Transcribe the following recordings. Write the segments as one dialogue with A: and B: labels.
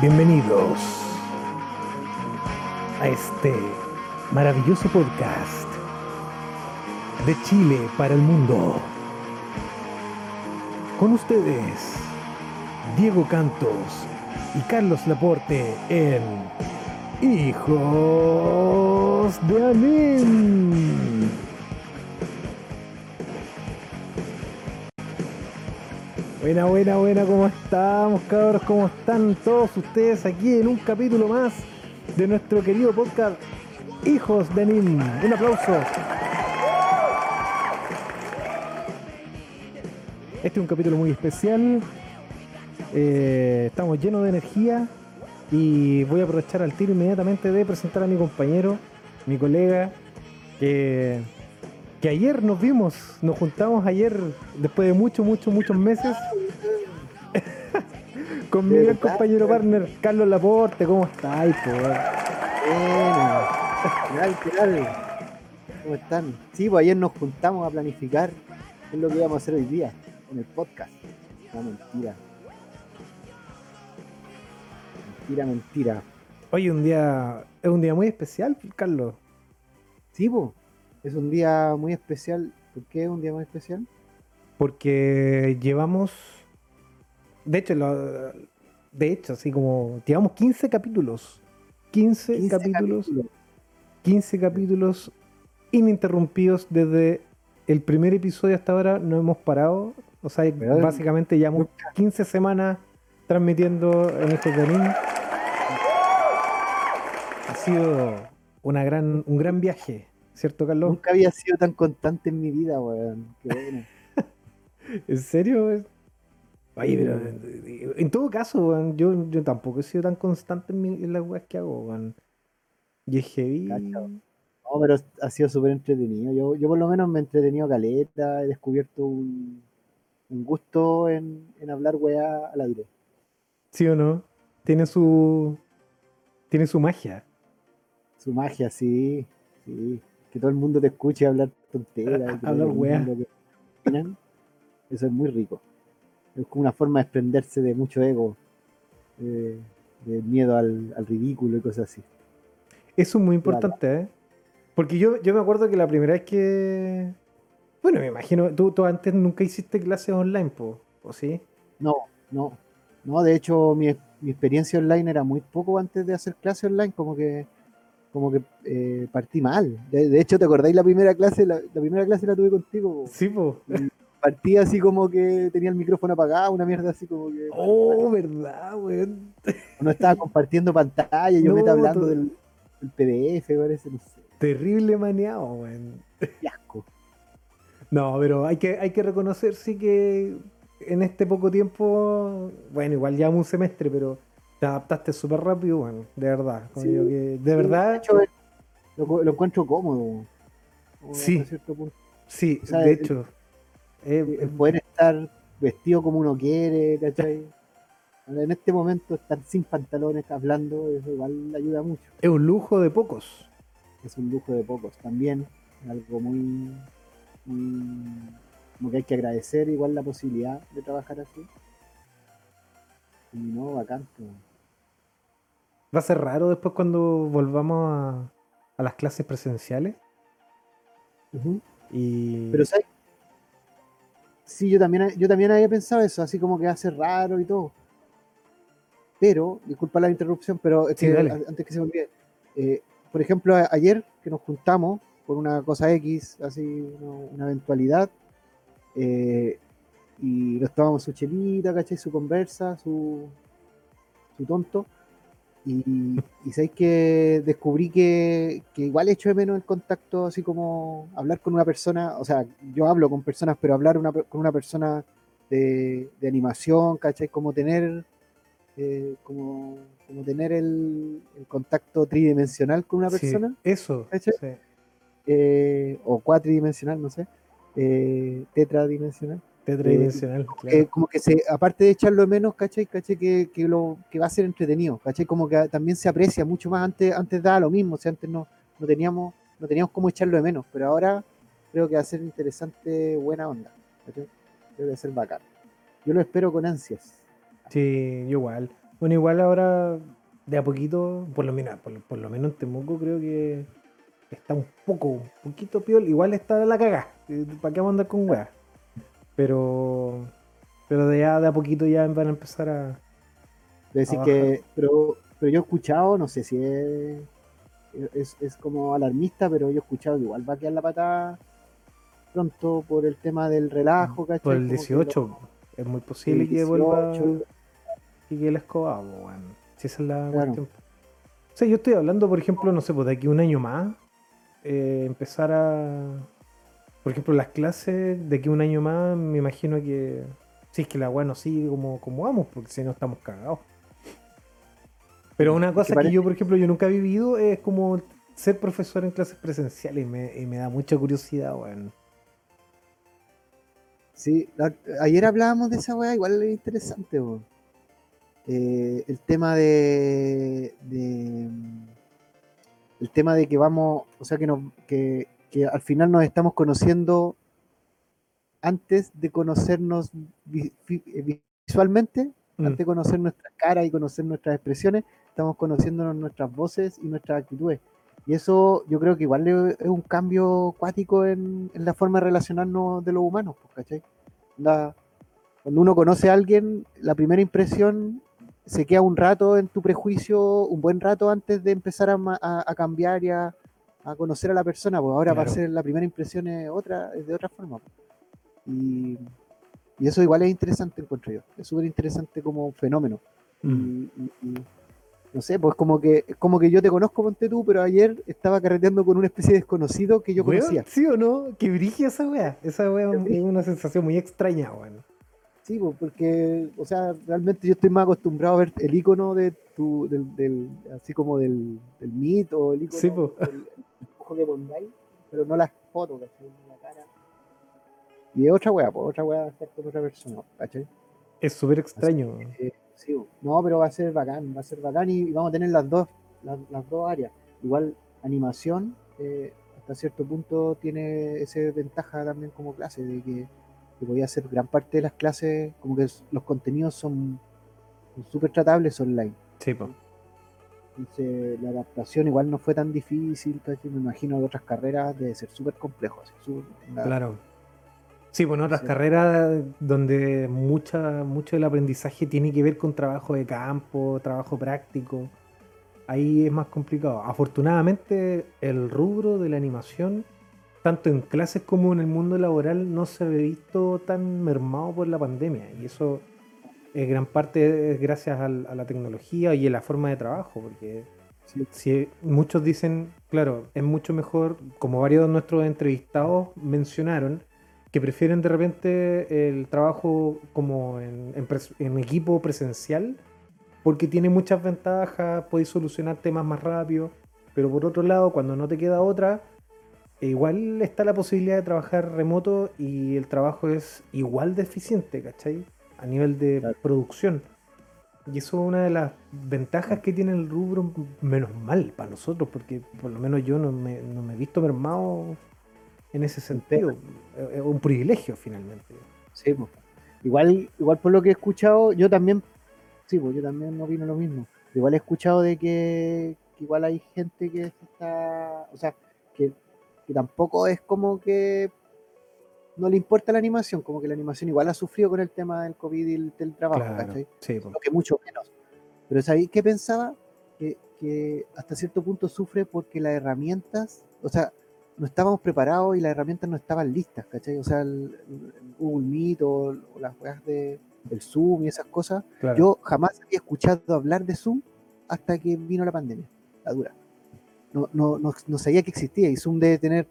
A: Bienvenidos a este maravilloso podcast de Chile para el mundo. Con ustedes, Diego Cantos y Carlos Laporte en Hijos de Anim. Buena, buena, buena, ¿cómo estamos, cabros? ¿Cómo están todos ustedes aquí en un capítulo más de nuestro querido podcast Hijos de Anim? Un aplauso. Este es un capítulo muy especial. Eh, estamos llenos de energía y voy a aprovechar al tiro inmediatamente de presentar a mi compañero, mi colega, que, que ayer nos vimos, nos juntamos ayer después de muchos, muchos, muchos meses con mi gran compañero partner, Carlos Laporte. ¿Cómo estáis?
B: Bueno, ¿qué tal? ¿Cómo están? Sí, pues ayer nos juntamos a planificar qué es lo que íbamos a hacer hoy día en el podcast. No, mentira. Mentira, mentira.
A: Hoy un día, es un día muy especial, Carlos.
B: Sí, pues, es un día muy especial. ¿Por qué es un día muy especial?
A: Porque llevamos, de hecho, lo- de hecho, así como, llevamos 15 capítulos. 15,
B: 15
A: capítulos,
B: capítulos.
A: 15 capítulos ininterrumpidos desde el primer episodio hasta ahora, no hemos parado. O sea,
B: Pero-
A: básicamente llevamos 15 semanas transmitiendo en anime. Ha sido una gran, un gran viaje, ¿cierto, Carlos?
B: Nunca había sido tan constante en mi vida, weón. Qué bueno.
A: ¿En serio? Oye, pero en todo caso, weón, yo, yo tampoco he sido tan constante en, mi- en las weas que hago, weón. Y es heavy.
B: No, pero ha sido súper entretenido. Yo, yo por lo menos me he entretenido caleta, he descubierto un, un gusto en, en hablar weá al aire.
A: ¿Sí o no? Tiene su. Tiene su magia.
B: Su magia, sí, sí. Que todo el mundo te escuche hablar tonteras.
A: Hablar weá.
B: Eso es muy rico. Es como una forma de desprenderse de mucho ego, eh, de miedo al, al ridículo y cosas así.
A: Eso es muy importante, ¿eh? Porque yo, yo me acuerdo que la primera vez que. Bueno, me imagino, tú, tú antes nunca hiciste clases online, po, ¿o sí?
B: No, no, no, de hecho mi, mi experiencia online era muy poco antes de hacer clase online, como que como que eh, partí mal. De, de hecho, ¿te acordáis la primera clase? La, la primera clase la tuve contigo. po.
A: Sí, po.
B: Partí así como que tenía el micrófono apagado, una mierda así como que
A: Oh, verdad, weón.
B: no estaba compartiendo pantalla, yo me estaba
A: No,
B: hablando del, del PDF, parece, no sé,
A: Terrible maneado, weón.
B: qué asco.
A: No, pero hay que, hay que reconocer sí que en este poco tiempo, bueno, igual llevamos un semestre, pero te adaptaste súper rápido, bueno, de verdad. Como
B: Sí.
A: digo que, de
B: De
A: verdad,
B: hecho, lo, lo encuentro cómodo.
A: Sí. sí,
B: o sea,
A: de
B: el-
A: hecho. eh,
B: el
A: eh,
B: poder estar vestido como uno quiere, ¿cachai? En este momento estar sin pantalones hablando, eso igual ayuda mucho.
A: es un lujo de pocos.
B: Es un lujo de pocos también, algo muy, muy como que hay que agradecer igual la posibilidad de trabajar así. Y no, bacán. pues.
A: Va a ser raro después cuando volvamos a, a las clases presenciales. Y
B: Pero ¿sabes? Sí, yo también, yo también había pensado eso, así como que hace raro y todo. Pero, disculpa la interrupción, pero
A: Sí,
B: que antes que se me olvide, eh, por ejemplo, a- ayer que nos juntamos por una cosa X, así, una, una eventualidad, eh, y nos tomamos su chelita, ¿cachai? Su conversa, su, su tonto. Y, y sabéis que descubrí que, que igual echo de menos el contacto, así como hablar con una persona, o sea, yo hablo con personas, pero hablar una con una persona de, de animación, ¿cachai? Como tener, eh, como, como tener el, el contacto tridimensional con una
A: sí,
B: persona,
A: eso.
B: Eh, o cuatridimensional, no sé, eh, tetradimensional.
A: Tetradimensional, claro.
B: Eh, como que se, aparte de echarlo de menos, ¿cachai? ¿cachai? Que, que, lo, que va a ser entretenido, ¿cachai? Como que también se aprecia mucho más, antes, antes daba lo mismo, o sea, antes no, no teníamos no teníamos cómo echarlo de menos, pero ahora creo que va a ser interesante, buena onda. ¿cachai? Creo que va a ser bacán. Yo lo espero con ansias.
A: Sí, yo igual. Bueno, igual ahora de a poquito, por lo menos, por, lo- por lo menos en Temuco creo que está un poco, un poquito peor. Igual está la cagá. ¿Para qué vamos a andar con weas? Pero, pero de ya de a poquito ya van a empezar a.
B: De decir
A: A
B: que, pero, pero yo he escuchado, no sé si es, es, es como alarmista, pero yo he escuchado que igual va a quedar la patada pronto por el tema del relajo, ¿cachai?
A: Por el
B: Como que
A: 18, es muy posible
B: el
A: que vuelva.
B: 18,
A: Y que la escoba, po, weón. Si esa es la
B: Claro.
A: cuestión. O sea, yo estoy hablando, por ejemplo, no sé, pues de aquí un año más, eh, empezar a. Por ejemplo, las clases de aquí un año más, me imagino que. Si es que la weá no sigue como, como vamos, porque si no estamos cagados. Pero una cosa que, yo, por ejemplo, yo nunca he vivido es como ser profesor en clases presenciales y me, y me da mucha curiosidad, weón.
B: Sí, la- ayer hablábamos de esa weá, igual es interesante, weón. Eh, el tema de, de- el tema de que vamos, o sea que nos, que, que al final nos estamos conociendo antes de conocernos eh, visualmente,
A: Mm.
B: antes de conocer nuestras caras y conocer nuestras expresiones, estamos conociéndonos nuestras voces y nuestras actitudes. Y eso yo creo que igual es un cambio cuático en, en la forma de relacionarnos de los humanos, pues, ¿cachai? Cuando uno conoce a alguien, la primera impresión se queda un rato en tu prejuicio, un buen rato antes de empezar a- a cambiar y a, a conocer a la persona, pues ahora va a
A: Claro.
B: ser la primera impresión es otra, es de otra forma. pues. Y, y eso igual es interesante, encuentro yo. Es súper interesante como fenómeno.
A: Mm.
B: Y, no sé, pues como que, es como que yo te conozco, ponte tú, pero ayer estaba carreteando con una especie de desconocido que yo
A: Weón,
B: conocía.
A: ¿Sí o no? Que brigia esa weá. Esa weá es una sensación muy extraña, weón.
B: Sí, pues, porque, o sea, realmente yo estoy más acostumbrado a ver el icono de tu, del, del- así como del, del Meet o el icono
A: Sí, po.
B: del dibujo que pongáis, pero no las fotos, ¿cachai? La cara. Y es otra weá, pues, otra weá estar con otra persona, ¿cachai?
A: Es súper extraño.
B: Eh, sí, no, pero va a ser bacán, va a ser bacán y, y vamos a tener las dos, las, las dos áreas. Igual animación, eh, hasta cierto punto tiene esa ventaja también como clase, de que, que podía hacer gran parte de las clases, como que los contenidos son súper tratables online.
A: Sí, po.
B: Entonces la adaptación igual no fue tan difícil, ¿cachai? me imagino de otras carreras debe ser súper complejo. así,
A: Claro. Sí, bueno, otras
B: Sí.
A: carreras donde mucha, mucho del aprendizaje tiene que ver con trabajo de campo, trabajo práctico. Ahí es más complicado. Afortunadamente, el rubro de la animación, tanto en clases como en el mundo laboral, no se ve visto tan mermado por la pandemia. Y eso, en gran parte, es gracias a la tecnología y a la forma de trabajo, porque
B: sí,
A: si muchos dicen, claro, es mucho mejor, como varios de nuestros entrevistados mencionaron, que prefieren de repente el trabajo como en, en pres- en equipo presencial, porque tiene muchas ventajas, podéis solucionar temas más rápido, pero por otro lado, cuando no te queda otra, e igual está la posibilidad de trabajar remoto y el trabajo es igual de eficiente, ¿cachai? A nivel de
B: Claro.
A: producción. Y eso es una de las ventajas que tiene el rubro, menos mal para nosotros, porque por lo menos yo no me, no me he visto mermado en ese sentido. Es un privilegio finalmente.
B: Sí, pues. Igual, igual por lo que he escuchado, yo también, sí, pues yo también opino lo mismo. Igual he escuchado de que, que igual hay gente que está, o sea, que, que tampoco es como que no le importa la animación, como que la animación igual ha sufrido con el tema del COVID y el teletrabajo,
A: Claro,
B: ¿cachai?
A: sí, po.
B: Lo que mucho menos. Pero ahí que pensaba que, que hasta cierto punto sufre porque las herramientas, o sea, no estábamos preparados y las herramientas no estaban listas, ¿cachai? O sea, el, el Google Meet o, o las weas de el Zoom y esas cosas.
A: Claro.
B: Yo jamás había escuchado hablar de Zoom hasta que vino la pandemia, la dura. No, no, no, no sabía que existía y Zoom debe tener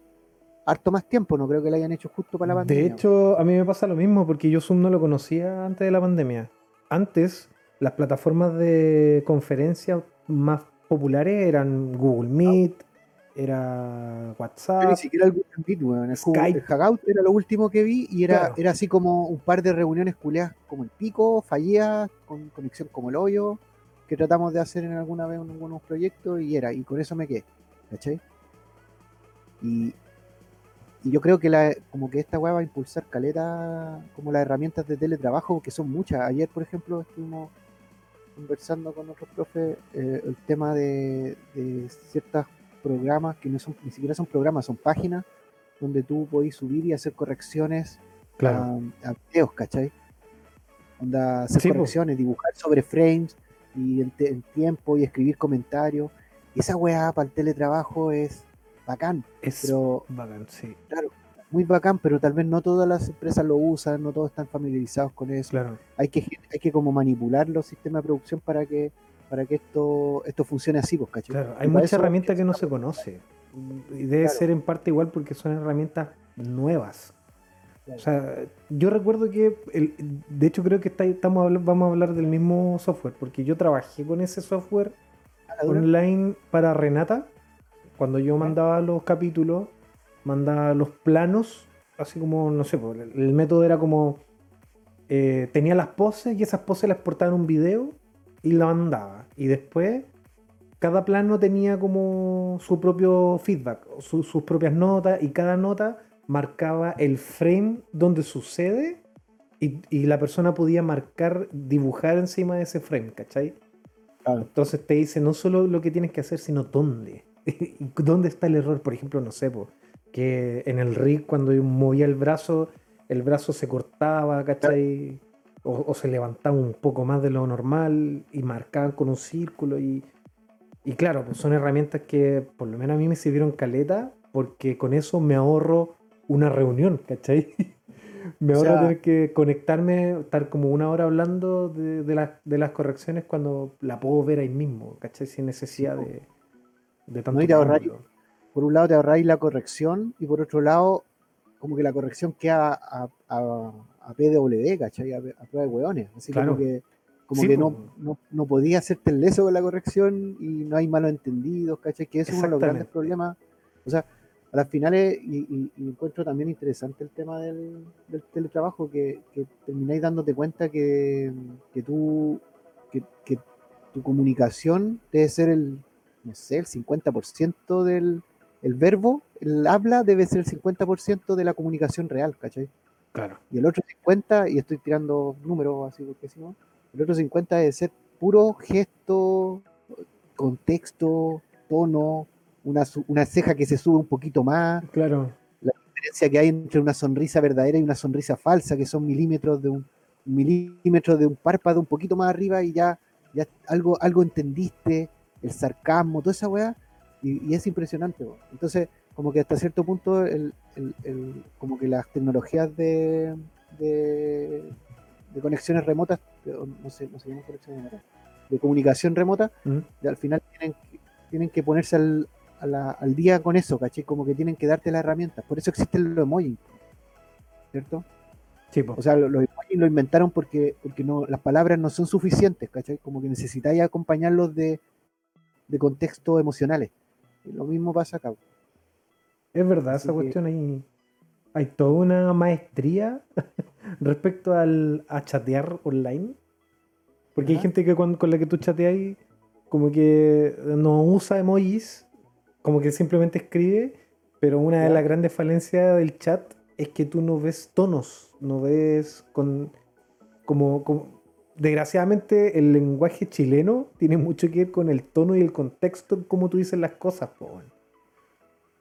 B: harto más tiempo, no creo que lo hayan hecho justo para la pandemia.
A: De hecho, a mí me pasa lo mismo porque yo Zoom no lo conocía antes de la pandemia. Antes, las plataformas de conferencia más populares eran Google Meet, era
B: Yo
A: WhatsApp.
B: ni siquiera el Google Meet, weón.
A: Skype.
B: Hangout era lo último que vi y era,
A: Claro.
B: era así como un par de reuniones culeadas como el pico, fallidas, con conexión como el hoyo, que tratamos de hacer en alguna vez en algunos proyectos y era, y con eso me quedé, ¿cachai? Y, y yo creo que la, como que esta weá va a impulsar caleta como las herramientas de teletrabajo, que son muchas. Ayer, por ejemplo, estuvimos conversando con otros profes eh, el tema de, de ciertos programas que no son ni siquiera son programas, son páginas donde tú podés subir y hacer correcciones
A: Claro.
B: a, a videos, ¿cachai? Onda, hacer
A: Sí,
B: correcciones, dibujar sobre frames y en, te- en tiempo y escribir comentarios. Y esa weá para el teletrabajo es bacán,
A: Es
B: pero
A: bacán, sí.
B: muy bacán, pero tal vez no todas las empresas lo usan, no todos están familiarizados con eso.
A: Claro.
B: Hay que hay que como manipular los sistemas de producción para que para que esto esto funcione así, pues, ¿cachai?
A: Claro, hay
B: eso-
A: herramientas que no se conoce. Y debe
B: Claro.
A: ser en parte igual porque son herramientas nuevas.
B: Claro.
A: O sea, yo recuerdo que, el- de hecho creo que está, estamos vamos a hablar del mismo software, porque yo trabajé con ese software
B: Ah,
A: online para Renata. Cuando yo mandaba los capítulos, mandaba los planos, así como, no sé, pues, el, método era como, eh, tenía las poses y esas poses las exportaba en un video y la mandaba. Y después, cada plano tenía como su propio feedback, su- sus propias notas y cada nota marcaba el frame donde sucede y, y la persona podía marcar, dibujar encima de ese frame, ¿cachai?
B: Claro.
A: Entonces te dice no solo lo que tienes que hacer, sino dónde. ¿Y ¿Dónde está el error? Por ejemplo, no sé, po, que en el rig cuando yo movía el brazo, el brazo se cortaba, ¿cachai? O, o se levantaba un poco más de lo normal y marcaban con un círculo. Y, y claro, pues son herramientas que por lo menos a mí me sirvieron caleta porque con eso me ahorro una reunión, ¿cachai? Me
B: O
A: ahorro
B: sea-
A: tener que conectarme, estar como una hora hablando de, de las, de las correcciones cuando la puedo ver ahí mismo, ¿cachai? Sin necesidad de, de tanto
B: y te ahorráis-
A: cálculo.
B: Por un lado te ahorráis la corrección y por otro lado como que la corrección queda a, a, a PW, ¿cachai? A, a prueba de hueones. Así
A: Claro.
B: como que, como
A: Sí,
B: que no, no, no podía hacerte el leso con la corrección y no hay malos entendidos, ¿cachai? Que eso es uno de los grandes problemas. O sea, a las finales, y, y- y encuentro también interesante el tema del, del teletrabajo, que, que termináis dándote cuenta que, que tú, que, que tu comunicación debe ser el, no sé, el 50% del el verbo, el habla debe ser el 50% de la comunicación real, ¿cachai?
A: Claro,
B: Y el otro 50, y estoy tirando números así porque si no, el otro 50 debe ser puro gesto, contexto, tono, una, una ceja que se sube un poquito más,
A: claro,
B: diferencia que hay entre una sonrisa verdadera y una sonrisa falsa, que son milímetros de un milímetro de un párpado un poquito más arriba y ya, ya algo, algo entendiste, el sarcasmo, toda esa weá, y, y es impresionante. weón. Entonces, como que hasta cierto punto, el, el- el- como que las tecnologías de, de, de conexiones remotas, no sé, no se llaman conexiones remotas, de comunicación remota,
A: ¿Mm?
B: de al final tienen, tienen que ponerse al, a la- al día con eso, ¿cachai? Como que tienen que darte las herramientas. Por eso existen los emojis, ¿cierto?
A: Sí.
B: O sea, lo- los emojis lo inventaron porque, porque no, las palabras no son suficientes, ¿cachai? Como que necesitáis acompañarlos de, de contextos emocionales. Y lo mismo pasa acá.
A: es verdad,
B: así
A: esa
B: que-
A: cuestión hay, hay toda una maestría respecto al, a chatear online. Porque hay gente que cuando, con la que tú chateas como que no usa emojis, como que simplemente escribe, pero una de las grandes falencias del chat es que tú no ves tonos, no ves con como, como- desgraciadamente el lenguaje chileno tiene mucho que ver con el tono y el contexto en cómo tú dices las cosas, po.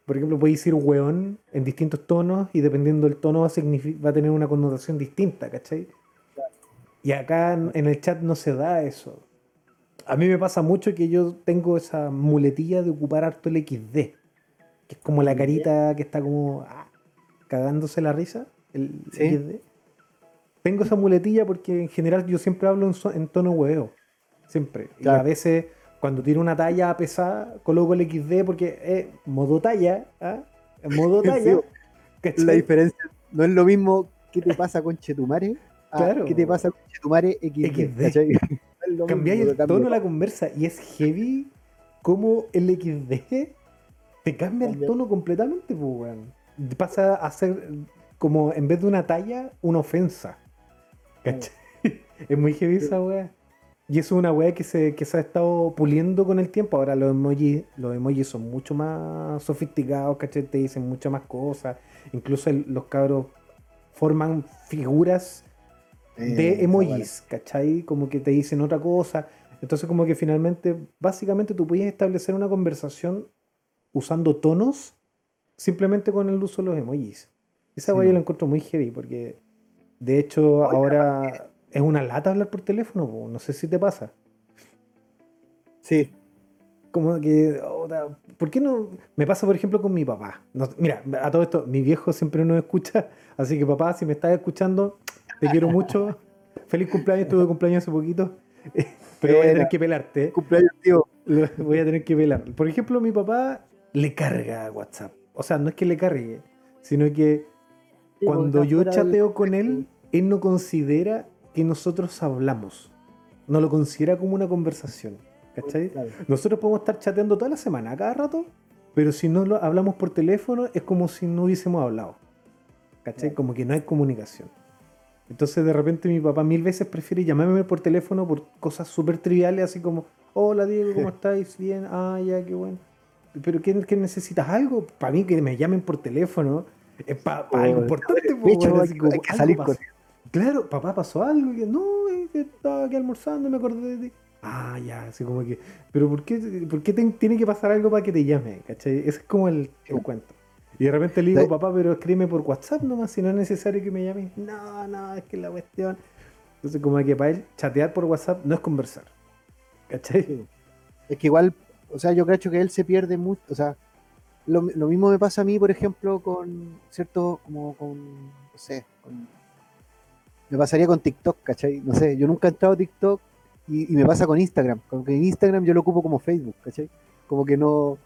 A: Por ejemplo, puedes decir weón en distintos tonos y dependiendo del tono va a, va a tener una connotación distinta, ¿cachai? Y acá en en el chat no se da eso. A mí me pasa mucho que yo tengo esa muletilla de ocupar harto el XD, que es como la carita que está como ah, cagándose la risa, el
B: Sí.
A: XD. Tengo esa muletilla porque en general yo siempre hablo en, so- en tono huevo. Siempre. Y a veces cuando tiro una talla pesada, coloco el XD porque es modo talla. En modo talla.
B: La diferencia no es lo mismo que te pasa con Chetumare a
A: Claro.
B: qué te pasa con Chetumare XD.
A: XD. Cambiáis el tono de la conversa y es heavy como el XD te cambia el tono completamente, pues, weón. Pasa a ser como en vez de una talla, una ofensa. ¿Cachai? Es muy heavy esa weá. Y eso es una weá que se, que se ha estado puliendo con el tiempo. Ahora los emojis, los emojis son mucho más sofisticados, ¿cachai? Te dicen muchas más cosas. Incluso el- los cabros forman figuras de emojis, ¿cachai? Como que te dicen otra cosa. Entonces como que finalmente, básicamente tú puedes establecer una conversación usando tonos simplemente con el uso de los emojis. Esa
B: Sí,
A: weá yo la encuentro muy heavy porque de hecho ahora es una lata hablar por teléfono, po. no sé si te pasa.
B: Sí,
A: Como que, otra, ¿por qué no? Me pasa, por ejemplo, con mi papá. No- mira, a todo esto, mi viejo siempre nos escucha, así que papá, si me estás escuchando, te quiero mucho. Feliz cumpleaños, tuve cumpleaños hace poquito, pero voy a tener que pelarte.
B: cumpleaños, tío.
A: Voy a tener que pelar. Por ejemplo, mi papá le carga WhatsApp. O sea, no es que le cargue, sino que cuando yo
B: del-
A: chateo con él, él no considera que nosotros hablamos. No lo considera como una conversación. ¿Cachai?
B: Claro.
A: Nosotros podemos estar chateando toda la semana, a cada rato, pero si no lo hablamos por teléfono, es como si no hubiésemos hablado. ¿Cachai?
B: Claro.
A: Como que no hay comunicación. Entonces, de repente, mi papá mil veces prefiere llamarme por teléfono por cosas súper triviales, así como: Hola Diego, ¿cómo estáis? Bien, ah, ya, qué bueno. ¿Pero qué, qué necesitas? ¿Algo? Para mí, que me llamen por teléfono es para
B: Oh,
A: algo
B: está
A: importante. po,
B: hay
A: así
B: que-
A: como,
B: hay que salir con
A: Claro, papá, pasó algo. Y que, no, es que estaba aquí almorzando y me acordé de ti. Ah, ya, así como que. Pero ¿por qué, por qué te- tiene que pasar algo para que te llame? ¿Cachai? Ese es como el, el cuento. Y de repente le digo, papá, pero escríbeme por WhatsApp nomás si no es necesario que me llames. No, no, es que la cuestión. Entonces, como que para él, chatear por WhatsApp no es conversar. ¿Cachai?
B: Es que igual, o sea, yo creo que él se pierde mucho, o sea, lo, lo mismo me pasa a mí, por ejemplo, con cierto, como con, no sé, con- me pasaría con TikTok, ¿cachai? No sé, yo nunca he entrado a TikTok y, y me pasa con Instagram, como que en Instagram yo lo ocupo como Facebook, ¿cachai? Como que no,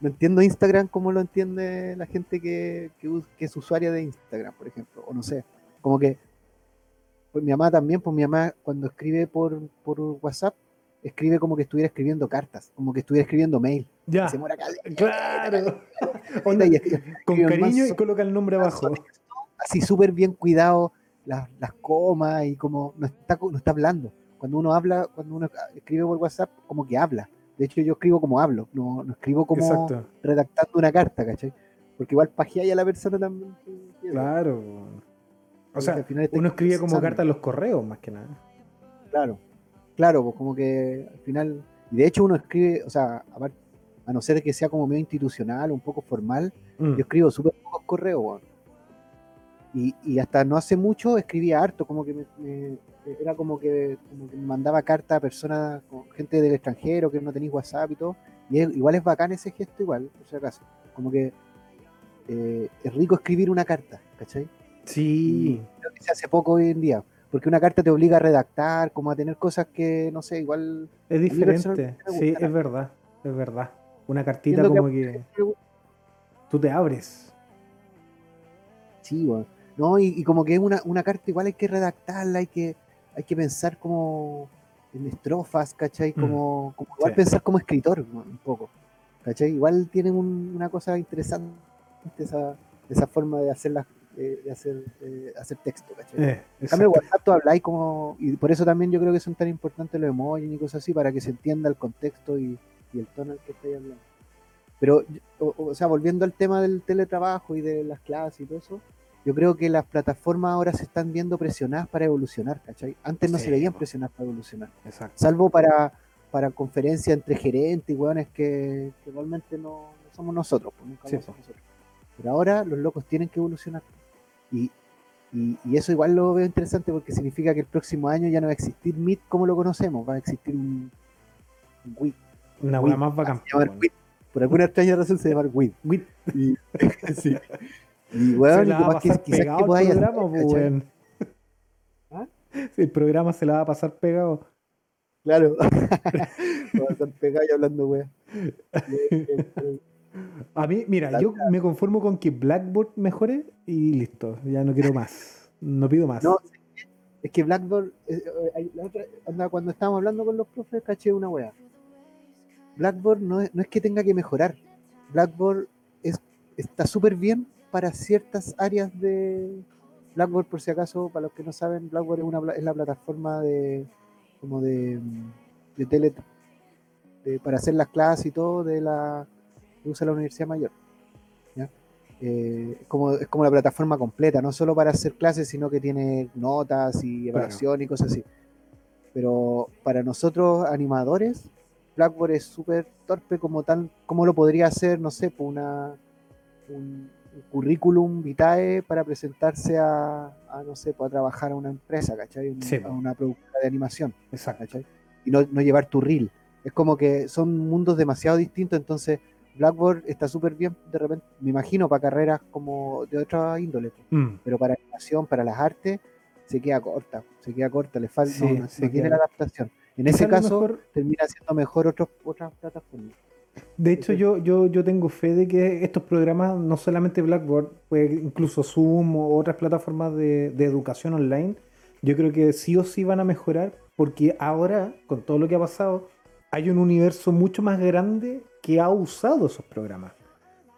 B: no entiendo Instagram como lo entiende la gente que, que, que es usuaria de Instagram, por ejemplo, o no sé, como que, pues mi mamá también, pues mi mamá cuando escribe por, por WhatsApp, escribe como que estuviera escribiendo cartas, como que estuviera escribiendo mail.
A: Ya.
B: Se muera caleta,
A: Claro. Onda,
B: y escribe-
A: con cariño y coloca el nombre abajo.
B: así súper bien cuidado las, las comas y como no está, no está hablando. Cuando uno habla, cuando uno escribe por WhatsApp, como que habla. De hecho, yo escribo como hablo, no, no escribo como
A: Exacto.
B: redactando una carta, ¿cachai? Porque igual pajeáis a la persona también.
A: Claro. O sea,
B: al final estáis
A: uno escribe como carta en los correos, más que nada.
B: Claro, claro, pues como que al final, y de hecho uno escribe, o sea, aparte, a no ser que sea como medio institucional, un poco formal,
A: Mm.
B: yo escribo súper pocos correos. Y, y hasta no hace mucho escribía harto, como que me, me- era como que, como que me mandaba carta a personas, gente del extranjero que no tenéis WhatsApp y todo. Y es- igual es bacán ese gesto, igual, por si acaso. Como que eh, es rico escribir una carta, ¿cachai?
A: Sí.
B: Creo que se hace poco hoy en día. Porque una carta te obliga a redactar, como a tener cosas que, no sé, igual.
A: Es diferente. Sí, es verdad. Es verdad. Una cartita
B: Entiendo que
A: como que tú te abres.
B: Sí, weón. No, y, y como que es una, una carta igual hay que redactarla, hay que, hay que pensar como en estrofas, ¿cachai?
A: Mm.
B: Como, como igual
A: Sí.
B: pensar como escritor, un poco. ¿Cachai? Igual tienen un- una cosa interesante esa, esa forma de hacer las- eh, de hacer, eh, hacer texto, ¿cachai?
A: Eh,
B: En cambio. WhatsApp tú habláis como. Y por eso también yo creo que son tan importantes los emojis y cosas así, para que se entienda el contexto y, y el tono al que estáis hablando. Pero, o, o sea, volviendo al tema del teletrabajo y de las clases y todo eso, yo creo que las plataformas ahora se están viendo presionadas para evolucionar, ¿cachai? Antes no
A: Sí,
B: se veían presionadas para evolucionar.
A: Exacto.
B: Salvo para, para conferencias entre gerentes y hueones que, que realmente no, no somos nosotros, pues nunca
A: Sí,
B: vamos a ser
A: po.
B: nosotros. Pero ahora los locos tienen que evolucionar. Y, y, y eso igual lo veo interesante porque significa que el próximo año ya no va a existir Meet como lo conocemos, va a existir un, un WIT.
A: Una weá más bacán.
B: WIT. Por alguna extraña razón se llama WIT.
A: Wii.
B: Y, sí. y
A: va a
B: capaz que
A: pasar
B: quizás
A: pegado
B: que
A: el
B: podáis hacer,
A: programa, pues.
B: ¿Ah?
A: El programa se la va a pasar pegado.
B: Claro. Vamos a estar pegados y hablando, weón.
A: A mí, mira, yo me conformo con que Blackboard mejore y listo. Ya no quiero más. No pido más.
B: No, es que Blackboard, eh, eh, la otra- anda, cuando estábamos hablando con los profes, caché una weá. Blackboard no es, no es que tenga que mejorar. Blackboard es, está súper bien para ciertas áreas de Blackboard, por si acaso, para los que no saben, Blackboard es, una, es la plataforma de como de, de tele de- para hacer las clases y todo de la que usa la Universidad Mayor. ¿ya? Eh, es como, es como la plataforma completa, no solo para hacer clases, sino que tiene notas y evaluación y cosas así. Pero para nosotros animadores, Blackboard es súper torpe como tal, como lo podría hacer, no sé, por una, un, un currículum vitae para presentarse a, a, no sé, pues, a trabajar a una empresa, ¿cachai? Un-
A: Sí,
B: a
A: po.
B: una productora de animación.
A: Exacto.
B: ¿cachai? Y no, no llevar tu reel. Es como que son mundos demasiado distintos, entonces Blackboard está súper bien, de repente, me imagino, para carreras como de otra índole,
A: Mm.
B: pero para animación, para las artes, se queda corta, se queda corta, le falta,
A: Sí,
B: no,
A: se
B: tiene la adaptación. En ese caso,
A: mejor-
B: termina siendo mejor otros, otras plataformas.
A: De hecho, yo, yo, yo tengo fe de que estos programas, no solamente Blackboard, pues incluso Zoom o otras plataformas de, de educación online, yo creo que sí o sí van a mejorar porque ahora, con todo lo que ha pasado, hay un universo mucho más grande que ha usado esos programas.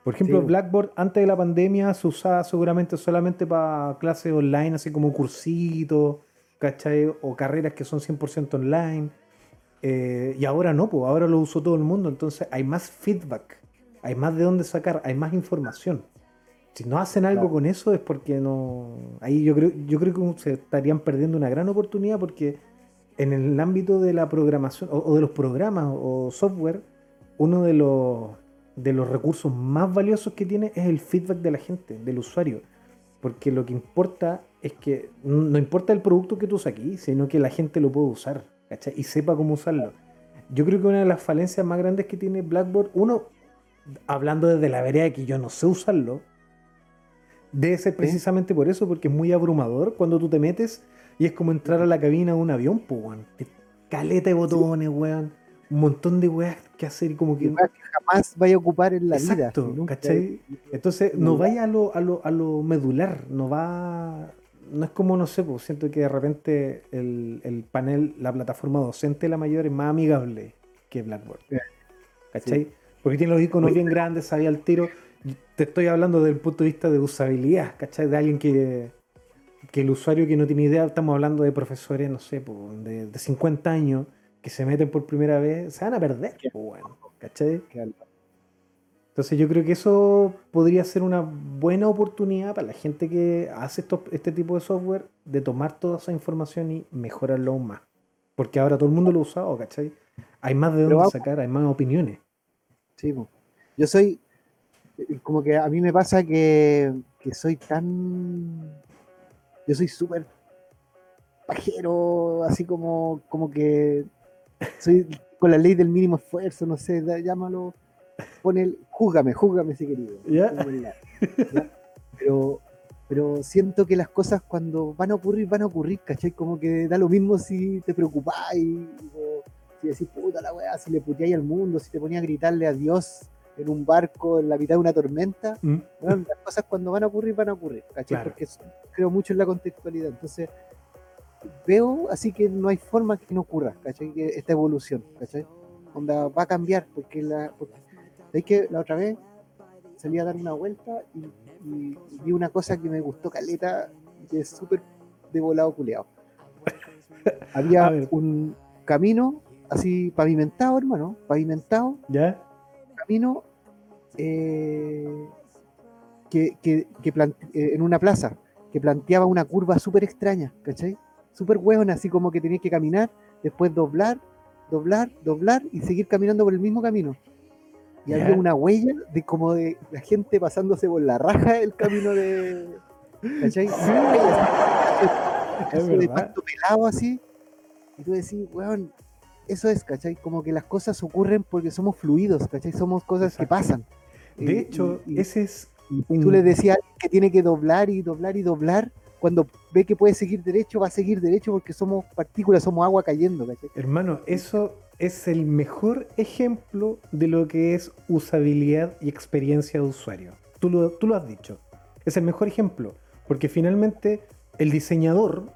A: Por ejemplo,
B: Sí.
A: Blackboard antes de la pandemia se usaba seguramente solamente para clases online, así como cursitos, ¿cachai? O carreras que son 100% online. Eh, y ahora no, pues ahora lo usó todo el mundo, entonces hay más feedback, hay más de dónde sacar, hay más información. Si no hacen algo
B: Claro.
A: con eso es porque no. Ahí yo creo, yo creo que se estarían perdiendo una gran oportunidad porque en el ámbito de la programación o, o de los programas o software, uno de los, de los recursos más valiosos que tiene es el feedback de la gente, del usuario. Porque lo que importa es que no importa el producto que tú saques, sino que la gente lo pueda usar ¿cachai? y sepa cómo usarlo. Yo creo que una de las falencias más grandes que tiene Blackboard, uno, hablando desde la vereda de que yo no sé usarlo, debe ser precisamente por eso, porque es muy abrumador cuando tú te metes y es como entrar a la cabina de un avión, pues, weón. Caleta de botones, weón. Un montón de weas que hacer y como que.
B: Weas que jamás vaya a ocupar en la vida.
A: Exacto,
B: si nunca-
A: ¿cachai? Entonces, no vaya a lo, a lo, a lo medular, no va. No es como, no sé, pues siento que de repente el, el panel, la plataforma docente, la mayor, es más amigable que Blackboard.
B: Sí.
A: ¿Cachai? Porque tiene los iconos bien grandes, sabía al tiro. Te estoy hablando desde el punto de vista de usabilidad, ¿cachai? De alguien que, que el usuario que no tiene idea, estamos hablando de profesores, no sé, pues, de, de 50 años, que se meten por primera vez, se van a perder, pues, bueno, ¿cachai?
B: Que al-
A: Entonces yo creo que eso podría ser una buena oportunidad para la gente que hace estos- este tipo de software de tomar toda esa información y mejorarlo aún más. Porque ahora todo el mundo lo ha usado, ¿cachai? Hay más de dónde sacar, hay más opiniones.
B: Sí, yo soy, eh, como que a mí me pasa que, que soy tan, yo soy súper pajero, así como, como que soy con la ley del mínimo esfuerzo, no sé, da- llámalo, pone el, júzgame, júzgame si querido.
A: ¿Ya?
B: ¿ya? Pero, pero siento que las cosas cuando van a ocurrir, van a ocurrir, ¿cachai? Como que da lo mismo si te preocupáis, o si decís, puta la weá, si le puteáis al mundo, si te ponías a gritarle a Dios en un barco en la mitad de una tormenta,
A: ¿Mm?
B: bueno, las cosas cuando van a ocurrir, van a ocurrir, ¿cachai?
A: Claro.
B: Porque creo mucho en la contextualidad. Entonces, veo así que no hay forma que no ocurra, ¿cachai? Esta evolución, ¿cachai? Onda, va a cambiar, porque la. Porque, ¿sabéis que la otra vez salí a dar una vuelta y, y- y vi una cosa que me gustó caleta, que es súper de volado culeado. Había un camino así pavimentado, hermano, pavimentado,
A: ¿Ya?
B: camino eh, que, que- que eh, en una plaza que planteaba una curva súper extraña, ¿cachai? Súper hueona, así como que tenías que caminar, después doblar, doblar, doblar y seguir caminando por el mismo camino. Y
A: Ya.
B: había una huella de como de la gente pasándose por la raja el camino de. ¿cachai?
A: Es
B: Así de pasto pelado así. Y tú decís, weón, eso es, ¿cachai? Como que las cosas ocurren porque somos fluidos, ¿cachai? Somos cosas que pasan.
A: De
B: Y-
A: hecho,
B: y- y-
A: ese es
B: y
A: un-
B: tú le decías que tiene que doblar y doblar y doblar. Cuando ve que puede seguir derecho, va a seguir derecho porque somos partículas, somos agua cayendo, ¿cachai?
A: Hermano, eso es el mejor ejemplo de lo que es usabilidad y experiencia de usuario. Tú lo, tú lo has dicho. Es el mejor ejemplo. Porque finalmente el diseñador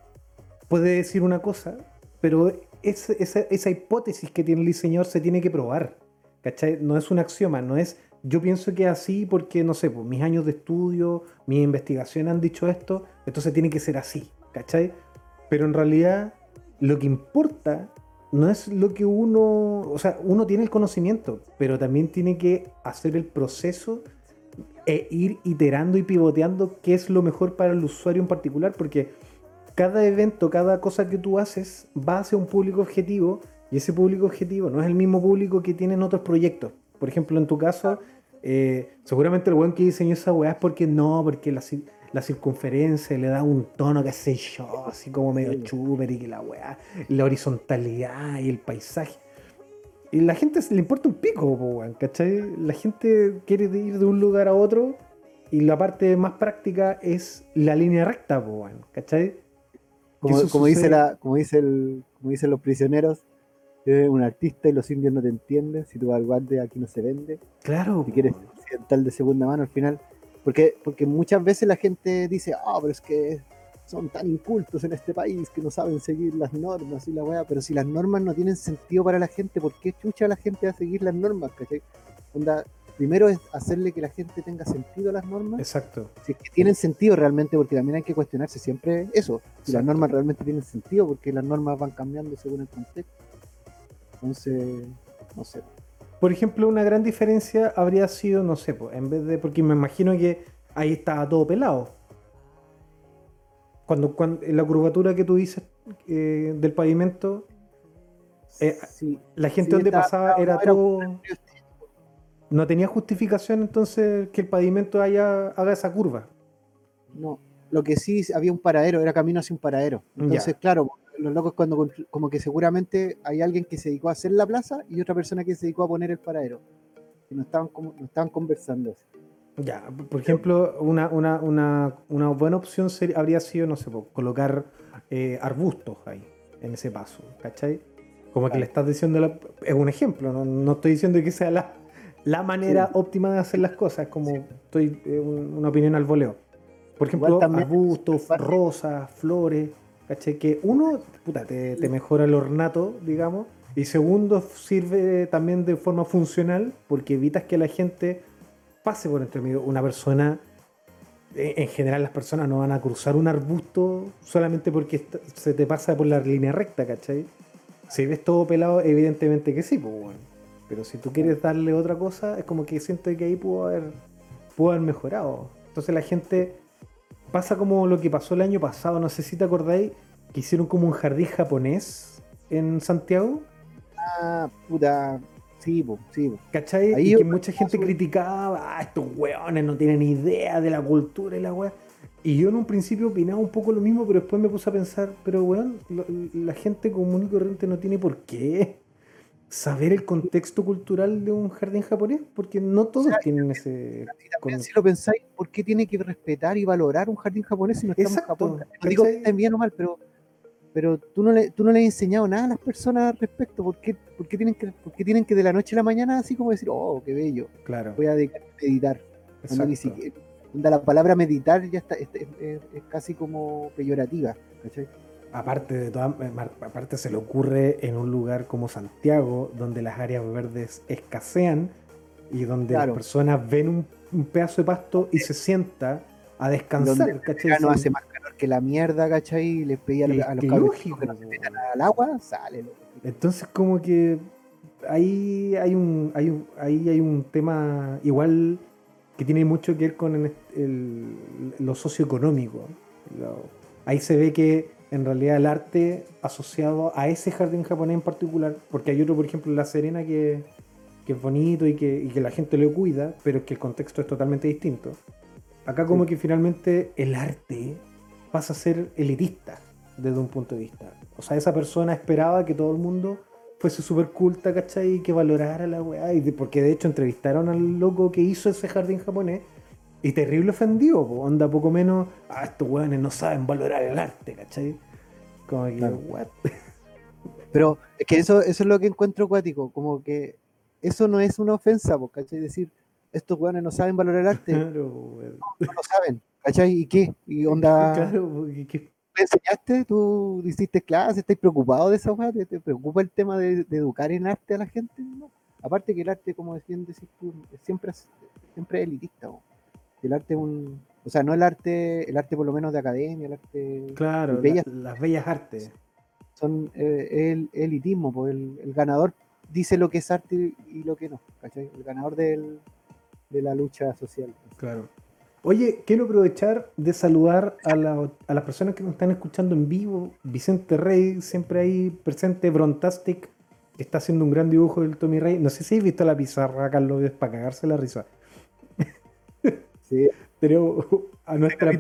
A: puede decir una cosa, pero es- esa, esa hipótesis que tiene el diseñador se tiene que probar. ¿Cachai? No es un axioma, no es yo pienso que así porque, no sé, pues, mis años de estudio, mi investigación han dicho esto, entonces tiene que ser así. ¿Cachai? Pero en realidad lo que importa no es lo que uno, o sea, uno tiene el conocimiento, pero también tiene que hacer el proceso e ir iterando y pivoteando qué es lo mejor para el usuario en particular, porque cada evento, cada cosa que tú haces va hacia un público objetivo y ese público objetivo no es el mismo público que tienen otros proyectos. Por ejemplo, en tu caso, eh, seguramente el buen que diseñó esa weá es porque no, porque la, la circunferencia le da un tono, que sé yo, así como medio chuper y que la weá, la horizontalidad y el paisaje. Y la gente le importa un pico, weón, ¿cachai? La gente quiere ir de un lugar a otro y la parte más práctica es la línea recta, weón, ¿cachai?
B: Como, como dice la, como, dice el, como dicen los prisioneros, eres un artista y los indios no te entienden, si tú vas al guardia aquí no se vende.
A: Claro.
B: Si quieres occidental de segunda mano al final porque, porque muchas veces la gente dice, ah, pero es que son tan incultos en este país que no saben seguir las normas y la weá, pero si las normas no tienen sentido para la gente, ¿por qué chucha la gente va a seguir las normas? Onda, primero es hacerle que la gente tenga sentido a las normas.
A: Exacto.
B: Si es que tienen sentido realmente, porque también hay que cuestionarse siempre eso, si las normas realmente tienen sentido, porque las normas van cambiando según el contexto. Entonces, no sé
A: por ejemplo, una gran diferencia habría sido, no sé, en vez de. Porque me imagino que ahí estaba todo pelado. Cuando, cuando la curvatura que tú dices eh, del pavimento, eh, la gente donde pasaba era todo. No tenía justificación entonces que el pavimento haya, haga esa curva.
B: No, lo que sí había un paradero, era camino hacia un paradero. Entonces, claro, los locos cuando como que seguramente hay alguien que se dedicó a hacer la plaza y otra persona que se dedicó a poner el paradero. Y no estaban, como, no estaban conversando.
A: Ya, por ejemplo, una, una, una, una buena opción habría sido, no sé, colocar eh, arbustos ahí, en ese paso, ¿cachai? Como que le estás diciendo, es un ejemplo, no, no, estoy diciendo que sea la, la manera óptima de hacer las cosas, como estoy eh, una opinión al voleo. Por ejemplo, arbustos, rosas, flores, ¿Cachai? Que uno, puta, te, mejora el ornato, digamos. Y segundo, sirve también de forma funcional porque evitas que la gente pase por entre medio. Una persona, e, en general las personas no van a cruzar un arbusto solamente porque se te pasa por la línea recta, ¿cachai? Si ves todo pelado, evidentemente que sí, pues bueno. Pero si tú quieres darle otra cosa, es como que siento que ahí pudo haber, pudo haber mejorado. Entonces la gente pasa como lo que pasó el año pasado, no sé si te acordáis, que hicieron como un jardín japonés en Santiago.
B: Ah, puta. Sí, sí.
A: ¿Cachai? y que mucha gente criticaba, ah, estos weones no tienen idea de la cultura y la weá. Y yo en un principio opinaba un poco lo mismo, pero después me puse a pensar, pero weón, la gente común y corriente no tiene por qué saber el contexto cultural de un jardín japonés, porque no todos tienen ese...
B: También, si lo pensáis, ¿por qué tiene que respetar y valorar un jardín japonés si no estamos en Japón? No digo que está bien o mal, pero, pero tú, no le, tú no le has enseñado nada a las personas al respecto. ¿Por qué, por qué tienen que, por qué tienen que de la noche a la mañana así como decir, oh, qué bello,
A: claro.
B: voy a dedicar a meditar? Ni siquiera, la palabra meditar ya está, es, es casi como peyorativa, ¿cachai?
A: Aparte de toda, eh, aparte se le ocurre en un lugar como Santiago, donde las áreas verdes escasean y donde las personas ven un, pedazo de pasto y se sienta a descansar,
B: ¿cachai? No hace más calor que la mierda, ¿cachai? Y les pedía a, los cabros que al agua, sale.
A: Entonces como que ahí hay un, hay un, ahí hay un tema igual que tiene mucho que ver con lo socioeconómico. ahí se ve que en realidad el arte asociado a ese jardín japonés en particular, porque hay otro, por ejemplo, en La Serena, que, es bonito y que, la gente lo cuida, pero es que el contexto es totalmente distinto. Acá como que finalmente el arte pasa a ser elitista desde un punto de vista. O sea, esa persona esperaba que todo el mundo fuese súper culta, ¿cachai? Y que valorara la weá. porque de hecho entrevistaron al loco que hizo ese jardín japonés y terrible ofendido, po. onda poco menos, ah, estos weones no saben valorar el arte, ¿cachai? Como que, what?
B: Pero es que eso, eso es lo que encuentro acuático, como que eso no es una ofensa, po, ¿cachai? Decir, estos weones no saben valorar el arte. Claro, no, lo saben, ¿cachai? ¿Y qué? ¿Y onda? Claro, ¿qué? ¿Te enseñaste? ¿Tú hiciste clases? ¿Estás preocupado de esa weá? ¿Te, preocupa el tema de, educar en arte a la gente? Aparte que el arte, como decían, decir tú, siempre, siempre es elitista, po el arte es un. O sea, no el arte, el arte por lo menos de academia, el arte.
A: Claro, las bellas artes.
B: son eh, el, elitismo, pues el, ganador dice lo que es arte y, lo que no, ¿cachai? El ganador del, de la lucha social.
A: Claro. Oye, quiero aprovechar de saludar a, las personas que nos están escuchando en vivo. Vicente Rey, siempre ahí presente. Brontastic, que está haciendo un gran dibujo del Tommy Rey. No sé si has visto la pizarra, Carlos, para cagarse la risa.
B: Sí.
A: Pero a nuestra.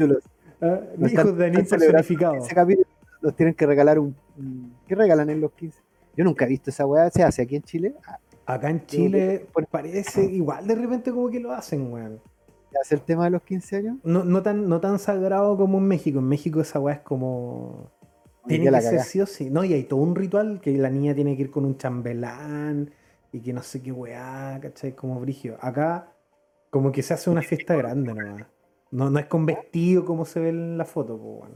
A: ¿ah? Hijos de anime personificado.
B: Ese capítulo los tienen que regalar un. ¿Qué regalan en los 15? Yo nunca he visto esa weá. ¿Se hace aquí en Chile? Ah,
A: Acá en Chile parece igual de repente como que lo hacen, weón.
B: ¿Hace el tema de los 15 años?
A: No, no, tan, no tan sagrado como en México. En México esa weá es como. Tiene que ser sí o sí. No, y hay todo un ritual que la niña tiene que ir con un chambelán y que no sé qué weá, ¿cachai? Como brigio. Acá, como que se hace una fiesta grande nomás. No, no es con vestido como se ve en la foto, pues,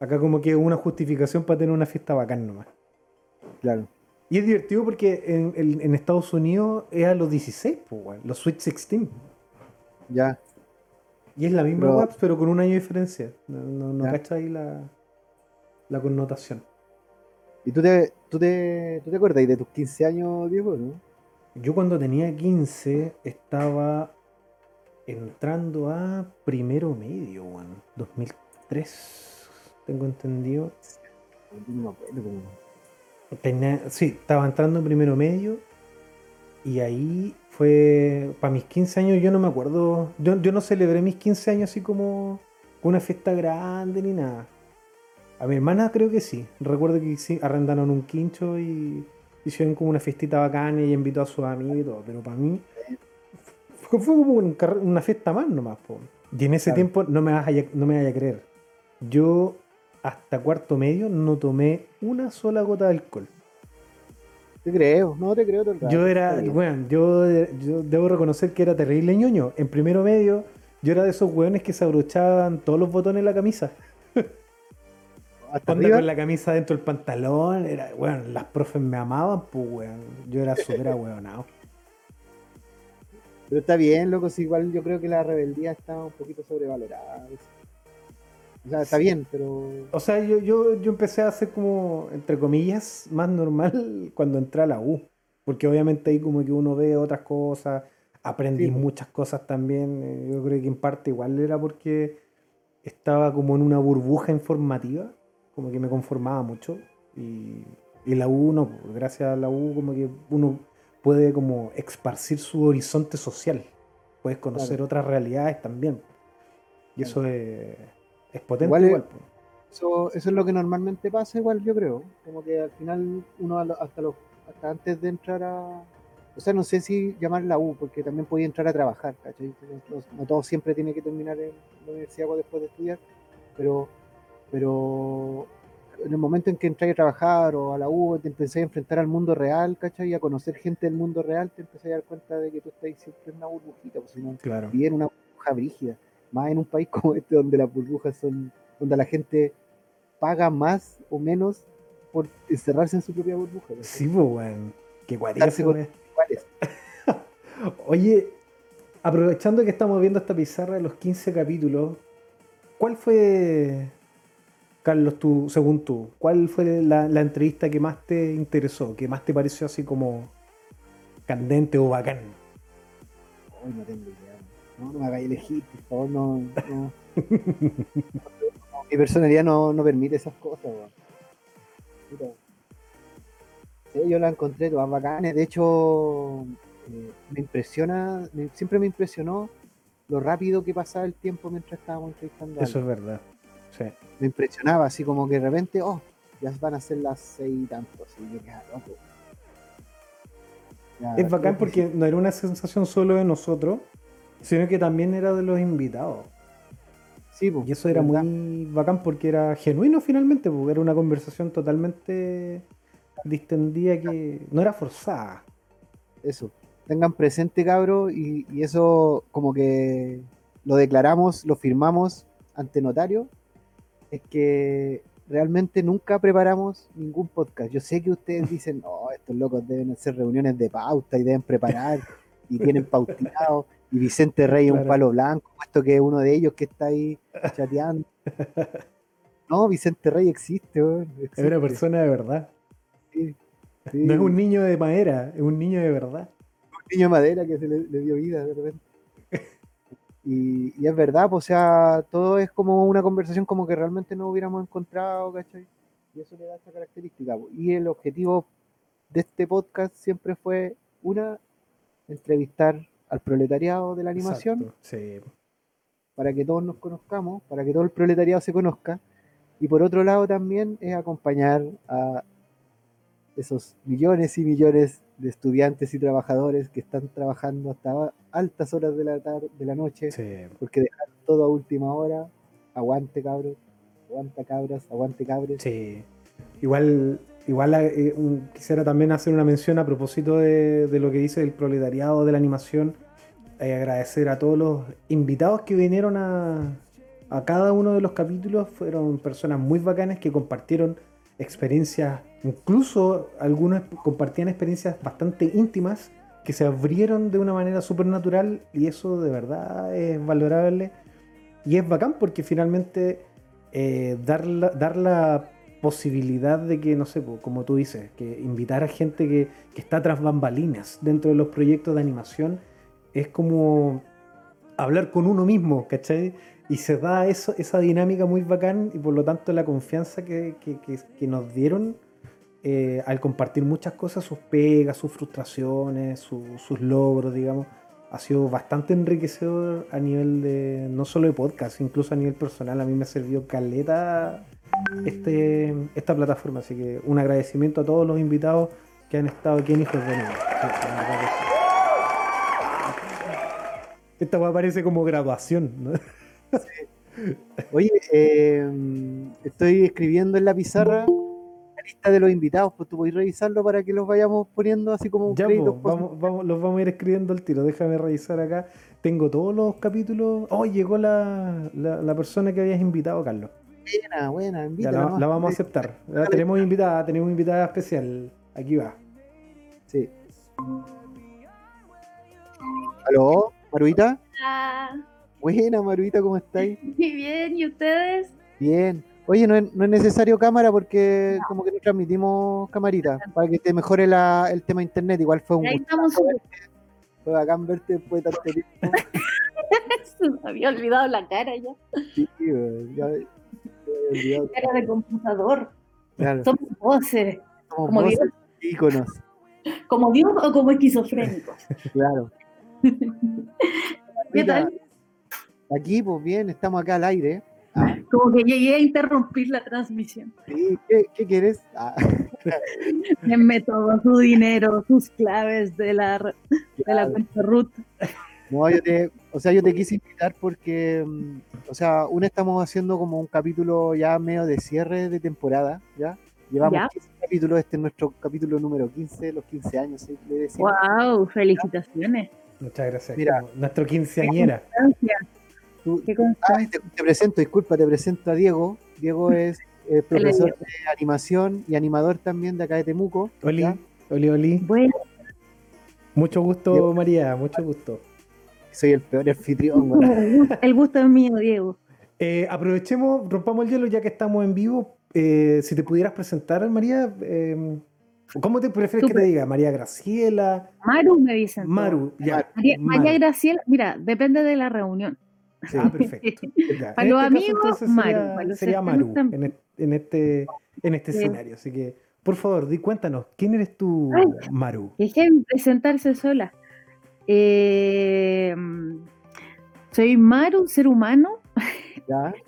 A: Acá como que es una justificación para tener una fiesta bacán nomás.
B: Claro.
A: Y es divertido porque en, Estados Unidos es a los 16, pues, los Sweet 16.
B: Ya.
A: Y es la misma pero, pero con un año de diferencia. No, no, ahí la, la connotación.
B: ¿Y tú te, tú, te, tú te acuerdas de tus 15 años, Diego? ¿no?
A: Yo cuando tenía 15 estaba entrando a primero medio, bueno, 2003, tengo entendido. No me acuerdo sí, estaba entrando en primero medio y ahí fue, para mis 15 años yo no me acuerdo, yo, no celebré mis 15 años así como una fiesta grande ni nada. A mi hermana creo que sí, recuerdo que sí, arrendaron un quincho y hicieron como una fiestita bacana y invitó a sus amigos y todo, pero para mí fue, como una fiesta más nomás. Y en ese tiempo no me, vas a, no me vaya a creer, yo hasta cuarto medio no tomé una sola gota de alcohol.
B: Te creo, no te creo.
A: Yo era, bueno, yo, debo reconocer que era terrible ñoño. En primero medio, yo era de esos weones que se abrochaban todos los botones de la camisa. ¿Hasta con la camisa dentro del pantalón, era, bueno, las profes me amaban, pues weón. Yo era súper ahueonado.
B: Pero está bien, loco, si igual yo creo que la rebeldía está un poquito sobrevalorada. O sea, está bien, pero.
A: O sea, yo, yo, yo empecé a hacer como, entre comillas, más normal cuando entré a la U. Porque obviamente ahí como que uno ve otras cosas, aprendí muchas cosas también. Eh, yo creo que en parte igual era porque estaba como en una burbuja informativa, como que me conformaba mucho. Y, y la U no, gracias a la U como que uno puede como esparcir su horizonte social. Puedes conocer otras realidades también. Y eso es es potente igual.
B: eso, eso, es lo que normalmente pasa igual, yo creo. Como que al final uno hasta los hasta antes de entrar a... O sea, no sé si llamar la U, porque también podía entrar a trabajar, ¿cachai? No, todo siempre tiene que terminar en la universidad después de estudiar, pero, pero en el momento en que entras a trabajar o a la U, te empecé a enfrentar al mundo real, ¿cachai? Y a conocer gente del mundo real, te empecé a dar cuenta de que tú estás siempre en una burbujita, pues, no,
A: claro.
B: y en una burbuja brígida más en un país como este donde las burbujas son, donde la gente paga más o menos por encerrarse en su propia burbuja.
A: Sí, pues, bueno. Qué Oye, aprovechando que estamos viendo esta pizarra de los 15 capítulos, ¿cuál fue, Carlos, tú, según tú, cuál fue la, la entrevista que más te interesó, que más te pareció así como candente o bacán?
B: Hoy no tengo idea. No, no me hagáis elegir, por favor, no. no. Mi personalidad no, no, permite esas cosas, Sí, yo la encontré todas bacanes. De hecho, eh, me impresiona, siempre me impresionó lo rápido que pasaba el tiempo mientras estábamos entrevistando.
A: Eso es verdad. Sí.
B: Me impresionaba, así como que de repente, oh, ya van a ser las seis y tanto. Así, yo loco.
A: es bacán porque no era una sensación solo de nosotros, sino que también era de los invitados.
B: Sí,
A: y eso era muy bacán porque era genuino finalmente, porque era una conversación totalmente distendida que no era forzada.
B: Eso. Tengan presente, cabro, y, y eso como que lo declaramos, lo firmamos ante notario, es que realmente nunca preparamos ningún podcast. Yo sé que ustedes dicen, no, estos locos deben hacer reuniones de pauta y deben preparar y tienen pautado y Vicente Rey un palo blanco, puesto que es uno de ellos que está ahí chateando. No, Vicente Rey existe.
A: Es una persona de verdad.
B: Sí, sí.
A: No es un niño de madera, es un niño de verdad.
B: un niño de madera que se le, le dio vida de repente. Y, y es verdad, pues, o sea, todo es como una conversación como que realmente no hubiéramos encontrado, ¿cachai? Y eso le da esta característica. Y el objetivo de este podcast siempre fue, una, entrevistar al proletariado de la animación,
A: Exacto, Sí.
B: para que todos nos conozcamos, para que todo el proletariado se conozca. Y por otro lado también es acompañar a esos millones y millones de estudiantes y trabajadores que están trabajando hasta altas horas de la tarde, de la noche,
A: Sí.
B: porque dejaron todo a última hora. Aguante cabros, aguanta cabras, aguante cabres.
A: Sí. Igual, igual eh, quisiera también hacer una mención a propósito de, de lo que dice el proletariado de la animación. Eh, agradecer a todos los invitados que vinieron a, a cada uno de los capítulos. Fueron personas muy bacanas que compartieron experiencias, incluso algunos compartían experiencias bastante íntimas que se abrieron de una manera súper natural y eso de verdad es valorable y es bacán porque finalmente eh, dar, la, dar la posibilidad de que, no sé, como tú dices, que invitar a gente que, que está tras bambalinas dentro de los proyectos de animación es como hablar con uno mismo, ¿cachai? Y se da eso, esa dinámica muy bacán y por lo tanto la confianza que, que- que- que nos dieron eh, al compartir muchas cosas, sus pegas, sus frustraciones, su- sus logros, digamos, ha sido bastante enriquecedor a nivel de, no solo de podcast, incluso a nivel personal. A mí me sirvió caleta este, esta plataforma, así que un agradecimiento a todos los invitados que han estado aquí en Hijos de sí. Esta weá parece como graduación, ¿no?
B: Oye, eh, estoy escribiendo en la pizarra lista de los invitados, pues tú podés revisarlo para que los vayamos poniendo así como
A: Ya,
B: créditos.
A: po,
B: pues.
A: vamos, vamos, los vamos a ir escribiendo al tiro. Déjame revisar acá. Tengo todos los capítulos. Oh, llegó la, la, la persona que habías invitado, Carlos.
B: Buena, buena,
A: Ya
B: invítala
A: la,
B: nomás.
A: la vamos a aceptar. Ya tenemos invitada, tenemos invitada especial. Aquí va.
B: Sí. ¿Aló? ¿Maruita?
C: Ah,
B: Buena, Maruita, ¿cómo estáis?
C: muy bien, ¿y ustedes?
B: Bien. Oye, no es, no es necesario cámara porque como que no transmitimos camarita, para que te mejore la- el tema internet. Igual fue un
C: Ahí estamos.
B: fue bacán verte después de tanto tiempo.
C: Se me había olvidado la cara ya.
B: Sí, ya- ya.
C: Cara de computador.
B: Claro,
C: Somos voces.
B: somos
C: como
B: voces,
C: Dios.
B: íconos,
C: ¿Como Dios o como esquizofrénicos?
B: claro.
C: ¿Qué tal?
B: Aquí, pues bien, estamos acá al aire.
C: Como que llegué a interrumpir la transmisión.
B: Sí, ¿Qué, qué quieres? Ah,
C: Denme todo su dinero, sus claves de la, de la cuenta.
B: No, yo te, o sea, yo te quise invitar porque, mm, o sea, una estamos haciendo como un capítulo ya medio de cierre de temporada, ¿ya? Llevamos
C: Ya.
B: 15 capítulos, este es nuestro capítulo número 15, los 15 años, ¿sí? le decimos.
C: ¡Wow! Felicitaciones.
A: Muchas gracias.
B: Mira.
A: Nuestro quinceañera.
C: Constancia,
B: Tú-
C: qué
B: Ah, te, te presento, disculpa, te presento a Diego. Diego es eh, profesor de animación y animador también de acá de Temuco.
A: Oli. Oli, Oli.
C: Bueno,
A: Mucho gusto,
B: Diego.
A: María, mucho gusto.
B: Soy el peor anfitrión, güey.
C: el gusto es mío, Diego.
A: Eh, aprovechemos, rompamos el hielo ya que estamos en vivo. Eh, si te pudieras presentar, María, eh, ¿cómo te prefieres que te diga? María Graciela,
C: Maru me dicen.
A: Maru, ya.
C: María,
A: Maru.
C: María Graciela, mira, depende de la reunión.
B: Sí.
A: Ah, perfecto. Ya.
C: Para
A: En
C: los
A: este caso,
C: amigos, Maru,
A: sería,
C: para los
A: sería
C: cercanos
A: Maru en, en este, en este
C: Sí.
A: escenario. Así que, por favor, di, cuéntanos, ¿quién eres tú,
C: Ay.
A: Maru?
C: Dejen presentarse sola. Eh, soy Maru, ser humano.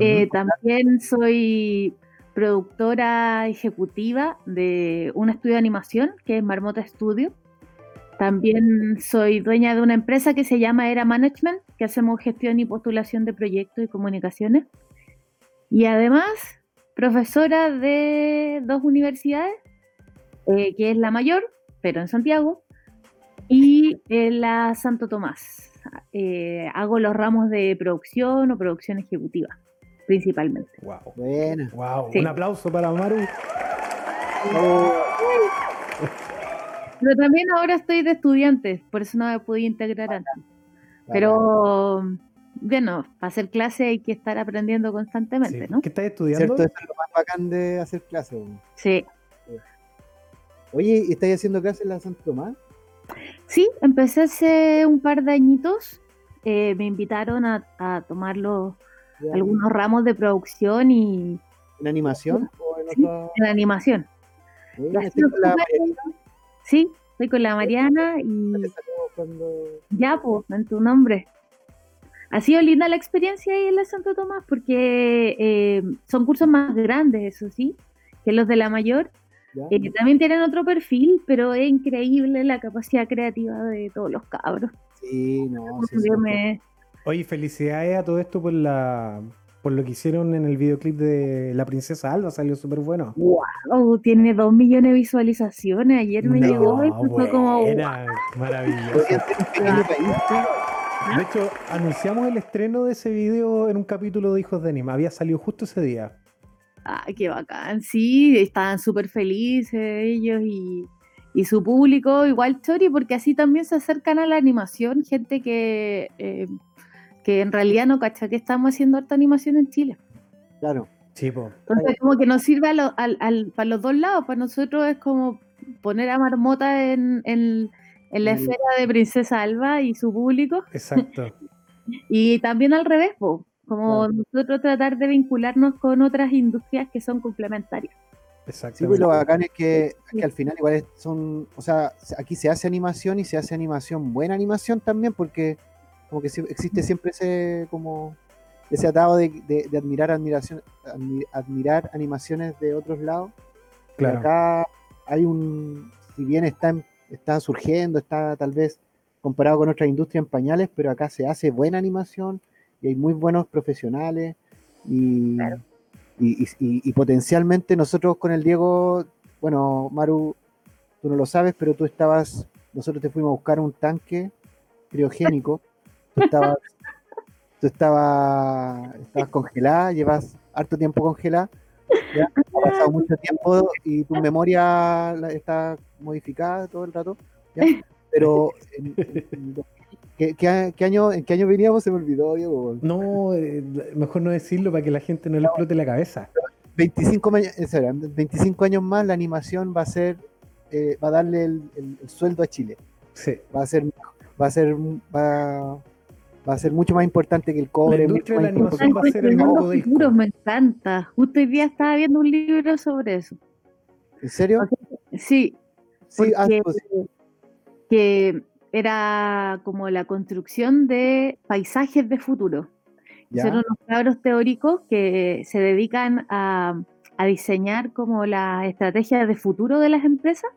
C: Eh, también soy productora ejecutiva de un estudio de animación que es Marmota Studio. También soy dueña de una empresa que se llama Era Management, que hacemos gestión y postulación de proyectos y comunicaciones. Y además, profesora de dos universidades, eh, que es la mayor, pero en Santiago, y en la Santo Tomás. Eh, hago los ramos de producción o producción ejecutiva, principalmente.
A: Wow.
B: Buena.
A: Wow.
C: Sí.
A: Un aplauso para Maru.
B: Oh,
C: Pero también ahora estoy de estudiante, por eso no me pude integrar antes. Pero bueno, para hacer clase hay que estar aprendiendo constantemente,
A: Sí.
C: ¿no?
A: ¿Qué estás
B: ¿Cierto?
A: estudiando?
B: Eso es lo más bacán de hacer clases. weón.
C: Sí.
B: Oye, ¿y ¿estáis haciendo clases en la Santo Tomás?
C: Sí, empecé hace un par de añitos. eh, me invitaron a, a tomar los- algunos ramos de producción y
B: ¿En animación? ¿O en
C: Sí.
B: otra?
C: en animación.
B: La
C: estuve-
B: Marianita,
C: Sí, estoy con la Mariana y ya, pues, en tu nombre. Ha sido linda la experiencia ahí en la Santo Tomás porque eh, son cursos más grandes, eso sí, que los de la mayor. Eh, también tienen otro perfil, pero es increíble la capacidad creativa de todos los cabros.
B: Sí, no, sí,
C: Yo
B: sí.
C: me-
A: Oye, felicidades a todo esto por la por lo que hicieron en el videoclip de La Princesa Alba, salió súper bueno.
C: Wow, tiene dos millones de visualizaciones. Ayer me
A: No,
C: llegó y fue como.
A: buena, maravilloso. De hecho, anunciamos el estreno de ese video en un capítulo de Hijos de Anima. Había salido justo ese día.
C: Ay, qué bacán. Sí, estaban súper felices ellos y, y su público, igual Chori, porque así también se acercan a la animación, gente que, eh, que en realidad no cacha que estamos haciendo harta animación en Chile.
B: Claro.
A: Sí, po.
C: Entonces, como que nos sirve a lo- al- al- para los dos lados. Para nosotros es como poner a Marmota en, en- en la esfera de Princesa Alba y su público.
A: Exacto.
C: Y también al revés, po, como
B: Claro.
C: nosotros tratar de vincularnos con otras industrias que son complementarias.
B: Sí,
A: Exactamente.
B: pues lo bacán es que, que al final igual son, o sea, aquí se hace animación y se hace animación, buena animación también, porque como que existe siempre ese como ese atado de, de- de admirar admiración, admi- admirar animaciones de otros lados.
A: Claro.
B: acá hay un, si bien está, en- está surgiendo, está tal vez comparado con otras industrias en pañales, pero acá se hace buena animación y hay muy buenos profesionales y,
C: Claro.
B: y, y- y- y potencialmente nosotros con el Diego, bueno, Maru, tú no lo sabes, pero tú estabas, nosotros te fuimos a buscar un tanque criogénico, tú estabas, tú estabas, estabas congelada, llevas harto tiempo congelada, ya, ha pasado mucho tiempo y tu memoria está modificada todo el rato, ¿ya? pero ¿qué, qué- qué año, ¿en qué año veníamos? Se me olvidó, Diego.
A: No, eh, mejor no decirlo para que la gente no le explote la cabeza.
B: 25, ma- en serio, en 25 años más la animación va a ser, eh, va a darle el, el- el sueldo a Chile.
A: Sí.
B: Va a ser, va a ser, va, va a ser mucho más importante que el cobre.
A: La industria de la animación va a ser el
C: Encuentro
A: banco del
C: futuros,
A: co.
C: me encanta. Justo hoy día estaba viendo un libro sobre eso.
B: ¿En serio?
C: Sí,
B: Sí, ah,
C: porque-
B: pues,
C: que era como la construcción de paisajes de futuro.
B: ya,
C: Son unos cabros teóricos que se dedican a, a diseñar como las estrategias de futuro de las empresas.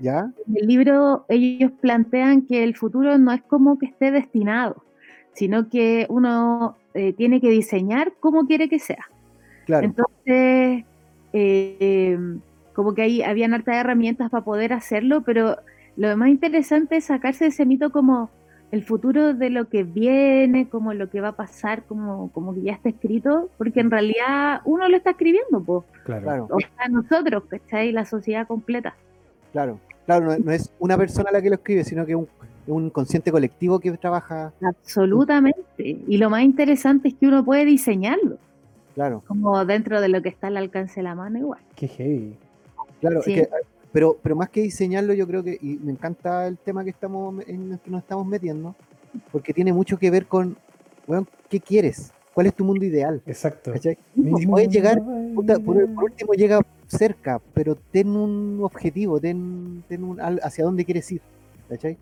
B: ya,
C: En el libro ellos plantean que el futuro no es como que esté destinado, sino que uno eh, tiene que diseñar cómo quiere que sea.
B: claro,
C: Entonces, eh, como que ahí habían hartas herramientas para poder hacerlo, pero lo más interesante es sacarse ese mito como el futuro de lo que viene, como lo que va a pasar, como, como que ya está escrito, porque en realidad uno lo está escribiendo, pues,
A: Claro.
C: o sea, nosotros, ¿cachai? La sociedad completa.
B: claro, claro, no, no es una persona la que lo escribe, sino que un, un consciente colectivo que trabaja,
C: Absolutamente. Y lo más interesante es que uno puede diseñarlo,
B: claro,
C: como dentro de lo que está al alcance de la mano igual.
A: Qué heavy.
B: claro, es que, pero, pero más que diseñarlo, yo creo que, y me encanta el tema que estamos en el que nos estamos metiendo, porque tiene mucho que ver con, bueno, ¿qué quieres? ¿Cuál es tu mundo ideal?
A: Exacto.
B: ¿Cachai? Si puedes llegar, puta, por, último llega cerca, pero ten un objetivo, ten, ten un, hacia dónde quieres ir, ¿cachai?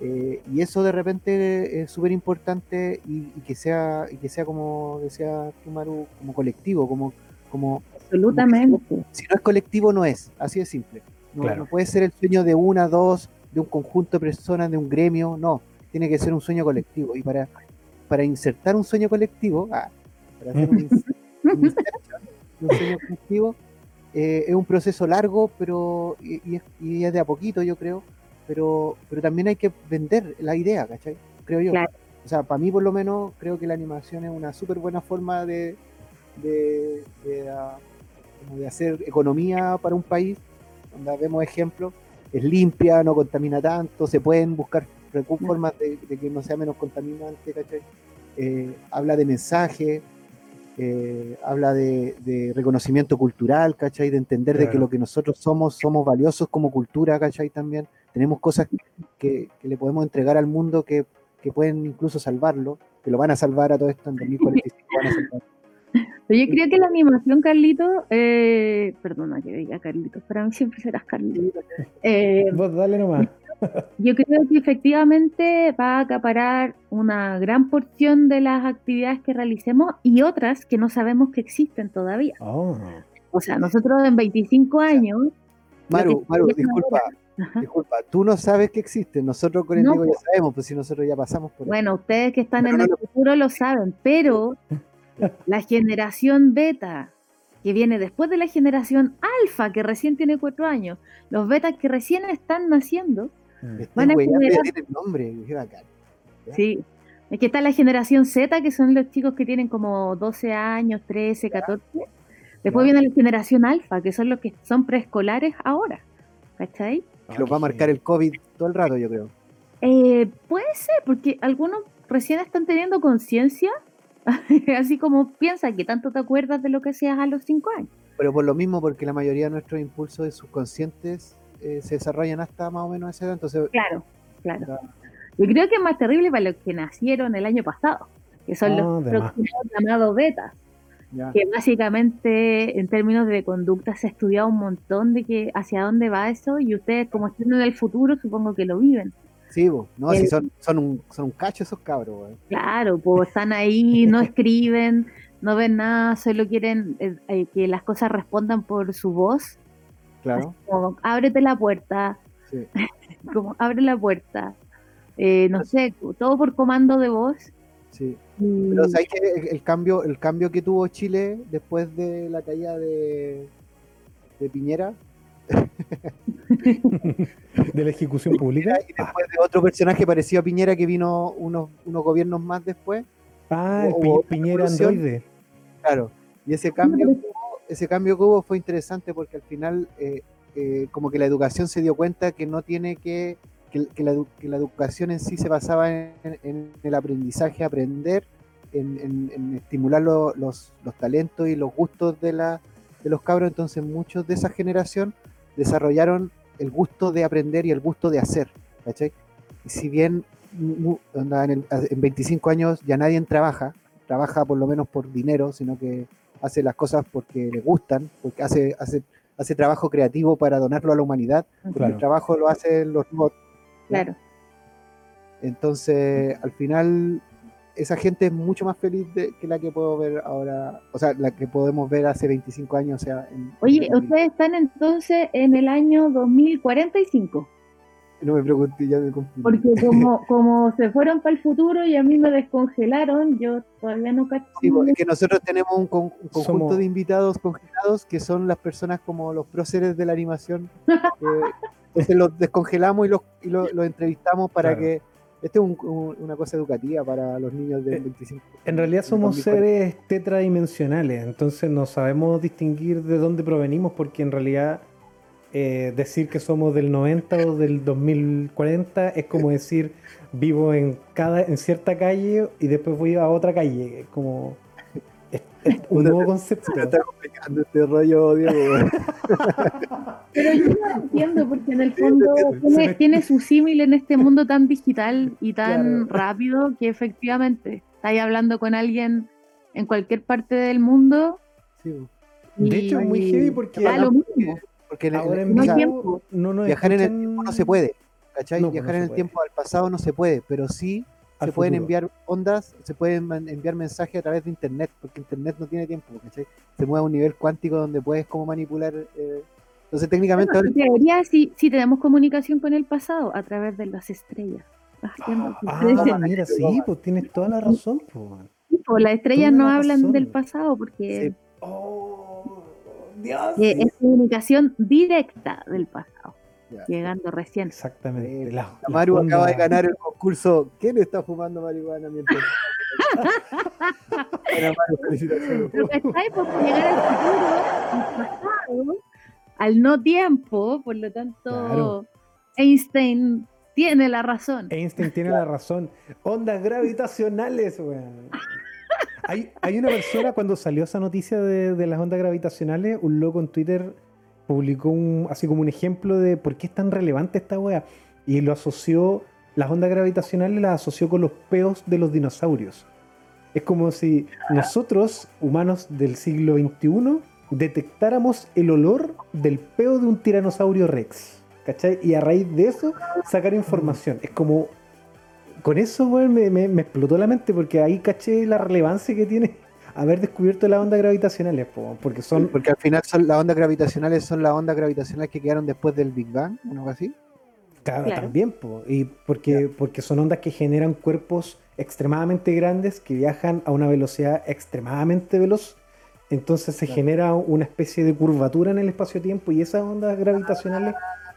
B: Eh, y eso de repente es súper importante y, y que sea, y que sea como decía Tumaru, como colectivo, como, como
C: Absolutamente.
B: si no es colectivo no es, así de simple. No,
A: Claro.
B: no puede ser el sueño de una, dos, de un conjunto de personas, de un gremio, no, tiene que ser un sueño colectivo. Y para, para insertar un sueño colectivo, ah, para hacer un, un insertion de un sueño colectivo, eh, es un proceso largo, pero y, y es, y es de a poquito, yo creo, pero, pero también hay que vender la idea, ¿cachai? Creo yo.
C: Claro.
B: O sea, para mí por lo menos creo que la animación es una súper buena forma de, de, de, ah, de hacer economía para un país, donde vemos ejemplos, es limpia, no contamina tanto, se pueden buscar formas de, de que no sea menos contaminante, ¿cachai? eh, habla de mensaje, eh, habla de, de reconocimiento cultural, ¿cachai? De entender de que lo que nosotros somos, somos valiosos como cultura, ¿cachai? También tenemos cosas que, que le podemos entregar al mundo que, que pueden incluso salvarlo, que lo van a salvar a todo esto en 2045. van a salvar.
C: Pero yo creo que la animación, Carlito, eh, perdona que diga Carlitos, para mí siempre serás Carlito. Eh,
A: Vos dale nomás.
C: Yo creo que efectivamente va a acaparar una gran porción de las actividades que realicemos y otras que no sabemos que existen todavía.
A: Oh.
C: O sea, nosotros en 25 años,
B: Maru, Maru, disculpa,
C: Ajá.
B: disculpa, tú no sabes que existen, nosotros con el
C: No,
B: ya
C: po.
B: sabemos, pues si nosotros ya pasamos por eso.
C: bueno, ustedes que están en
B: no
C: el futuro lo saben, pero la generación beta que viene después de la generación alfa que recién tiene cuatro años, los betas que recién están naciendo, Generar-
B: tiene el nombre, qué bacán.
C: Sí. Es que está la generación Z, que son los chicos que tienen como 12 años, 13, 14. Después viene la generación alfa, que son los que son preescolares ahora. ¿Cachai?
B: Que los va a marcar el COVID todo el rato, yo creo.
C: Eh, puede ser, porque algunos recién están teniendo conciencia, así como piensa que tanto te acuerdas de lo que hacías a los 5 años.
B: Pero por lo mismo, porque la mayoría de nuestros impulsos subconscientes eh, se desarrollan hasta más o menos esa edad, entonces
C: Claro, claro.
B: Claro.
C: Yo creo que es más terrible para los que nacieron el año pasado, que son
A: Ah,
C: los próximos llamados betas.
B: ya.
C: que básicamente en términos de conducta se ha estudiado un montón de que hacia dónde va eso y ustedes como están en el futuro supongo que lo viven.
B: Sí, bo, no,
C: El-
B: si son, son, un, son un cacho esos cabros.
C: Claro, pues están ahí, no escriben, no ven nada, solo quieren eh, eh, que las cosas respondan por su voz,
B: Claro,
C: como ábrete la puerta,
B: sí.
C: como abre la puerta, eh, no sé, todo por comando de voz.
B: sí.
C: y-
B: Pero ¿sabes que el, el cambio, el cambio que tuvo Chile después de la caída de, de Piñera
A: de la ejecución pública.
B: y después de otro personaje parecido a Piñera que vino unos, unos gobiernos más después,
A: Ah, el Pi-
B: otra
A: Piñera androide.
B: Claro, y ese cambio, ese cambio que hubo fue interesante porque al final eh, eh, como que la educación se dio cuenta que no tiene que, que, la, que la educación en sí se basaba en, el aprendizaje, aprender, en, estimular lo- los, los talentos y los gustos de, la, de los cabros, entonces muchos de esa generación desarrollaron el gusto de aprender y el gusto de hacer, ¿cachai? Y si bien mu- onda, en, el- en 25 años ya nadie trabaja, trabaja por lo menos por dinero, sino que hace las cosas porque le gustan, porque hace, hace, hace trabajo creativo para donarlo a la humanidad, porque
A: Claro.
B: el trabajo lo hacen los robots.
C: Claro.
B: Entonces, al final, esa gente es mucho más feliz de- que la que puedo ver ahora, o sea, la que podemos ver hace 25 años. O sea, en-
C: Oye,
B: en-
C: ustedes están entonces en el año 2045.
B: No me pregunté, ya me confundí.
C: Porque como, como se fueron para el futuro y a mí me descongelaron, yo todavía no cacho.
B: Sí, pues, es que nosotros tenemos un, con- un conjunto
A: Somos-
B: de invitados congelados que son las personas como los próceres de la animación. que- entonces los descongelamos y los, y los, los entrevistamos para
A: Claro.
B: que. Esto es un- un- una cosa educativa para los niños de
A: Eh,
B: 25.
A: En realidad somos
B: 2040.
A: seres tetradimensionales, entonces no sabemos distinguir de dónde provenimos porque en realidad eh, decir que somos del 90 o del 2040 es como decir vivo en cada en cierta calle y después voy a otra calle, es como es- es un nuevo concepto.
B: Se me está complicando este rollo, Diego.
C: Pero yo no entiendo porque en el fondo tiene, tiene su símil en este mundo tan digital y tan
A: Claro.
C: rápido que efectivamente estáis hablando con alguien en cualquier parte del mundo.
B: Sí,
A: De hecho es muy heavy porque
C: da lo mismo.
B: Porque en el-
A: ahora en
C: no hay
B: sea,
C: tiempo.
A: no nos
B: viajar en el
A: escuchan
B: tiempo no se puede. ¿Cachai?
A: No, pues,
B: viajar
A: no
B: en el
A: puede.
B: tiempo al pasado no se puede, pero sí
A: al
B: se pueden
A: futuro.
B: enviar ondas, se pueden enviar mensajes a través de internet, porque internet no tiene tiempo, ¿cachai? Se mueve a un nivel cuántico donde puedes como manipular. eh, Entonces técnicamente
C: Bueno,
B: ahora
C: en teoría sí, sí tenemos comunicación con el pasado a través de las estrellas. Ah, ustedes
A: Ah,
C: dicen,
A: mira, sí, pues tienes toda la razón. Pues.
C: sí, pues, las estrellas
A: toda
C: no
A: la
C: hablan
A: razón.
C: del pasado porque
B: Sí.
A: Oh, Dios.
C: que es comunicación directa del pasado,
B: Ya.
C: llegando recién.
A: Exactamente.
B: Eh,
A: la-
B: la
A: la
B: Maru acaba de ganar el concurso. ¿Quién está fumando marihuana mientras? Bueno, Maru, felicitaciones.
C: Pero ¿cachai? Porque llegar al futuro, al pasado, al no tiempo, por lo tanto,
A: Claro.
C: Einstein tiene la razón.
A: Einstein tiene la razón. Ondas gravitacionales, weón. Hay, una persona, cuando salió esa noticia de, las ondas gravitacionales, un loco en Twitter publicó un, así como un ejemplo de por qué es tan relevante esta weá. Y lo asoció, las ondas gravitacionales las asoció con los peos de los dinosaurios. Es como si nosotros, humanos del siglo XXI, detectáramos el olor del peo de un tiranosaurio rex. ¿Cachai? Y a raíz de eso, sacar información. Es como. Con eso, weón, me, me- me explotó la mente porque ahí caché la relevancia que tiene haber descubierto las ondas gravitacionales, po, porque son.
B: Porque al final son las ondas gravitacionales son las ondas gravitacionales que quedaron después del Big Bang, o algo así.
A: Claro,
C: Claro.
A: también, po, y porque, porque son ondas que generan cuerpos extremadamente grandes que viajan a una velocidad extremadamente veloz. Entonces se
B: Claro.
A: genera una especie de curvatura en el espacio-tiempo y esas ondas gravitacionales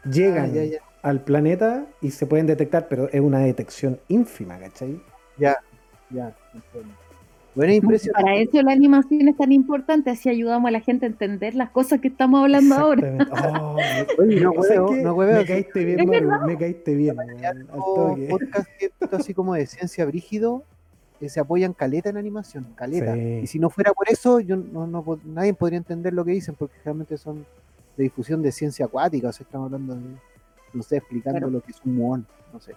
A: llegan
B: Ah, ya, ya.
A: Al planeta y se pueden detectar, pero es una detección ínfima, ¿cachai?
B: Ya, ya. entiendo. Bueno, es impresionante.
C: Para eso la animación es tan importante, así ayudamos a la gente a entender las cosas que estamos hablando ahora.
A: Oh,
B: Oye, no
A: ¿sabes
B: hueveo, no hueveo.
A: Me caíste bien, Maru, me caíste bien. toque.
B: podcasts que así como de ciencia brígido que se apoyan caleta en animación, caleta.
A: Sí.
B: Y si no fuera por eso, yo no, no nadie podría entender lo que dicen, porque realmente son de difusión de ciencia acuática, o sea, estamos hablando de, no sé, explicando
C: Claro.
B: lo que es un muón, no sé.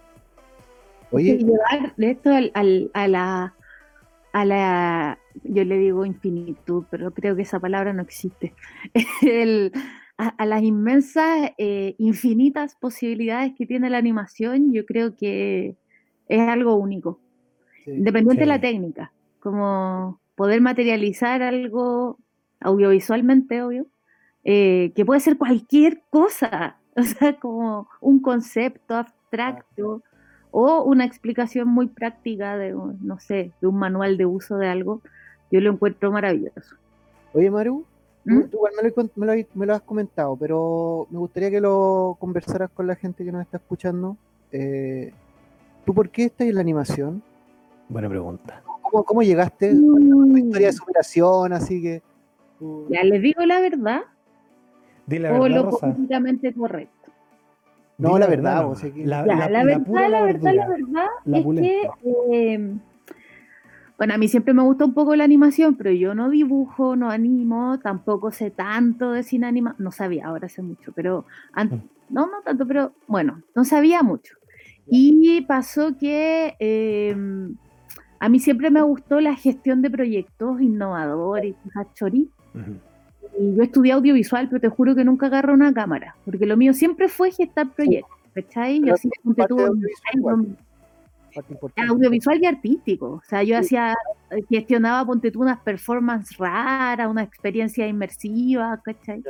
B: Oye,
C: llevar esto al, al- a la a la yo le digo infinitud, pero creo que esa palabra no existe. El- a, a las inmensas, eh, infinitas posibilidades que tiene la animación, yo creo que es algo único,
B: sí,
C: independiente de la
A: Sí.
C: técnica, como poder materializar algo audiovisualmente, obvio, eh, que puede ser cualquier cosa, o sea, como un concepto abstracto o una explicación muy práctica de, un- no sé, de un manual de uso de algo, yo lo encuentro maravilloso.
B: oye Maru, tú-
C: ¿Mm?
B: tú igual me lo, cont- me, lo, has- me lo has comentado, pero me gustaría que lo conversaras con la gente que nos está escuchando. Eh, ¿Tú por qué estás en la animación?
A: Buena pregunta.
B: ¿Cómo, cómo llegaste? tu historia de superación, así que. tú-
C: Ya les digo la verdad
A: La
C: o
A: verdad,
C: lo
A: Rosa.
C: políticamente correcto.
B: No, la verdad, aquí-
A: La,
C: Ya,
A: la-
C: la,
A: la
C: verdad, la verdad, la verdad
A: La
C: es
A: pulenta.
C: que, eh, bueno, a mí siempre me gusta un poco la animación, pero yo no dibujo, no animo, tampoco sé tanto de cine anima, no sabía, ahora sé mucho, pero an-
A: Mm.
C: no, no tanto, pero bueno, no sabía mucho. Y pasó que eh, a mí siempre me gustó la gestión de proyectos innovadores cosas chorí. Y yo estudié audiovisual, pero te juro que nunca agarré una cámara, porque lo mío siempre fue gestar proyectos, ¿cachai? Yo así ponte tú,
B: audiovisual
C: y artístico. O sea, yo
B: Sí.
C: hacía, eh, gestionaba, ponte tú, unas performances raras, una experiencia inmersiva, ¿cachai?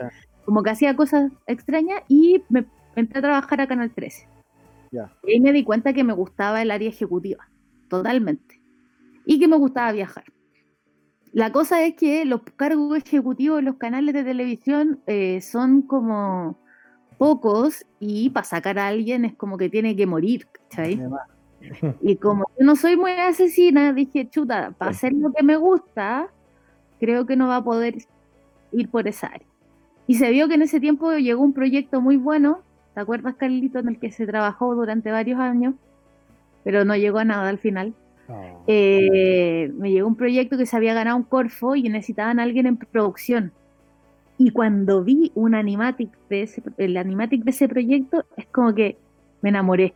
C: Como que hacía cosas extrañas y me entré a trabajar a Canal 13.
B: Ya.
C: Y ahí me di cuenta que me gustaba el área ejecutiva, totalmente. Y que me gustaba viajar. La cosa es que los cargos ejecutivos en los canales de televisión eh, son como pocos y para sacar a alguien es como que tiene que morir, ¿cachai? Y como yo no soy muy asesina, dije, chuta, para hacer lo que me gusta, creo que no va a poder ir por esa área. Y se vio que en ese tiempo llegó un proyecto muy bueno, ¿te acuerdas, Carlito, en el que se trabajó durante varios años? Pero no llegó a nada al final.
A: Oh.
C: Eh, me llegó un proyecto que se había ganado un Corfo y necesitaban a alguien en producción. Y cuando vi un animatic de ese, el animatic de ese proyecto, es como que me enamoré.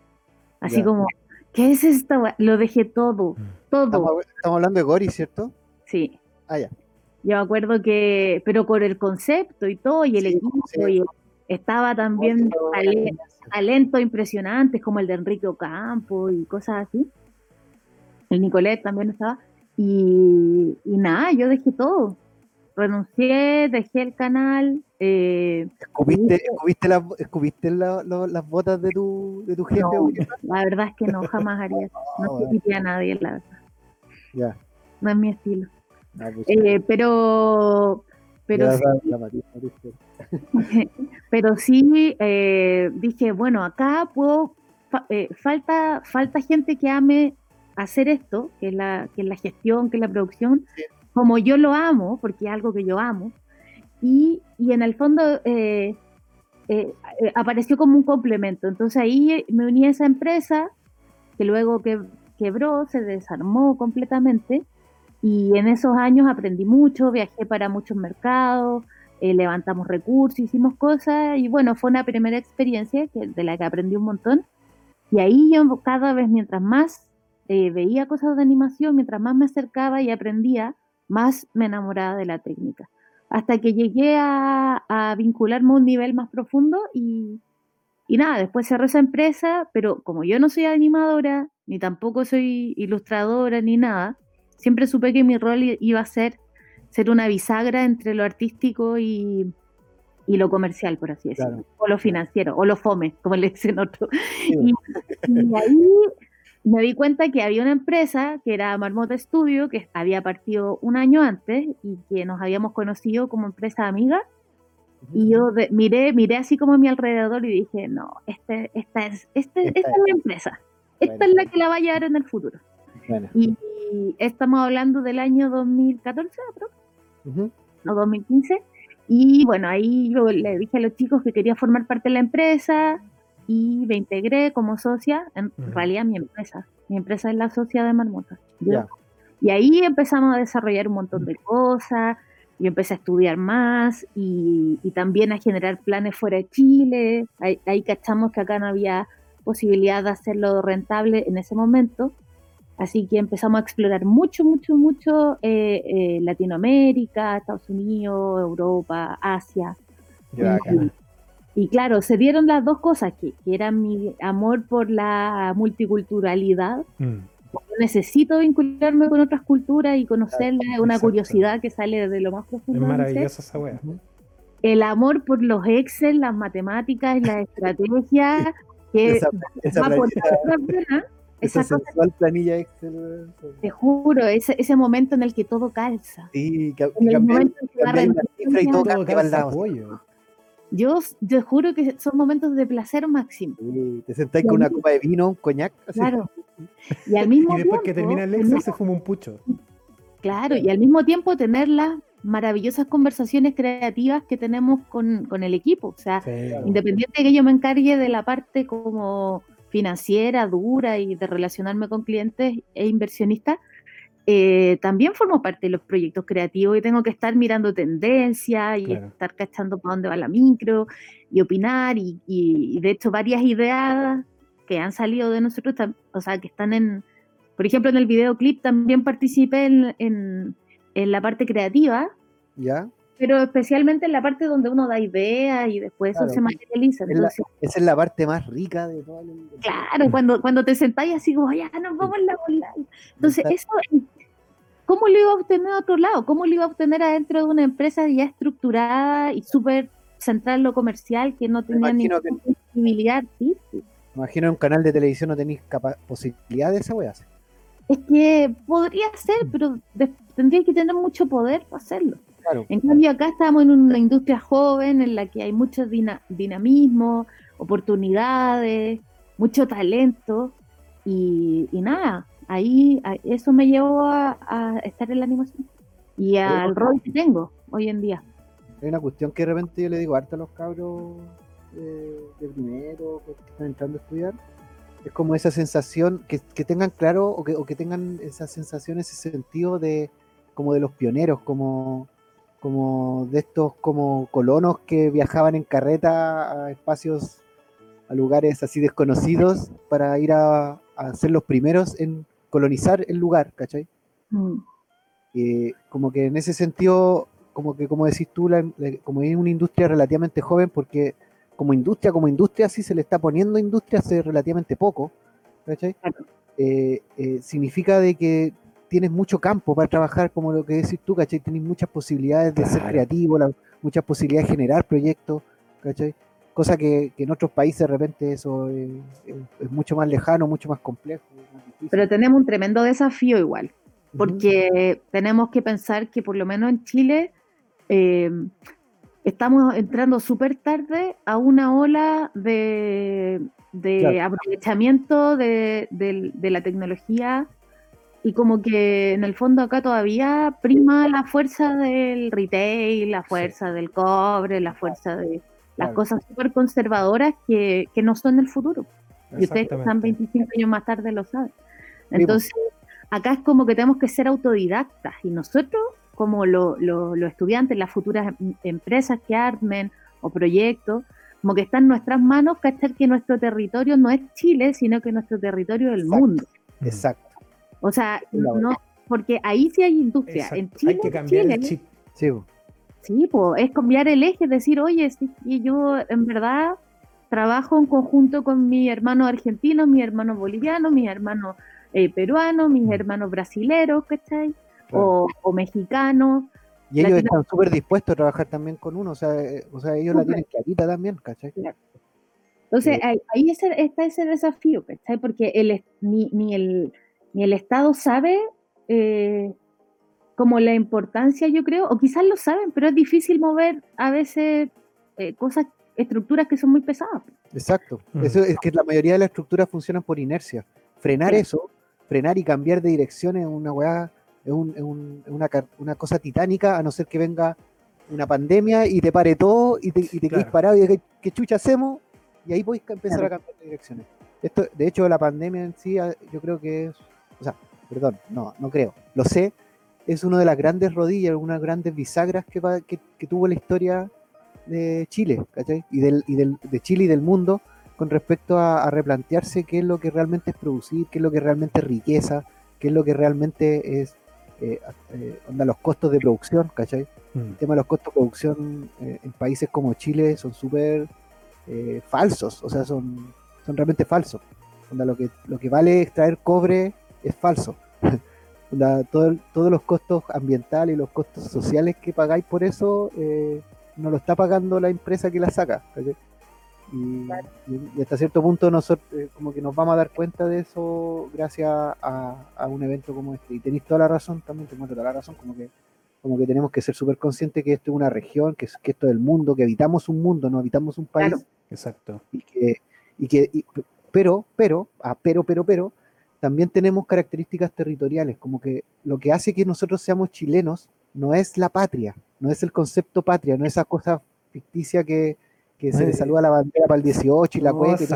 C: Así como, ¿qué es esto? Lo dejé todo, todo.
B: estamos, estamos hablando de Gori, ¿cierto?
C: Sí.
B: Ah, ya.
C: Yo me acuerdo que, pero con el concepto y todo, y el
B: Sí,
C: equipo,
B: sí.
C: y estaba también talentos impresionantes como el de Enrique Ocampo y cosas así. El Nicolet también estaba. Y, y nada, yo dejé todo. Renuncié, dejé el canal. eh,
B: ¿Escupiste, la- las botas de tu, de tu jefe?
C: No. la verdad es que no, jamás haría eso. No pide a nadie, la verdad.
B: Ya.
C: No es mi estilo.
B: Ah, pues,
C: Eh, pero, pero
B: ya
C: sí,
B: la
C: pero sí eh, dije, bueno, acá puedo, fa- eh, falta, falta gente que ame hacer esto, que es la, que es la gestión, que es la producción,
B: Sí.
C: como yo lo amo, porque es algo que yo amo, y, y en el fondo eh, eh, eh, apareció como un complemento. Entonces ahí me uní a esa empresa que luego que, quebró, se desarmó completamente y en esos años aprendí mucho, viajé para muchos mercados, eh, levantamos recursos, hicimos cosas y bueno, fue una primera experiencia que, de la que aprendí un montón. Y ahí yo cada vez mientras más veía cosas de animación, mientras más me acercaba y aprendía, más me enamoraba de la técnica. Hasta que llegué a, vincularme a un nivel más profundo y, nada, después cerré esa empresa, pero como yo no soy animadora, ni tampoco soy ilustradora, ni nada, siempre supe que mi rol iba a ser ser una bisagra entre lo artístico y, lo comercial, por así decirlo, o lo financiero, o lo fome, como le dicen otros. y, ahí me di cuenta que había una empresa que era Marmota Studio, que había partido un año antes y que nos habíamos conocido como empresa amiga. Y yo miré, miré así como a mi alrededor y dije, no, este, esta, es, este, esta, es mi empresa. Esta es la que la va a llevar en el futuro. Y, estamos hablando del año 2014, o 2015. Y bueno, ahí yo le dije a los chicos que quería formar parte de la empresa y me integré como socia, en realidad mi empresa, mi empresa es la socia de Marmota. Y ahí empezamos a desarrollar un montón de cosas, yo empecé a estudiar más y, también a generar planes fuera de Chile, ahí, cachamos que acá no había posibilidad de hacerlo rentable en ese momento, así que empezamos a explorar mucho, mucho, mucho eh, eh, Latinoamérica, Estados Unidos, Europa, Asia. Y claro, se dieron las dos cosas, que, que era mi amor por la multiculturalidad. Mm. necesito vincularme con otras culturas y conocerlas, una curiosidad que sale de lo más profundo.
A: Es maravillosa esa wea.
C: El amor por los Excel, las matemáticas, las estrategias, que esa, esa
B: planilla, esa, sensual planilla Excel.
C: Te juro, ese, ese momento en el que todo calza.
B: Sí, que, en el momento en que la cifra y todo, todo calza.
C: Yo te juro que son momentos de placer máximo.
B: te sentáis con una copa de vino, un coñac.
C: Claro. Y al mismo
A: después que termina el Excel se fuma un pucho.
C: Claro, y al mismo tiempo tener las maravillosas conversaciones creativas que tenemos con, el equipo. O sea, independiente de que yo me encargue de la parte como financiera, dura y de relacionarme con clientes e inversionistas, eh, también formo parte de los proyectos creativos y tengo que estar mirando tendencias y estar cachando para dónde va la micro y opinar y, de hecho varias ideas que han salido de nosotros, o sea, que están en, por ejemplo, en el videoclip también participé en, en, la parte creativa.
B: ¿Ya?
C: Pero especialmente en la parte donde uno da ideas y después eso se materializa.
B: esa es la parte más rica de todo el...
C: Claro, cuando, cuando te sentáis así como, ya nos vamos a la bola. Entonces, eso, ¿cómo lo iba a obtener a otro lado? ¿Cómo lo iba a obtener adentro de una empresa ya estructurada y súper central en lo comercial que no tenía ninguna posibilidad
B: Me imagino en un canal de televisión no tenéis posibilidad de esa.
C: Es que podría ser, pero tendría que tener mucho poder para hacerlo. En cambio, acá estamos en una industria joven en la que hay mucho dinamismo, oportunidades, mucho talento y, nada, ahí eso me llevó a, estar en la animación y al rol que tengo hoy en día.
B: Hay una cuestión que de repente yo le digo harta a los cabros de primero que están entrando a estudiar. Es como esa sensación, que, tengan claro o que, o que tengan esa sensación, ese sentido de como de los pioneros, como como de estos como colonos que viajaban en carreta a espacios, a lugares así desconocidos para ir a, ser los primeros en colonizar el lugar, ¿cachai? Mm. Eh, como que en ese sentido, como que como decís tú, como es una industria relativamente joven, porque como industria, como industria sí se le está poniendo industria hace relativamente poco, ¿cachai? Eh, eh, significa de que tienes mucho campo para trabajar, como lo que decís tú, ¿cachai? Tienes muchas posibilidades de ser creativo, muchas posibilidades de generar proyectos, ¿cachai? Cosa que, en otros países de repente eso es, mucho más lejano, mucho más complejo.
C: Pero tenemos un tremendo desafío igual, porque tenemos que pensar que por lo menos en Chile eh, estamos entrando súper tarde a una ola de, aprovechamiento de, de la tecnología y como que en el fondo acá todavía prima la fuerza del retail, la fuerza del cobre, la fuerza de, las
A: Claro.
C: cosas súper conservadoras que, que no son el futuro. Y ustedes que están
A: Exactamente.
C: 25 años más tarde lo saben. Entonces, acá es como que tenemos que ser autodidactas y nosotros, como lo- lo- los estudiantes, las futuras em- empresas que armen o proyectos, como que está en nuestras manos cachar que nuestro territorio no es Chile, sino que nuestro territorio es el
B: Exacto.
C: mundo.
B: Exacto.
C: O sea, no, porque ahí sí hay industria. En. Chile,
A: Hay que cambiar
C: Chile,
A: el chip.
B: Sí.
C: Sí, pues es cambiar el eje, es decir, oye, sí, y yo en verdad trabajo en conjunto con mis hermanos argentinos, mis hermanos bolivianos, mis hermanos eh, peruanos, mis hermanos brasileros, ¿cachai?
B: Claro.
C: O, o mexicanos.
B: Y ellos
C: Latino-
B: están súper dispuestos a trabajar también con uno, o sea, eh, o sea ellos la tienen clarita también, ¿cachai?
C: Entonces,
B: Eh.
C: ahí, ahí ese- está ese desafío, ¿cachai? Porque el, ni, ni, el, ni el Estado sabe eh, como la importancia, yo creo, o quizás lo saben, pero es difícil mover a veces eh, cosas, estructuras que son muy pesadas.
B: Exacto.
A: Mm.
B: Eso es que la mayoría de las estructuras funcionan por inercia. Frenar
C: Sí.
B: eso, frenar y cambiar de dirección es una weá, es, un- es un- es una, cosa titánica, a no ser que venga una pandemia y te pare todo y te, y te quedes parado y digas, ¿qué chucha hacemos? Y ahí podéis empezar
C: Claro.
B: a cambiar de direcciones. Esto, de hecho, la pandemia en sí, ah, yo creo que es, o sea, perdón, no, no creo, lo sé, es una de las grandes rodillas, una de las grandes bisagras que, va- que, que tuvo la historia de Chile, ¿cachai? Y, del, y del, de Chile y del mundo con respecto a, a replantearse qué es lo que realmente es producir, qué es lo que realmente es riqueza, qué es lo que realmente es eh, eh, onda, los costos de producción, ¿cachai?
A: Mm.
B: El tema de los costos de producción eh, en países como Chile son súper eh, falsos, o sea, son, son realmente falsos. Onda, lo, que, lo que vale extraer cobre es falso. Todo el- todos los costos ambientales y los costos sociales que pagáis por eso eh, no lo está pagando la empresa que la saca. Y, y- y hasta cierto punto nosotros eh, como que nos vamos a dar cuenta de eso gracias a, a un evento como este. Y tenéis toda la razón, también tengo toda la razón, como que como que tenemos que ser súper conscientes que esto es una región, que, es- que esto es el mundo, que habitamos un mundo, no habitamos un país,
C: Claro.
A: Exacto.
B: y que, y que y- pero, pero, ah, pero, pero, pero, también tenemos características territoriales, como que lo que hace que nosotros seamos chilenos no es la patria, no es el concepto patria, no es esa cosa ficticia que, que se le saluda la bandera para el 18 y la cueca y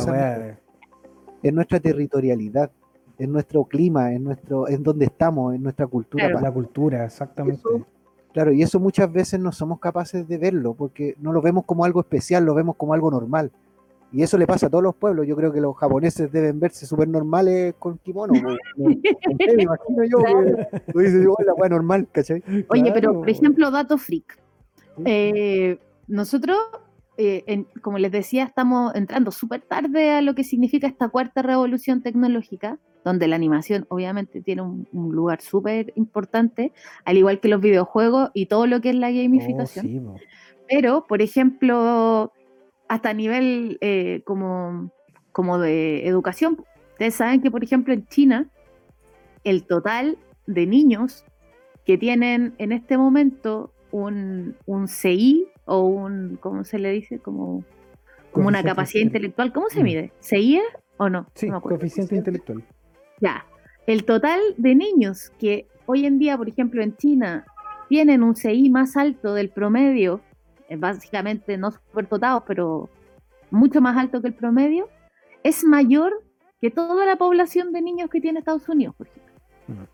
B: es nuestra territorialidad, es nuestro clima, es nuestro, es donde estamos, es nuestra cultura.
C: Claro.
A: La cultura, exactamente.
B: Eso- Claro, y eso muchas veces no somos capaces de verlo, porque no lo vemos como algo especial, lo vemos como algo normal. Y eso le pasa a todos los pueblos. Yo creo que los japoneses deben verse súper normales con kimono. sé, me imagino yo tú dices, "Oh, la weá normal, ¿cachai?
C: Oye, pero por ejemplo, dato freak. Eh, nosotros, eh, en- como les decía, estamos entrando súper tarde a lo que significa esta cuarta revolución tecnológica, donde la animación obviamente tiene un, un lugar súper importante, al igual que los videojuegos y todo lo que es la
A: Oh,
C: gamificación.
A: sí.
C: Pero, por ejemplo, hasta a nivel eh, como, como de educación, ustedes saben que, por ejemplo, en China, el total de niños que tienen en este momento un, un CI o un, ¿cómo se le dice? Como, como una capacidad
A: intele-
C: intelectual. ¿Cómo se
A: Mm.
C: mide? ¿CI es o no?
A: Sí,
C: No
A: coeficiente intelectual.
C: Ya, el total de niños que hoy en día, por ejemplo, en China, tienen un CI más alto del promedio, básicamente no superdotados, pero mucho más alto que el promedio, es mayor que toda la población de niños que tiene Estados Unidos, por ejemplo.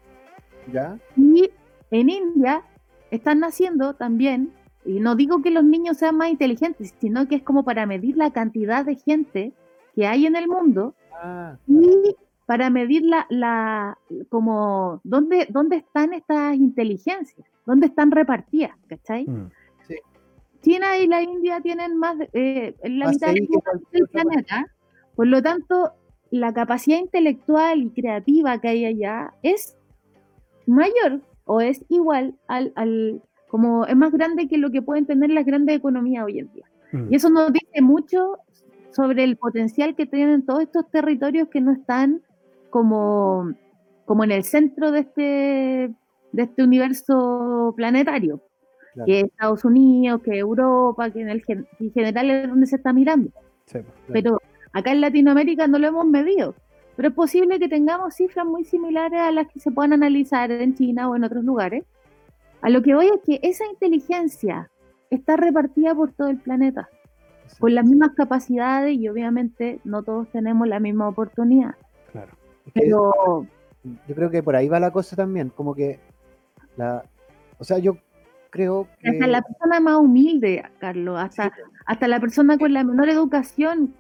B: ¿Ya?
C: Y en India están naciendo también, y no digo que los niños sean más inteligentes, sino que es como para medir la cantidad de gente que hay en el mundo
B: Ah,
C: y para medir la, la como dónde, dónde están estas inteligencias, dónde están repartidas, ¿cachai?
A: Mm.
C: China y la India tienen más, de- eh, la
B: Más
C: mitad del planeta, por lo tanto, la capacidad intelectual y creativa que hay allá es mayor o es igual al, al como es más grande que lo que pueden tener las grandes economías hoy en día.
A: Mm.
C: Y eso nos dice mucho sobre el potencial que tienen todos estos territorios que no están como, como en el centro de este, de este universo planetario,
B: Claro.
C: que es Estados Unidos, que Europa, que en, el, en general es donde se está mirando.
A: Sí, po.
C: Pero acá en Latinoamérica no lo hemos medido. Pero es posible que tengamos cifras muy similares a las que se puedan analizar en China o en otros lugares. A lo que voy es que esa inteligencia está repartida por todo el planeta. con las mismas capacidades y obviamente no todos tenemos la misma oportunidad.
A: Claro.
B: Es que
C: Pero
B: yo creo que por ahí va la cosa también, como que la, o sea, yo creo que
C: hasta la persona más humilde, Carlos, hasta, hasta la persona con la menor educación,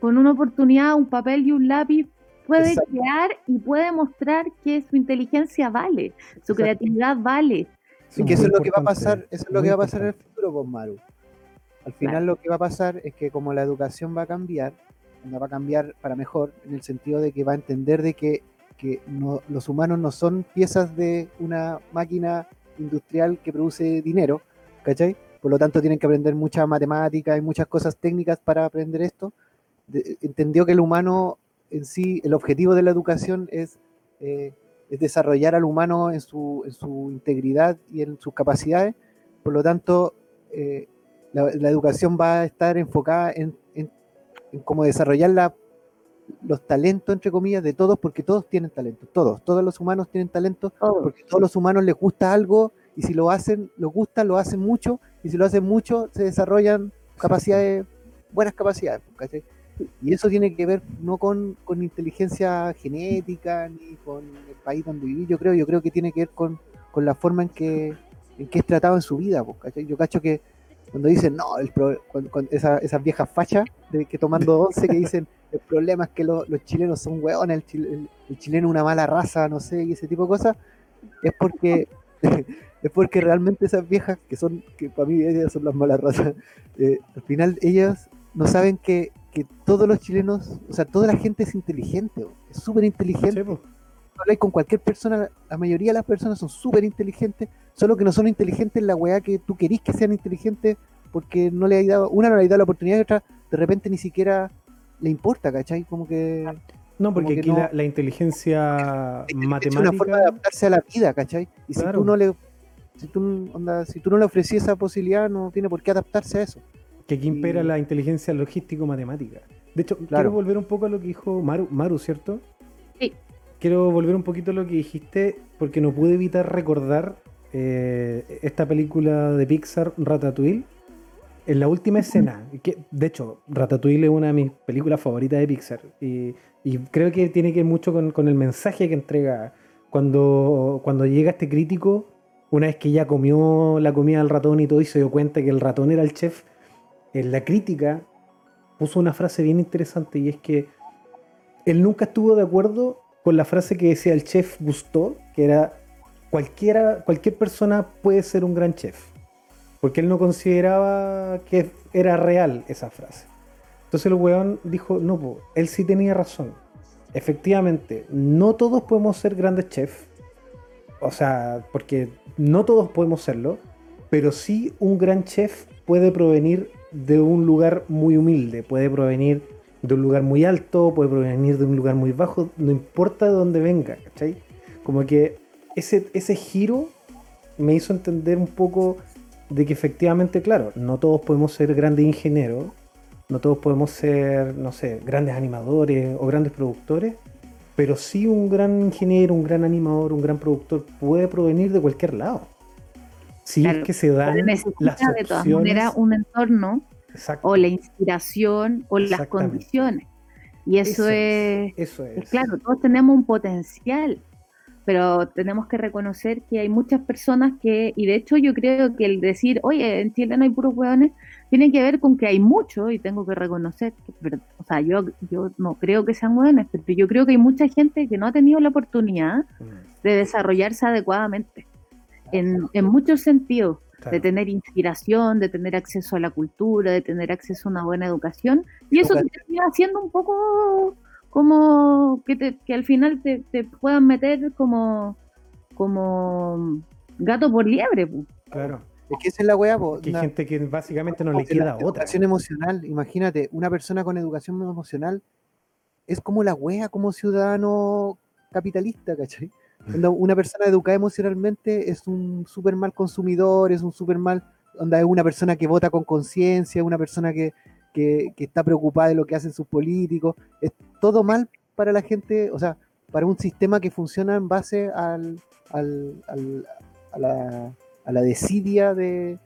C: con una oportunidad, un papel y un lápiz, puede
B: Exacto.
C: crear y puede mostrar que su inteligencia vale, su
B: Exacto.
C: creatividad vale.
B: Y
A: Son
B: que eso es lo que va a pasar, eso es lo que va a pasar en el futuro, pues Maru. Al final
C: Claro.
B: lo que va a pasar es que como la educación va a cambiar, no va a cambiar para mejor, en el sentido de que va a entender de que, que no- los humanos no son piezas de una máquina industrial que produce dinero, ¿cachai? Por lo tanto tienen que aprender mucha matemática y muchas cosas técnicas para aprender esto. De- entendió que el humano en sí, el objetivo de la educación es, eh, es desarrollar al humano en su, en su integridad y en sus capacidades. Por lo tanto, eh, la, la educación va a estar enfocada en, en, en cómo desarrollar la- los talentos, entre comillas, de todos, porque todos tienen talento, todos, todos los humanos tienen talento,
C: Todo.
B: porque todos los humanos les gusta algo y si lo hacen, les gusta, lo hacen mucho, y si lo hacen mucho, se desarrollan capacidades, buenas capacidades. ¿cachai? Y eso tiene que ver no con, con inteligencia genética ni con el país donde viví, yo creo, yo creo que tiene que ver con, con la forma en que, en que es tratado en su vida. po, ¿cachai? Yo cacho que cuando dicen, no, el pro- cuando esa- esas viejas fachas de que tomando once que dicen, el problema es que lo- los chilenos son hueones, el, chil- el- el chileno es una mala raza, no sé, y ese tipo de cosas, es porque es porque realmente esas viejas, que son, que para mí ellas son las malas razas, eh, al final ellas no saben que, que todos los chilenos, o sea, toda la gente es inteligente, es súper inteligente.
A: Sí,
B: con cualquier persona, la mayoría de las personas son súper inteligentes, solo que no son inteligentes en la weá que tú querís que sean inteligentes porque no le hay dado, una no le hay dado la oportunidad y otra de repente ni siquiera le importa, ¿cachai? Como que
A: No, porque
B: que
A: aquí
B: no-
A: la, la inteligencia
B: es una
A: matemática.
B: forma de adaptarse a la vida, ¿cachai? Y si tú no le si tú, onda, si tú no le ofrecías esa posibilidad, no tiene por qué adaptarse a eso.
A: que aquí impera
B: Y-
A: la inteligencia logístico-matemática. De hecho, quiero volver un poco a lo que dijo Maru, Maru, ¿cierto?
C: Sí.
A: Quiero volver un poquito a lo que dijiste, porque no pude evitar recordar eh, esta película de Pixar, Ratatouille, en la última escena. Que, de hecho, Ratatouille es una de mis películas favoritas de Pixar. Y, creo que tiene que ver mucho con, con el mensaje que entrega. Cuando, cuando llega este crítico, una vez que ya comió la comida del ratón y todo, y se dio cuenta que el ratón era el chef, en la crítica puso una frase bien interesante y es que él nunca estuvo de acuerdo con la frase que decía el chef Gusteau, que era cualquiera, cualquier persona puede ser un gran chef, porque él no consideraba que era real esa frase. Entonces el weón dijo, no, él sí tenía razón. Efectivamente, no todos podemos ser grandes chefs, o sea, porque no todos podemos serlo, pero sí un gran chef puede provenir de un lugar muy humilde, puede provenir de un lugar muy alto, puede provenir de un lugar muy bajo, no importa de dónde venga, ¿cachai? Como que ese, ese giro me hizo entender un poco de que efectivamente, claro, no todos podemos ser grandes ingenieros, no todos podemos ser, no sé, grandes animadores o grandes productores, pero sí un gran ingeniero, un gran animador, un gran productor puede provenir de cualquier lado. Si
C: Claro,
A: es que se dan las
C: necesita de todas
A: opciones.
C: maneras un entorno
A: Exacto,
C: o la inspiración o las condiciones. Y eso,
A: Eso
C: es,
A: eso
C: es
A: es.
C: claro, todos tenemos un potencial, pero tenemos que reconocer que hay muchas personas que, y de hecho yo creo que el decir, oye, en Chile no hay puros hueones, tiene que ver con que hay mucho, y tengo que reconocer, que, pero, o sea, yo, yo no creo que sean hueones, pero yo creo que hay mucha gente que no ha tenido la oportunidad
A: Mm,
C: de desarrollarse adecuadamente, en, en muchos sentidos
A: claro.
C: de tener inspiración, de tener acceso a la cultura, de tener acceso a una buena educación. Y eso
B: Educación.
C: termina haciendo un poco como que, te- que al final te, te puedan meter como, como gato por liebre. pu.
A: Claro.
B: Es que esa es la weá, po,
A: Que hay gente que básicamente no le queda otra.
B: Educación emocional, imagínate, una persona con educación emocional es como la wea, como ciudadano capitalista, ¿cachai? Onda, una persona educada emocionalmente es un súper mal consumidor, es un súper mal, onda, es una persona que vota con conciencia, una persona que, que, que está preocupada de lo que hacen sus políticos, es todo mal para la gente, o sea, para un sistema que funciona en base al, al- al- a, la, a la desidia de,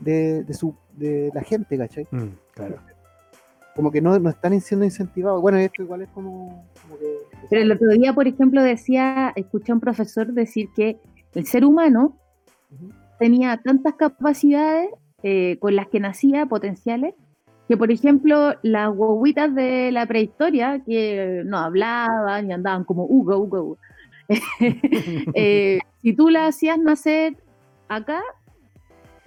B: de, de su, de la gente, ¿cachai?
A: Mm, claro.
B: como que no, no están siendo incentivados. Bueno, esto igual es como, como que...
C: Pero el otro día, por ejemplo, decía, escuché a un profesor decir que el ser humano tenía tantas capacidades eh, con las que nacía, potenciales, que por ejemplo las guaguitas de la prehistoria, que no hablaban y andaban como ugo, ugo, ugo, eh, si tú las hacías nacer acá,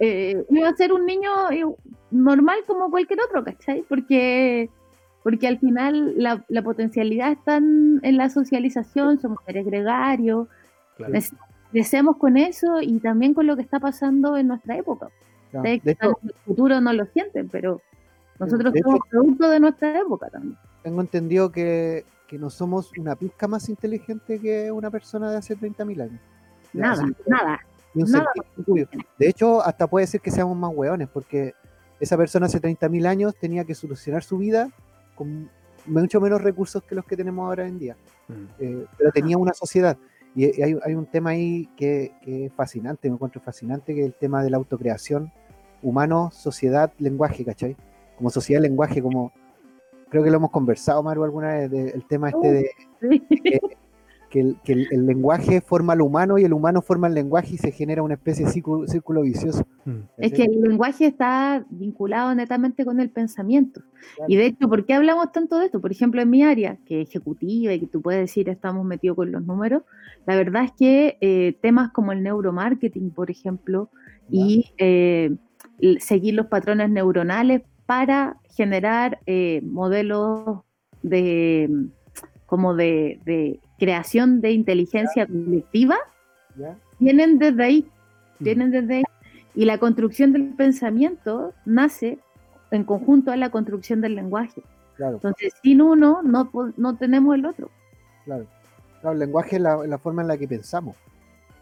C: eh, iba a ser un niño eh, normal como cualquier otro, ¿cachai? Porque, porque al final la, la potencialidad está en, la socialización, somos seres gregarios,
A: Claro.
C: Crecemos con eso y también con lo que está pasando en nuestra época.
B: Claro. De hecho,
C: en el futuro no lo sienten, pero nosotros
B: de hecho-
C: somos producto de nuestra época también.
B: tengo entendido que, que no somos una pizca más inteligente que una persona de hace 30.000 años.
C: Nada, nada.
B: ni un
C: nada.
B: De hecho, hasta puede ser que seamos más hueones, porque esa persona hace 30.000 años tenía que solucionar su vida con mucho menos recursos que los que tenemos ahora en día.
A: Mm.
B: Eh, pero tenía una sociedad. Y y hay, hay un tema ahí que, que es fascinante, me encuentro fascinante, que es el tema de la autocreación, humano, sociedad, lenguaje, ¿cachai? Como sociedad, lenguaje, como creo que lo hemos conversado, Maru, alguna vez, de- el tema este de que, el, que el- el lenguaje forma al humano y el humano forma el lenguaje y se genera una especie de círculo, círculo vicioso.
A: Mm.
C: Es que el lenguaje está vinculado netamente con el pensamiento.
B: Claro.
C: Y de hecho, ¿por qué hablamos tanto de esto? Por ejemplo, en mi área, que es ejecutiva y que tú puedes decir estamos metidos con los números, la verdad es que eh, temas como el neuromarketing, por ejemplo, y eh, seguir los patrones neuronales para generar eh, modelos de como de, de creación de inteligencia colectiva,
B: ¿Ya?
C: vienen desde ahí,
A: Mm.
C: vienen desde ahí. Y la construcción del pensamiento nace en conjunto a la construcción del lenguaje.
B: Claro,
C: Entonces, sin uno, no, no tenemos el otro.
B: claro. Claro, el lenguaje es la, la forma en la que pensamos.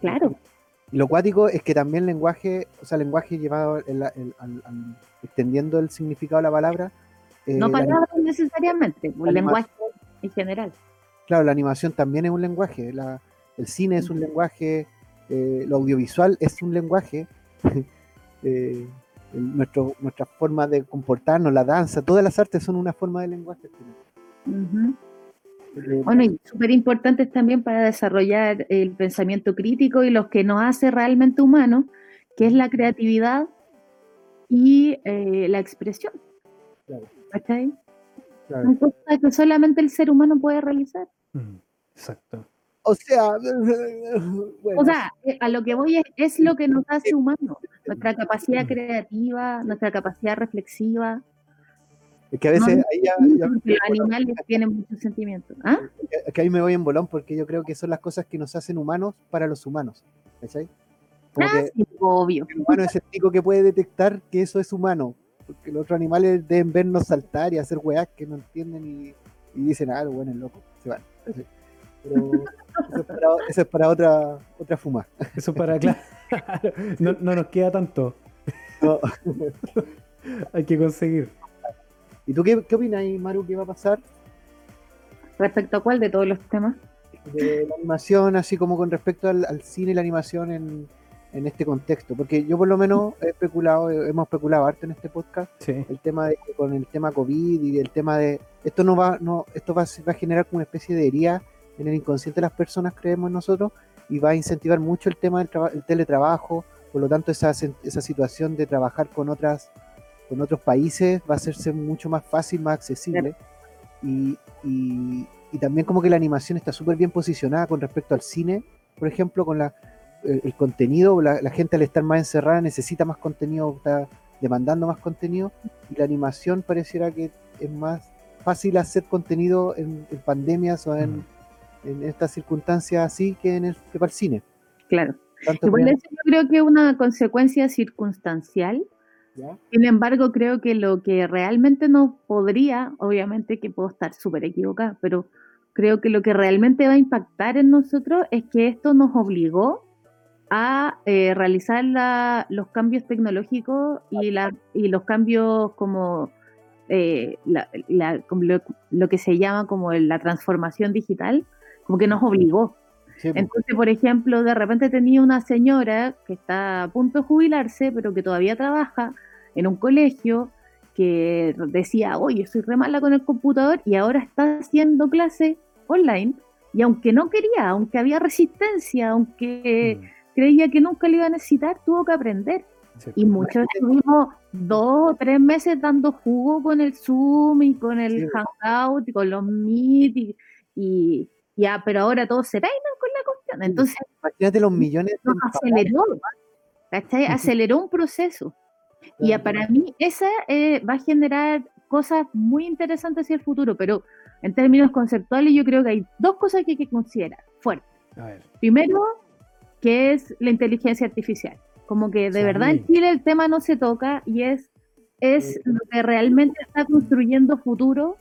C: Claro,
B: lo cuático es que también lenguaje, o sea, lenguaje llevado el- el- al- al- extendiendo el significado de la palabra. eh,
C: no
B: la-
C: palabras necesariamente,
B: la
C: lenguaje en general.
B: claro, la animación también es un lenguaje. la- el cine es un lenguaje, eh, lo audiovisual es un lenguaje. eh, nuestro, nuestra forma de comportarnos, la danza, todas las artes son una forma de lenguaje. Eh,
C: Bueno, y súper importantes también para desarrollar el pensamiento crítico y los que nos hace realmente humanos, que es la creatividad y eh, la expresión.
B: Claro.
C: ¿Cachai?
B: claro.
C: Son cosas que solamente el ser humano puede realizar.
A: Mm. Exacto.
B: O sea, bueno,
C: O sea, eh, a lo que voy es, es lo que nos hace humanos, nuestra capacidad creativa, nuestra capacidad reflexiva.
B: Es que a veces
C: no,
B: ahí ya,
C: los animales tienen muchos sentimientos. ¿Ah?
B: es que ahí me voy en bolón porque yo creo que son las cosas que nos hacen humanos para los humanos. ¿Cachai? Como
C: Ah,
B: que
C: sí, obvio.
B: el humano es el único que puede detectar que eso es humano. Porque los otros animales deben vernos saltar y hacer weás que no entienden y, y dicen, ah, bueno, es loco, se van. ¿cachai? Pero eso es para, eso es para otra, otra fuma.
A: Eso para claro. No, no nos queda tanto.
B: No.
A: Hay que conseguir.
B: ¿Y tú qué, qué opinas, Maru, qué va a pasar
C: ¿Respecto a cuál de todos los temas?
B: de la animación, así como con respecto al, al cine y la animación en, en este contexto? Porque yo por lo menos he especulado, eh, hemos especulado harto en este podcast
A: Sí.
B: el tema de con el tema COVID y el tema de esto no va no esto va, a- va a generar como una especie de herida en el inconsciente de las personas creemos nosotros y va a incentivar mucho el tema del el teletrabajo por lo tanto esa, sen- esa situación de trabajar con otras con otros países va a hacerse mucho más fácil más accesible y, y- y también como que la animación está súper bien posicionada con respecto al cine por ejemplo con la el, el contenido la, la gente al estar más encerrada necesita más contenido está demandando más contenido y la animación pareciera que es más fácil hacer contenido en, en pandemias o en, en estas circunstancias así que en el que para el cine.
C: Claro.
B: Tanto
C: eso yo creo que es una consecuencia circunstancial. Sin embargo, creo que lo que realmente nos podría, obviamente que puedo estar súper equivocada, pero creo que lo que realmente va a impactar en nosotros es que esto nos obligó a eh, realizar la- los cambios tecnológicos y, la, y los cambios como, eh, la- como lo, lo que se llama como la transformación digital, como que nos obligó.
B: Sí,
C: Entonces, por ejemplo, de repente tenía una señora que está a punto de jubilarse, pero que todavía trabaja en un colegio, que decía, oye, soy re mala con el computador y ahora está haciendo clase online. Y aunque no quería, aunque había resistencia, aunque
A: Mm.
C: creía que nunca lo iba a necesitar, tuvo que aprender.
A: Sí.
C: Y muchos estuvimos dos o tres meses dando jugo con el Zoom y con el
B: Sí.
C: Hangout y con los Meet y, y ya, pero ahora todos se peinan con la cuestión. Entonces
B: Imagínate los millones de
C: aceleró, ¿cachai? Aceleró un proceso. Y
B: Claro.
C: para mí esa eh, va a generar cosas muy interesantes hacia el futuro, pero en términos conceptuales yo creo que hay dos cosas que hay que considerar fuerte.
A: A ver.
C: Primero, que es la inteligencia artificial. Como que de
A: Sí.
C: verdad en Chile el tema no se toca y es, es
B: Sí.
C: lo que realmente está construyendo futuro,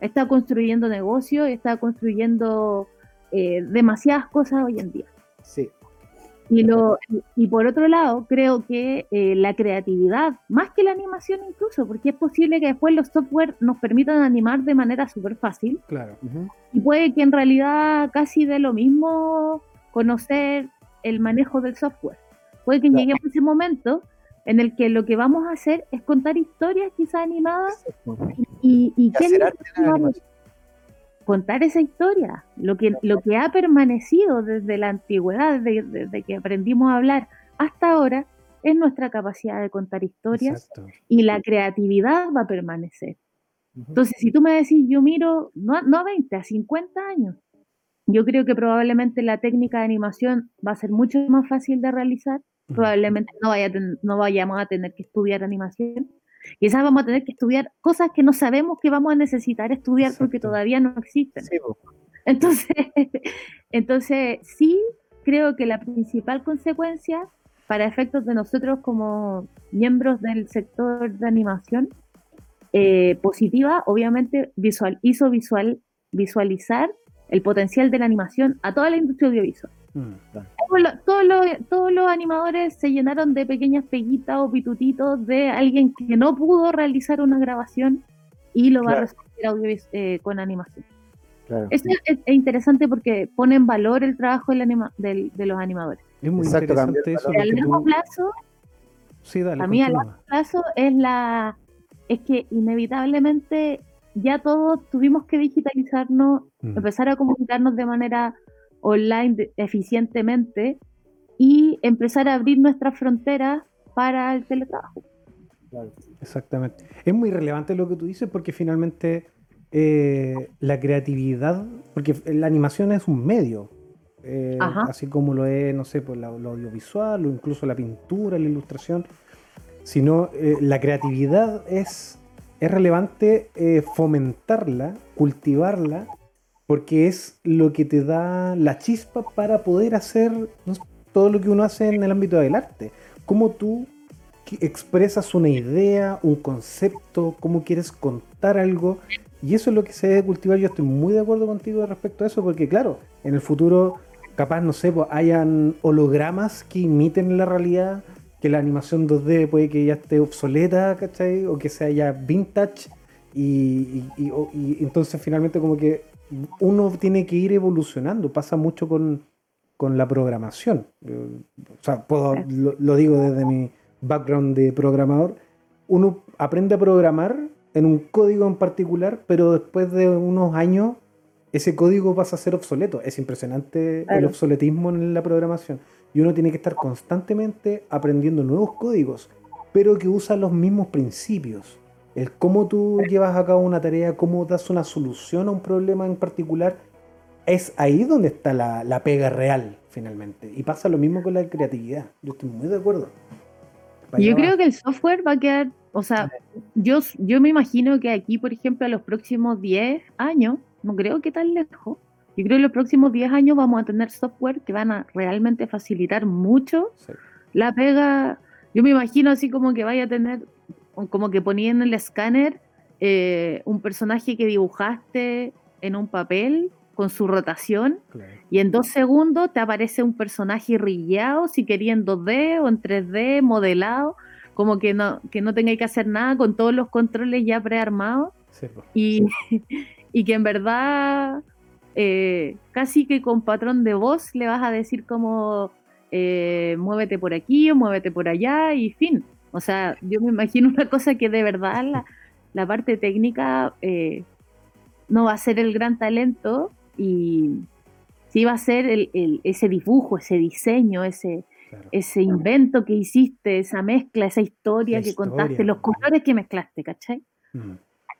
C: está construyendo negocio, está construyendo eh, demasiadas cosas hoy en día.
B: Sí,
C: Y, lo, y por otro lado, creo que eh, la creatividad, más que la animación incluso, porque es posible que después los software nos permitan animar de manera súper fácil,
A: Claro.
C: y puede que en realidad casi de lo mismo conocer el manejo del software. Puede que
B: Claro.
C: lleguemos a ese momento en el que lo que vamos a hacer es contar historias quizás animadas. Y, y
B: Y
C: ¿qué
B: hacer arte en la animación.
C: contar esa historia, lo que, lo que ha permanecido desde la antigüedad, desde, desde que aprendimos a hablar hasta ahora, es nuestra capacidad de contar historias
A: Exacto.
C: y la creatividad va a permanecer. Entonces, si tú me decís, yo miro, no, a- no a 20, a 50 años, yo creo que probablemente la técnica de animación va a ser mucho más fácil de realizar, probablemente no, vaya no vayamos a tener que estudiar animación, quizás vamos a tener que estudiar cosas que no sabemos que vamos a necesitar estudiar porque todavía no existen.
B: Sí.
C: Entonces, entonces, sí creo que la principal consecuencia para efectos de nosotros como miembros del sector de animación eh, positiva, obviamente visual, hizo visual, visualizar el potencial de la animación a toda la industria audiovisual.
A: Mm.
C: Todos los, todos los- todos los animadores se llenaron de pequeñas peguitas o pitutitos de alguien que no pudo realizar una grabación y lo va a resolver audiovis- eh, con animación.
B: Claro.
C: Eso es, es interesante porque pone en valor el trabajo del anima- del- de los animadores.
A: Es muy
B: Exacto,
A: interesante eso.
C: A largo
A: tú-
C: plazo,
A: Sí, dale,
C: a mí a
A: continúa.
C: largo plazo es la es que inevitablemente ya todos tuvimos que digitalizarnos,
A: Mm.
C: empezar a comunicarnos de manera online de- eficientemente y empezar a abrir nuestras fronteras para el teletrabajo.
B: claro.
A: Exactamente. Es muy relevante lo que tú dices porque finalmente eh, la creatividad, porque la animación es un medio, eh, así como lo es, no sé, pues, la- lo audiovisual o incluso la pintura, la ilustración, sino eh, la creatividad es, es relevante fomentarla, cultivarla, porque es lo que te da la chispa para poder hacer todo lo que uno hace en el ámbito del arte. Cómo tú expresas una idea, un concepto, cómo quieres contar algo. Y eso es lo que se debe cultivar. Yo estoy muy de acuerdo contigo respecto a eso, porque claro, en el futuro, capaz, no sé, pues, hayan hologramas que imiten la realidad, que la animación 2D puede que ya esté obsoleta, ¿cachai? O que sea ya vintage. Y entonces finalmente como que uno tiene que ir evolucionando. Pasa mucho con, con la programación. O sea, puedo, lo, lo digo desde mi background de programador. Uno aprende a programar en un código en particular, pero después de unos años ese código pasa a ser obsoleto. Es impresionante el obsoletismo en la programación. Y uno tiene que estar constantemente aprendiendo nuevos códigos, pero que usan los mismos principios. El cómo tú llevas a cabo una tarea, cómo das una solución a un problema en particular, es ahí donde está la, la pega real, finalmente. Y pasa lo mismo con la creatividad. Yo estoy muy de acuerdo.
C: Yo creo
A: va.
C: que el software va a quedar, o sea, yo, yo me imagino que aquí, por ejemplo, a los próximos 10 años, no creo que tan lejos, yo creo que en los próximos 10 años vamos a tener software que van a realmente facilitar mucho
A: Sí.
C: la pega. Yo me imagino así como que vaya a tener, como que ponía en el escáner eh, un personaje que dibujaste en un papel con su rotación
A: Claro.
C: y en dos segundos te aparece un personaje rillado, si quería en 2D o en 3D, modelado, como que no, que no tengáis que hacer nada con todos los controles ya prearmados
A: Sí,
C: y, y que en verdad eh, casi que con patrón de voz le vas a decir como eh, muévete por aquí o muévete por allá y fin. O sea, yo me imagino una cosa que de verdad la, la parte técnica eh, no va a ser el gran talento y sí va a ser el, el, ese dibujo, ese diseño, ese, claro. ese invento que hiciste, esa mezcla, esa historia la que historia, contaste, los colores que mezclaste, ¿cachai?
A: Mm.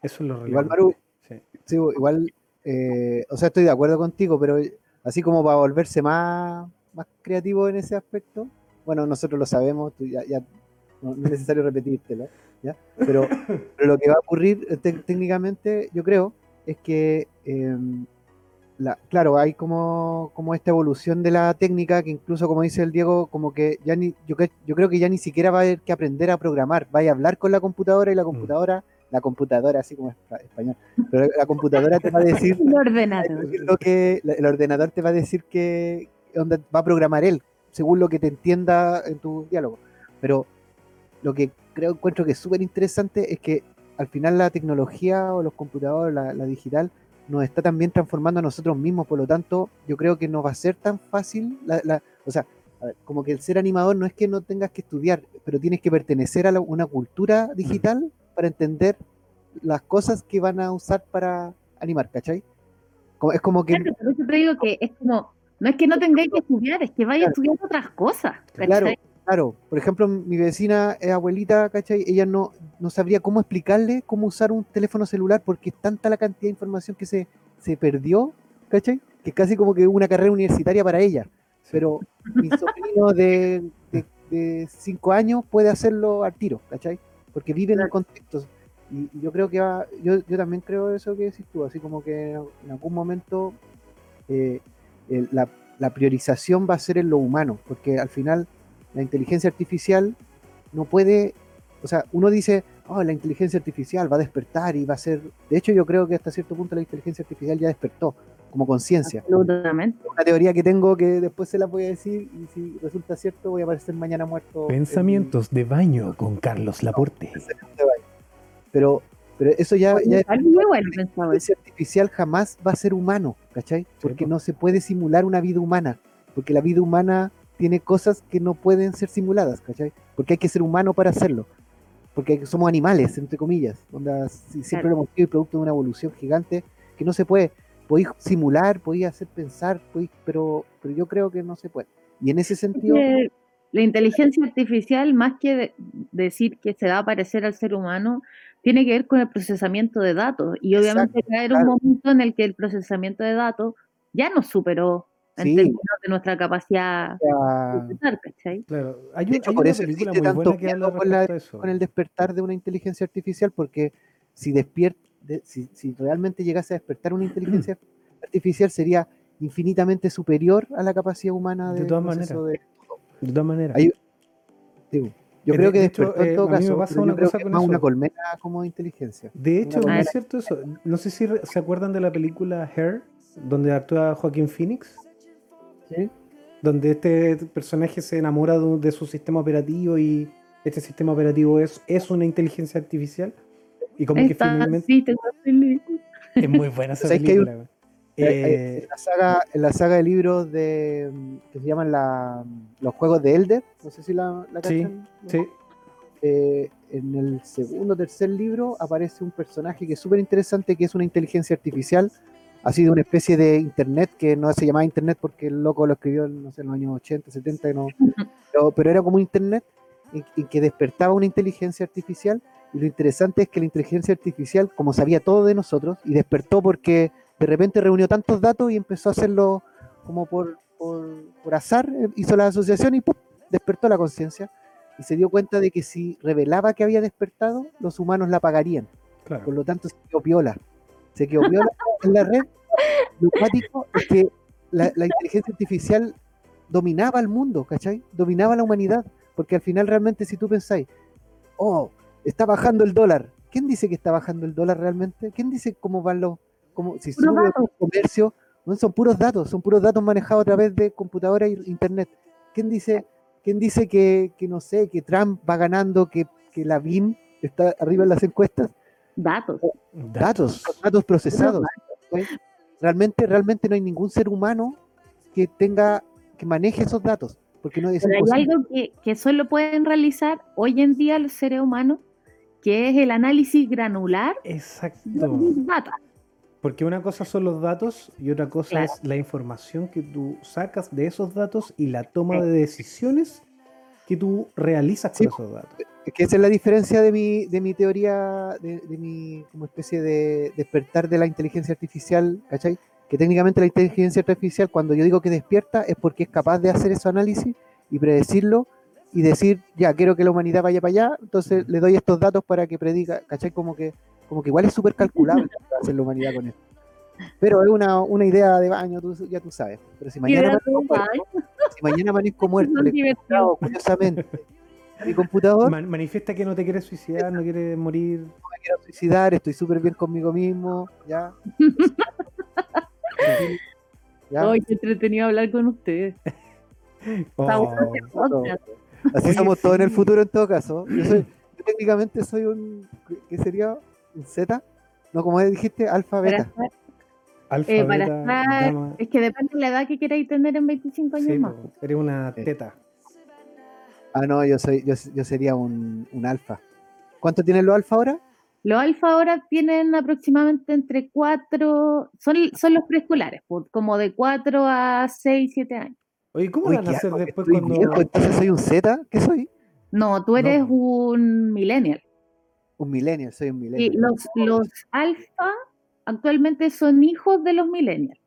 A: Eso es lo real.
B: Igual, Maru, sí. Sí, igual, eh, o sea, estoy de acuerdo contigo, pero así como para volverse más, más creativo en ese aspecto, bueno, nosotros lo sabemos, tú ya, ya no, no, es necesario repetírtelo, ¿ya? Pero, pero, lo que va a ocurrir técnicamente, yo creo, es que, eh, la, claro, hay como, como esta evolución de la técnica que incluso, como dice el Diego, como que ya ni, yo, yo creo que ya ni siquiera va a haber que aprender a programar, vaya a hablar con la computadora y la computadora... Mm la computadora, así como español, pero la computadora te va a decir
C: el ordenador.
B: Lo que, el ordenador te va a decir que donde va a programar él, según lo que te entienda en tu diálogo. Pero lo que creo encuentro que es súper interesante es que al final la tecnología o los computadores, la, la, digital, nos está también transformando a nosotros mismos, por lo tanto, yo creo que no va a ser tan fácil, la, la, o sea, ver, como que el ser animador no es que no tengas que estudiar, pero tienes que pertenecer a una cultura digital para entender las cosas que van a usar para animar, ¿cachai? Como, es como que...
C: Claro, eso te digo que es como, no es que no tengáis que estudiar, es que vaya claro. estudiando otras cosas. ¿cachai?
B: Claro, claro. Por ejemplo, mi vecina es abuelita, ¿cachai? Ella no, no sabría cómo explicarle cómo usar un teléfono celular porque es tanta la cantidad de información que se, se perdió, ¿cachai? Que es casi como que una carrera universitaria para ella. Pero mi sobrino de, de, de cinco años puede hacerlo al tiro, ¿cachai? porque vive en el contexto. Y, y yo creo que va, yo, yo también creo eso que decís tú, así como que en algún momento eh, el, la, la, priorización va a ser en lo humano, porque al final la inteligencia artificial no puede, o sea, uno dice, oh, la inteligencia artificial va a despertar y va a ser, de hecho yo creo que hasta cierto punto la inteligencia artificial ya despertó como conciencia.
C: Absolutamente.
B: Una teoría que tengo que después se la voy a decir y si resulta cierto voy a aparecer mañana muerto.
A: Pensamientos en... de baño con Carlos Laporte.
B: No, pero, pero eso ya, ya
C: es muy bueno,
B: la inteligencia artificial jamás va a ser humano, ¿cachai? Porque no se puede simular una vida humana, porque la vida humana tiene cosas que no pueden ser simuladas, ¿cachai? Porque hay que ser humano para hacerlo. Porque somos animales, entre comillas, donde siempre lo hemos sido producto de una evolución gigante que no se puede podéis simular, podéis hacer pensar, podéis, pero, pero yo creo que no se puede. Y en ese sentido...
C: La inteligencia artificial, más que de decir que se va a parecer al ser humano, tiene que ver con el procesamiento de datos. Y obviamente va a haber un momento en el que el procesamiento de datos ya nos superó en sí. términos de nuestra capacidad
B: ya.
C: de pensar, ¿cachai?
A: Claro, hay,
B: de hecho,
A: hay
B: por
A: una
B: eso
A: película
B: existe
A: muy
B: tanto
A: buena que habla
B: miedo con, la-
A: eso.
B: con el despertar de una inteligencia artificial, porque si despierta, si, si realmente llegase a despertar una inteligencia artificial sería infinitamente superior a la capacidad humana
A: De
B: de,
A: todas
B: proceso
A: maneras.
B: de-
A: De todas maneras.
B: Hay- digo, yo
A: Eh,
B: creo
A: de-
B: que
A: de hecho,
B: en
A: eh,
B: todo
A: a mí me
B: caso,
A: pasa una cosa con
B: más
A: eso.
B: una colmena como inteligencia.
A: De hecho, ¿no es cierto eso? No sé si se acuerdan de la película Hair, donde actúa Joaquín Phoenix,
B: ¿sí?
A: donde este personaje se enamora de, su sistema operativo y este sistema operativo es, es una inteligencia artificial. Y como que finalmente
C: sí,
A: es muy buena esa
B: ¿Sabes que hay un-
A: película.
B: Eh, en, la saga, en la saga de libros de que se llaman la, los juegos de Elder, no sé si la, la
A: Sí, sí,
B: Eh, en el segundo o tercer libro aparece un personaje que es súper interesante, que es una inteligencia artificial, así de una especie de internet, que no se llamaba internet porque el loco lo escribió en, no sé, en los años 80, 70, y no, pero, era como un internet y, y que despertaba una inteligencia artificial. Y lo interesante es que la inteligencia artificial, como sabía todo de nosotros, y despertó porque de repente reunió tantos datos y empezó a hacerlo como por, por, por azar, eh, hizo la asociación y ¡pum! despertó la conciencia y se dio cuenta de que si revelaba que había despertado, los humanos la pagarían. Por
A: claro.
B: lo tanto, se quedó piola. Se quedó en la red. Lo cuático es que la, la inteligencia artificial dominaba el mundo, ¿cachai? Dominaba la humanidad. Porque al final, realmente, si tú pensáis, oh, está bajando el dólar. ¿Quién dice que está bajando el dólar realmente? ¿Quién dice cómo van los. Cómo, si sube el comercio, no, son puros datos, son puros datos manejados a través de computadora e internet. ¿Quién dice, quién dice que, que no sé, que Trump va ganando, que, que la BIM está arriba en las encuestas?
C: Datos.
B: datos, datos procesados. ¿sí? Realmente, realmente no hay ningún ser humano que tenga, que maneje esos datos. ¿Por qué no es
C: Pero hay algo que, que solo pueden realizar hoy en día los seres humanos, que es el análisis granular de
A: Exacto.
C: Big Data.
A: Porque una cosa son los datos y otra cosa
C: Claro.
A: es la información que tú sacas de esos datos y la toma
C: Sí.
A: de decisiones que tú realizas
B: Sí.
A: con esos datos.
B: Es que esa es la diferencia de mi, de mi teoría, de, de mi como especie de despertar de la inteligencia artificial, ¿cachai? Que técnicamente la inteligencia artificial, cuando yo digo que despierta, es porque es capaz de hacer ese análisis y predecirlo y decir, ya, quiero que la humanidad vaya para allá, entonces le doy estos datos para que prediga, ¿cachai? Como que, como que igual es súper calculable hacer la humanidad con esto. Pero es una, una idea de baño, tú- ya tú sabes. Pero si mañana, amanezco muerto, si mañana amanezco muerto, le he curiosamente, mi computador,
A: Man- manifiesta que no te quieres suicidar, no quieres morir.
B: me quiero suicidar, estoy súper bien conmigo mismo, ya. Ya,
C: Ay, qué entretenido hablar con ustedes.
A: Oh,
C: este.
B: Así somos todos en el futuro en todo caso. Yo, soy, yo técnicamente soy un, ¿qué sería? ¿Un Z? No, como dijiste, alfa,
C: Para
B: beta.
C: estar-
A: alfa,
C: eh, para
A: beta,
C: estar- es que depende de la edad que queráis tener en 25 años
A: Sí,
C: más.
A: eres una teta.
B: Ah, no, yo soy, yo, yo sería un, un alfa. ¿Cuánto tienen los alfa ahora?
C: Los alfa ahora tienen aproximadamente entre 4, son, son los preescolares, pues, como de 4 a 6, 7 años.
A: Oye, ¿cómo
B: Uy,
A: van a hacer después cuando.?
B: viejo, entonces soy un Z, ¿qué soy?
C: No, tú eres
A: No.
C: un millennial.
B: Un millennial, soy un
C: Y
B: millennial.
C: los, los alfa actualmente son hijos de los millennials.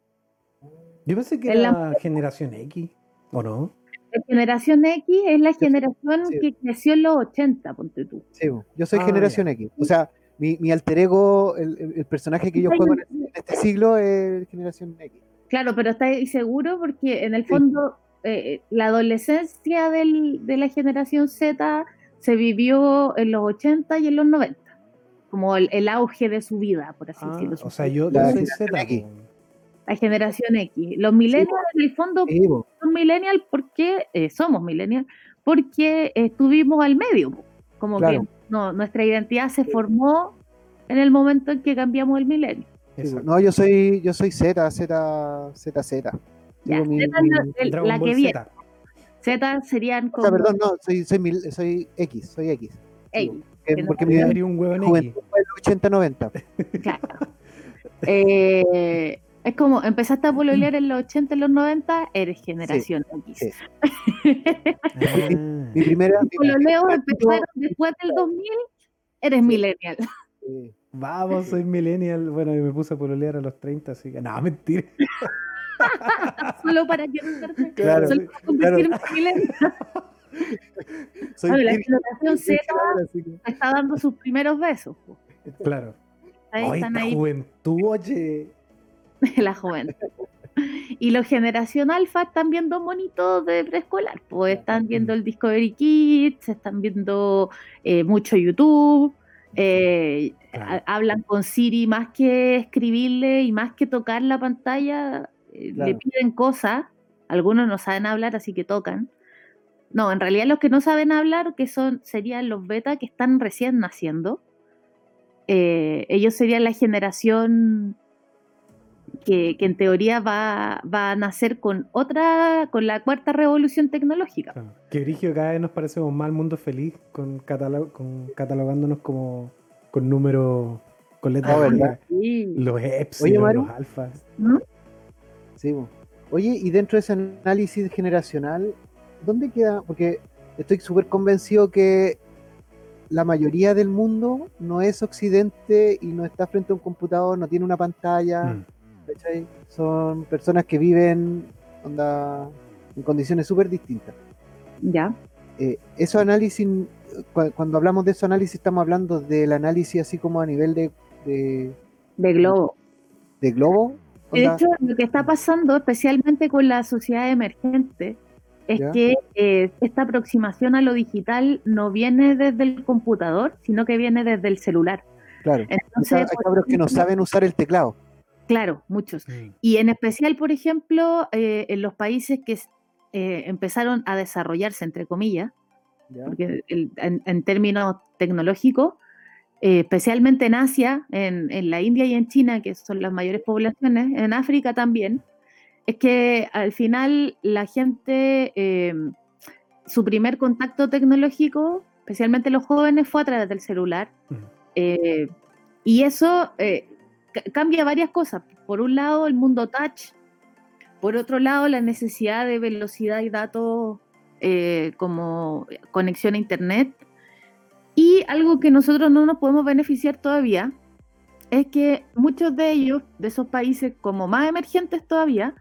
A: Yo pensé que
C: en la-
A: era generación X, ¿o no?
C: La generación X es la generación
B: sí.
C: que creció en los 80, ponte tú.
B: Sí, yo soy
A: Ah,
B: generación X. O sea, mi, mi alter ego, el, personaje que yo juego en en este siglo es generación X.
C: Claro, pero estáis seguro porque en el
B: Sí.
C: fondo eh, la adolescencia del- de la generación Z se vivió en los 80 y en los 90, como el, el auge de su vida, por así
A: Ah,
C: decirlo.
A: o sea, yo,
B: La
A: soy Z.
B: X.
C: La generación X. Los millennials en el fondo
B: Sí,
C: son millennials porque eh, somos millennials, porque estuvimos al medio, como
B: Claro.
C: que no, nuestra identidad se formó en el momento en que cambiamos el milenio.
B: No, yo soy, yo soy Z, Z, Z, Z.
C: Ya,
B: Digo, mi-
C: Z
B: mi-
C: la- el-
A: Dragon
C: la
A: Ball
C: que viene.
A: Z.
C: Z serían
B: O
C: como
B: sea, perdón, no, soy, soy, mil- soy X, soy X.
C: Ey,
B: Eh,
C: que no
B: porque mi
A: un huevo en X.
B: juventud fue el 80-90.
C: claro. Eh, es como empezaste a pololear en los 80, en los 90, eres generación X.
B: sí.
A: Ah.
B: Mi primera. mi
C: Pololeos
B: primera-
C: empezaron después del 2000, eres millennial.
B: Sí.
A: Vamos, soy millennial. Bueno, yo me puse a pololear a los 30, así que no, mentira.
C: Solo para quedarte.
B: Claro,
C: Solo para convertirme en millennial.
B: Soy
C: Bueno, la generación Z
B: claro, que-
C: está dando sus primeros besos. po.
A: Claro.
C: Ahí
A: Ay,
C: están ahí
A: juventud, oye.
C: la juventud. Y los generación alfa están viendo monitos de preescolar, pues están viendo el Discovery Kids, están viendo eh, mucho YouTube, eh,
A: Claro.
C: hablan con Siri más que escribirle y más que tocar la pantalla, eh, le piden cosas, algunos no saben hablar, así que tocan. No, en realidad los que no saben hablar, que son, serían los beta que están recién naciendo, ellos serían la generación que, que en teoría va, va a nacer con otra, con la cuarta revolución tecnológica.
A: Claro. Que Brigio cada vez nos parecemos más al mundo feliz con, catalo- con catalogándonos como con números, con letras
B: Ah, ¿verdad?
C: Sí.
A: Los Epsilon,
B: Oye,
A: los alfas.
C: ¿Mm?
B: Sí. Oye, y dentro de ese análisis generacional, ¿dónde queda? Porque estoy súper convencido que la mayoría del mundo no es occidente y no está frente a un computador, no tiene una pantalla,
A: Mm.
B: ¿Cachai? Son personas que viven onda, en condiciones súper distintas.
C: Ya.
B: Eh, esos análisis, cu- cuando hablamos de esos análisis, estamos hablando del análisis así como a nivel de, de,
C: De globo.
B: de globo.
C: De hecho, lo que está pasando, especialmente con la sociedad emergente, es
B: Ya.
C: que eh, esta aproximación a lo digital no viene desde el computador, sino que viene desde el celular.
B: claro.
C: Entonces,
B: hay cabros que no saben usar el teclado.
C: Claro, muchos. Y en especial, por ejemplo, eh, en los países que eh, empezaron a desarrollarse, entre comillas,
B: ¿ya?
C: porque el- en, en términos tecnológicos, eh, especialmente en Asia, en, en la India y en China, que son las mayores poblaciones, en África también, es que al final la gente su primer contacto tecnológico, especialmente los jóvenes, fue a través del celular. Y eso cambia varias cosas. Por un lado, el mundo touch. Por otro lado, la necesidad de velocidad y datos eh, como conexión a Internet. Y algo que nosotros no nos podemos beneficiar todavía es que muchos de ellos, de esos países como más emergentes todavía,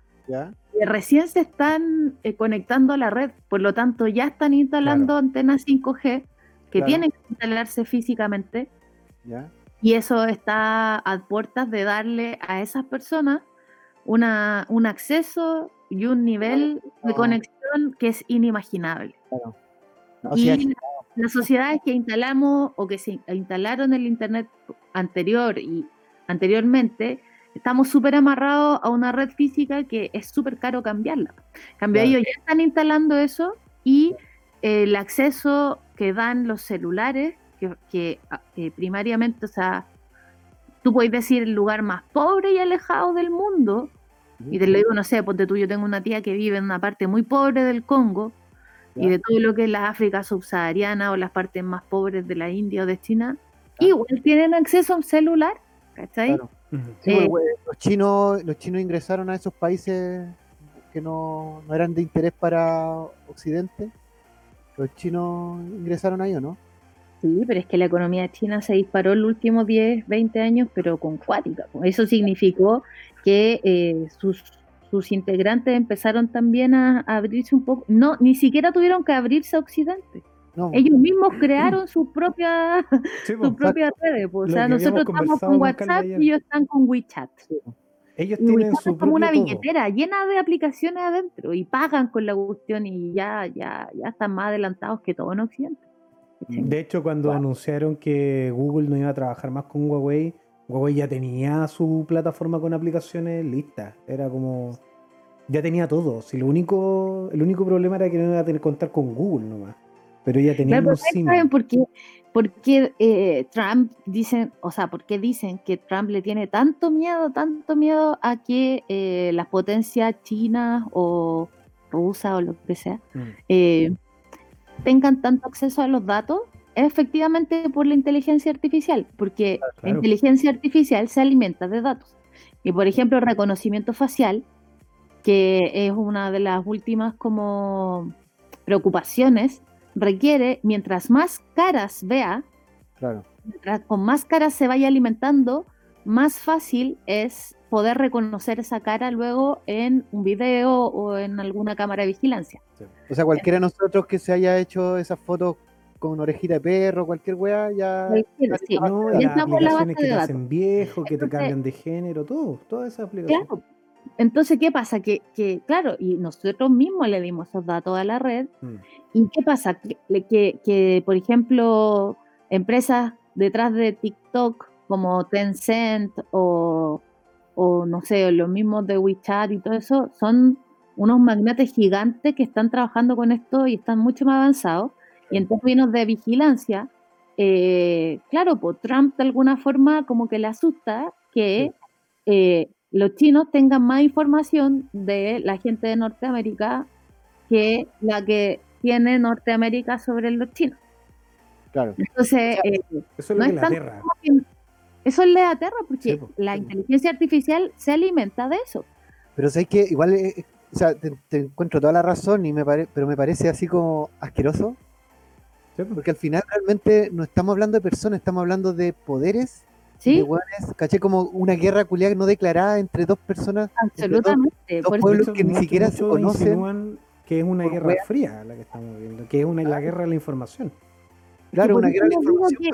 C: recién se están conectando a la red, por lo tanto ya están instalando antenas 5G que tienen que instalarse físicamente. Y eso está a puertas de darle a esas personas una, un acceso y un nivel de conexión que es inimaginable. y las sociedades que instalamos o que se instalaron el Internet anterior y anteriormente, estamos súper amarrados a una red física que es súper caro cambiarla. cambio, ellos ya están instalando eso y el acceso que dan los celulares, que, ah, que, primariamente, o sea, tú puedes decir el lugar más pobre y alejado del mundo, y te lo digo, no sé, ponte tú, yo tengo una tía que vive en una parte muy pobre del Congo, y de todo lo que es la África subsahariana o las partes más pobres de la India o de China, igual tienen acceso a un celular, ¿cachai?
B: Eh, pues, los, chinos, los chinos ingresaron a esos países que no, no eran de interés para Occidente los chinos ingresaron ahí, ¿o no?
C: Sí, pero es que la economía china se disparó en los últimos 10, 20 años, pero con cuática. Eso significó que eh, sus, sus integrantes empezaron también a, abrirse un poco. No, ni siquiera tuvieron que abrirse a Occidente. Ellos mismos crearon sus propias su pues, redes. Pues. O sea, nosotros estamos con WhatsApp y ellos están con WeChat.
A: Ellos tienen su
C: como una billetera llena de aplicaciones adentro y pagan con la cuestión y ya, ya, ya están más adelantados que todo en Occidente.
A: De hecho, cuando anunciaron que Google no iba a trabajar más con Huawei, Huawei ya tenía su plataforma con aplicaciones lista. Era como. Ya tenía todo. Si lo único, el único problema era que no iba a tener que contar con Google nomás. Pero ya tenía
C: claro, ¿Saben por qué? Porque eh, Trump dicen, o sea, ¿por qué dicen que Trump le tiene tanto miedo, tanto miedo a que eh, las potencias chinas o rusas o lo que sea mm. eh, tengan tanto acceso a los datos? Es efectivamente por la inteligencia artificial, porque la inteligencia artificial se alimenta de datos. Y por ejemplo, el reconocimiento facial, que es una de las últimas como preocupaciones requiere, mientras más caras vea, con más caras se vaya alimentando, más fácil es poder reconocer esa cara luego en un video o en alguna cámara de vigilancia.
B: O sea, cualquiera de nosotros que se haya hecho esas fotos con orejita de perro, cualquier weá, ya...
A: Sí. No, las aplicaciones que te hacen viejo, que te cambian de género, todo, todas esas aplicaciones.
C: Entonces, ¿qué pasa? Que, que, claro, y nosotros mismos le dimos esos datos a la red. Mm. ¿Y qué pasa? Que, que, por ejemplo, empresas detrás de TikTok como Tencent o, o, no sé, los mismos de WeChat y todo eso, son unos magnates gigantes que están trabajando con esto y están mucho más avanzados. Y en términos de vigilancia, eh, claro, pues Trump de alguna forma como que le asusta que eh, los chinos tengan más información de la gente de Norteamérica que la que tiene Norteamérica sobre los chinos.
B: Claro.
C: Entonces, eh,
A: eso es no es Aterra.
C: Eso le aterra porque la inteligencia artificial se alimenta de eso.
B: Pero sé que igual, eh, eh, o sea, te, encuentro toda la razón, y me pero me parece así como asqueroso. Porque al final realmente no estamos hablando de personas, estamos hablando de poderes
C: ¿Sí?
B: caché como una guerra culiada no declarada entre dos personas.
C: Absolutamente.
B: Dos, pueblos que ni siquiera se conocen.
A: Que es una guerra fría la que estamos viendo, que es una, la guerra de la información.
B: Claro, una la información,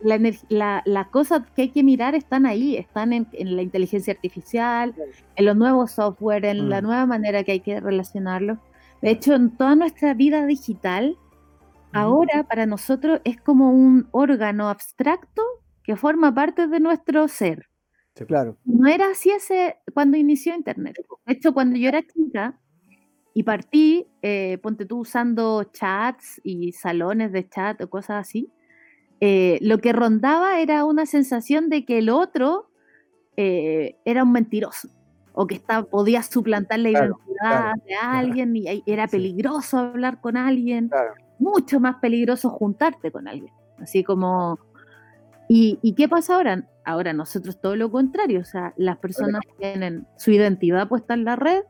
C: pero... las cosas que hay que mirar están ahí, están en, la inteligencia artificial, en los nuevos software, en la mm. nueva manera que hay que relacionarlo. De hecho, en toda nuestra vida digital, ahora para nosotros es como un órgano abstracto que forma parte de nuestro ser.
B: claro.
C: No era así ese cuando inició Internet. De hecho, cuando yo era chica y partí, eh, ponte tú usando chats y salones de chat o cosas así, eh, lo que rondaba era una sensación de que el otro eh, era un mentiroso. o que está, podía suplantar la
B: Claro,
C: identidad
B: claro,
C: de alguien y ahí era
A: Sí.
C: peligroso hablar con alguien,
B: Claro.
C: mucho más peligroso juntarte con alguien. Así como... ¿Y, y qué pasa ahora? Ahora nosotros todo lo contrario, o sea, las personas tienen su identidad puesta en la red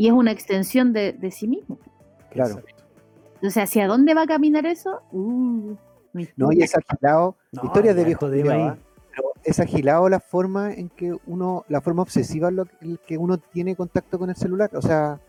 C: y es una extensión de, de sí mismo.
B: Claro.
C: Entonces, ¿hacia dónde va a caminar eso? Uh,
B: No, y es agilado.
A: No,
B: historias de viejo
A: de ahí.
B: ¿ah? Pero es agilado la forma en que uno, la forma obsesiva en lo que, en que uno tiene contacto con el celular. O sea,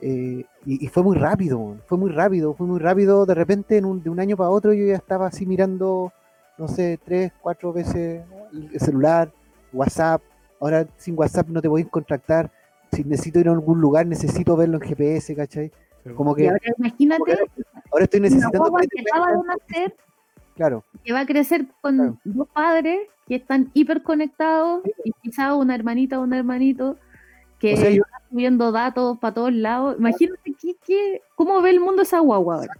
B: eh, y, y fue muy rápido, fue muy rápido, fue muy rápido. De repente, en un- de un año para otro, yo ya estaba así mirando, no sé, tres, cuatro veces el celular, WhatsApp. Ahora sin WhatsApp no te podéis contactar. Si necesito ir a algún lugar, necesito verlo en GPS, ¿cachai? Como
C: Y
B: que
C: ahora imagínate
B: ahora estoy
C: una
B: necesitando.
C: guagua
B: que
C: acaba de nacer
B: Claro,
C: que va a crecer con
B: Claro.
C: dos padres que están hiper conectados y quizás una hermanita o un hermanito que
B: O sea, yo-
C: está subiendo datos para todos lados. Imagínate qué, qué- cómo ve el mundo esa guagua ahora.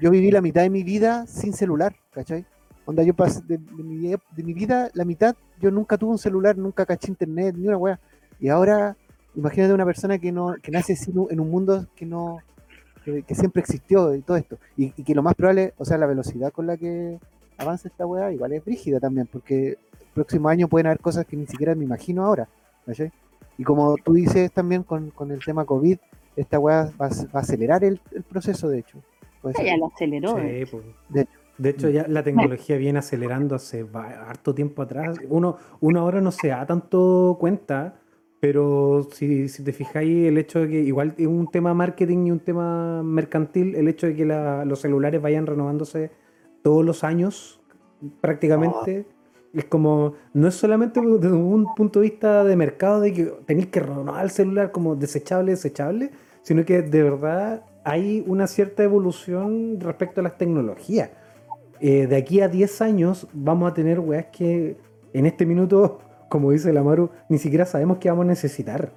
B: yo viví la mitad de mi vida sin celular, ¿cachai? Onda, yo pasé de, de mi, de mi vida, la mitad, yo nunca tuve un celular, nunca caché internet, ni una wea. Y ahora, imagínate una persona que no que nace en un mundo que no que, que siempre existió y todo esto. Y, y que lo más probable, o sea, la velocidad con la que avanza esta wea igual es brígida también, porque el próximo año pueden haber cosas que ni siquiera me imagino ahora, ¿cachai? Y como tú dices también con, con el tema COVID, esta wea va, a- va a acelerar el, el proceso, de hecho. Ser.
C: Ya lo aceleró.
A: Sí,
C: eh.
A: pues.
B: De hecho.
A: De hecho, ya la tecnología viene acelerando hace harto tiempo atrás. Uno, uno ahora no se da tanto cuenta, pero si, si te fijáis, el hecho de que igual es un tema marketing y un tema mercantil, el hecho de que los celulares vayan renovándose todos los años, prácticamente, es como, no es solamente desde un punto de vista de mercado de que tenéis que renovar el celular como desechable, desechable, sino que de verdad hay una cierta evolución respecto a las tecnologías. Eh, de aquí a 10 años vamos a tener weas que en este minuto, como dice la Maru, ni siquiera sabemos que vamos a necesitar.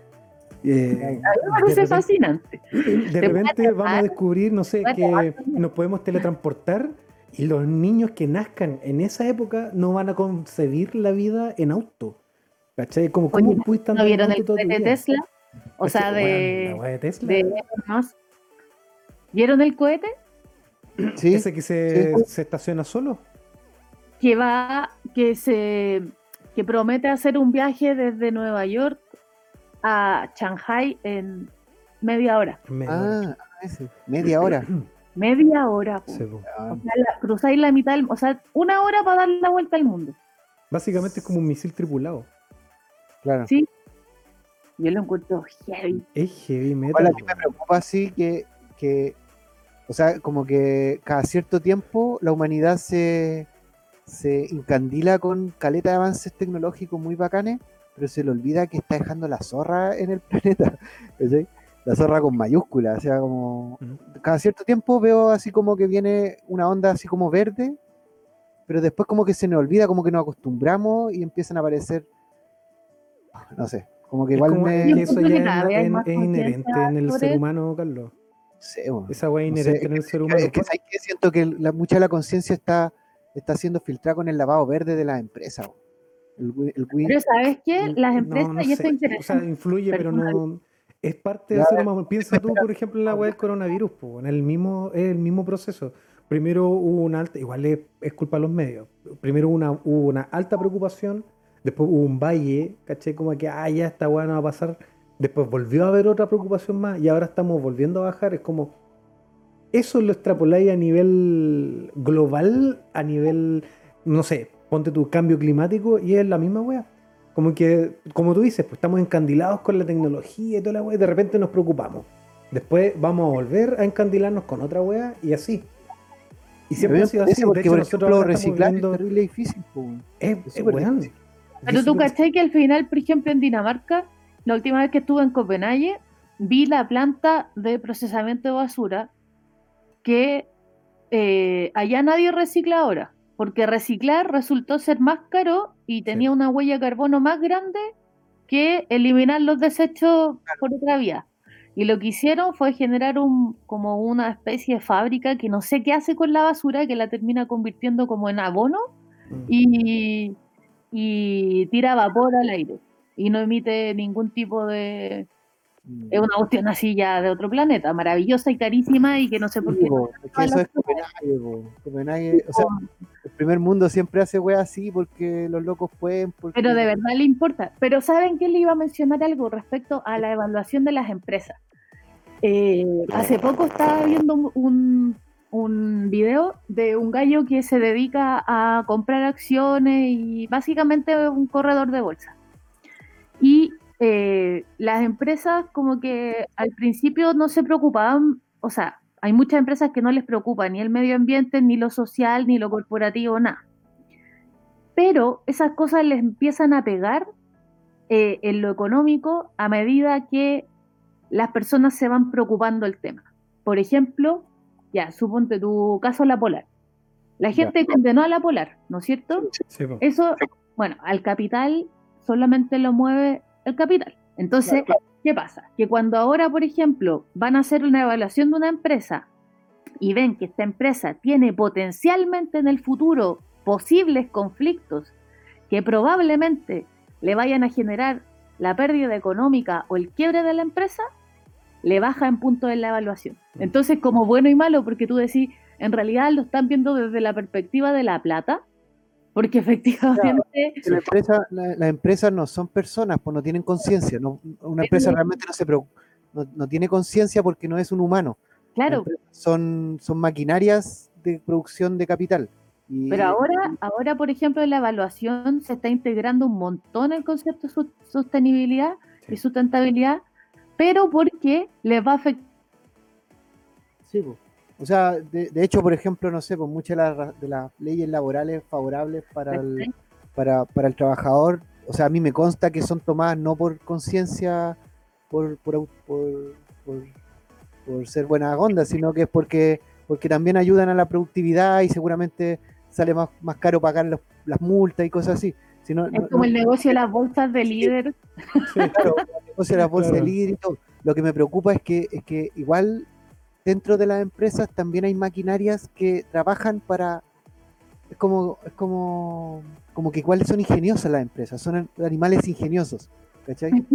A: Eh,
C: Me
A: de
C: parece
A: repente-
C: fascinante.
A: de
C: Te
A: repente vamos a descubrir, no sé,
C: puede
A: que nos podemos teletransportar y los niños que nazcan en esa época no van a concebir la vida en auto. ¿Cachai? Como, ¿cómo
C: Oye,
A: pudiste
C: ¿No
A: en
C: vieron
A: auto
C: el
A: vida?
C: Tesla? O sea, de,
A: wea de Tesla.
C: de. ¿Vieron el cohete?
B: Sí,
A: Ese que se, se estaciona solo.
C: que va, que se, que promete hacer un viaje desde Nueva York a Shanghai en media hora.
A: Me-
B: Ah, ese, media hora.
C: Media hora.
A: Sí.
B: Ah,
C: O sea, la- cruzáis la mitad, del- o sea, una hora para dar la vuelta al mundo.
A: Básicamente es como un misil tripulado.
B: claro.
C: Sí. Yo lo encuentro heavy.
A: Es heavy metal.
B: a mí me preocupa así que, que, o sea, como que cada cierto tiempo la humanidad se, se incandila con caleta de avances tecnológicos muy bacanes, pero se le olvida que está dejando la zorra en el planeta. La zorra con mayúscula, o sea, como cada cierto tiempo veo así como que viene una onda así como verde, pero después como que se nos olvida, como que nos acostumbramos y empiezan a aparecer, no sé, como que
A: Es
B: igual
A: como
B: me...
A: que eso ya es, inherente en el ser humano, Carlos.
B: Sí, bueno.
A: Esa weá es
B: No sé,
A: inherente en el ser humano.
B: Es que, siento que la, mucha de la conciencia está, está siendo filtrada con el lavado verde de las empresas. El, el
C: Pero ¿sabes qué? Las empresas,
A: no
C: y esto
A: O sea, influye, pero no. Es parte
B: Ya,
A: ser humano. Piensa tú, por ejemplo, en la weá del coronavirus, po, en el mismo, es el mismo proceso. Primero hubo una alta, igual es, es culpa de los medios. Primero hubo una, hubo una alta preocupación, después hubo un valle, caché como que, ah, ya esta weá no va a pasar. Después volvió a haber otra preocupación más y ahora estamos volviendo a bajar. Es como, eso lo extrapoláis a nivel global, a nivel, no sé, ponte tu cambio climático y es la misma wea. Como que, como tú dices, pues estamos encandilados con la tecnología y toda la wea y de repente nos preocupamos. Después vamos a volver a encandilarnos con otra wea y así. Y siempre
B: me
A: ha sido así. De
B: porque,
A: hecho,
B: por ejemplo, reciclar es
A: viendo-
B: terrible difícil.
A: es,
B: es
A: es
B: difícil.
C: Pero
A: Es
C: tú cachai que al final, por ejemplo, en Dinamarca, la última vez que estuve en Copenhague, vi la planta de procesamiento de basura que eh, allá nadie recicla ahora, porque reciclar resultó ser más caro y tenía una huella de carbono más grande que eliminar los desechos por otra vía. Y lo que hicieron fue generar un, como una especie de fábrica que no sé qué hace con la basura, que la termina convirtiendo como en abono
A: Mm.
C: y, y tira vapor al aire. y no emite ningún tipo de... Es una cuestión así ya de otro planeta, maravillosa y carísima y que no sé por qué...
B: Sí, es que eso es Copenhague. Copenhague, o sea, el primer mundo siempre hace weas así porque los locos pueden. Porque...
C: Pero de verdad le importa. Pero ¿saben qué le iba a mencionar algo respecto a la evaluación de las empresas? Eh, hace poco estaba viendo un, un, un video de un gallo que se dedica a comprar acciones y básicamente un corredor de bolsa. Y eh, las empresas como que al principio no se preocupaban, o sea, hay muchas empresas que no les preocupa ni el medio ambiente, ni lo social, ni lo corporativo, nada. Pero esas cosas les empiezan a pegar eh, en lo económico a medida que las personas se van preocupando el tema. Por ejemplo, ya, suponte tu caso la Polar. La gente condenó a la Polar, ¿no es cierto?
A: Sí.
C: Eso, bueno, al capital solamente lo mueve el capital. Entonces, ¿qué pasa? Que cuando ahora, por ejemplo, van a hacer una evaluación de una empresa y ven que esta empresa tiene potencialmente en el futuro posibles conflictos que probablemente le vayan a generar la pérdida económica o el quiebre de la empresa, le baja en punto en la evaluación. Entonces, como bueno y malo, porque tú decís, en realidad lo están viendo desde la perspectiva de la plata, porque efectivamente
B: Que la empresa, la- las empresas no son personas, pues no tienen conciencia. No, una empresa realmente no se preocu- no, no tiene conciencia porque no es un humano.
C: Claro,
B: Son, son maquinarias de producción de capital. Y,
C: pero ahora, ahora, por ejemplo, en la evaluación se está integrando un montón el concepto de sostenibilidad y sustentabilidad, pero porque les va a afectar
B: Sí, po. O sea, de, de hecho, por ejemplo, no sé, pues muchas de las ra- de las leyes laborales favorables para el, para, para el trabajador, o sea, a mí me consta que son tomadas no por conciencia, por, por, por, por- por ser buena onda, sino que es porque, porque también ayudan a la productividad y seguramente sale más, más caro pagar los- las multas y cosas así. Si no-
C: Es
B: no-
C: como
B: no-
C: el negocio de las bolsas de líder.
B: claro, el negocio de las bolsas
A: Claro.
B: de líder y todo. Lo que me preocupa es que, es que igual dentro de las empresas también hay maquinarias que trabajan para. Es como, es como, como que igual son ingeniosas las empresas, son an- animales ingeniosos. ¿Cachai?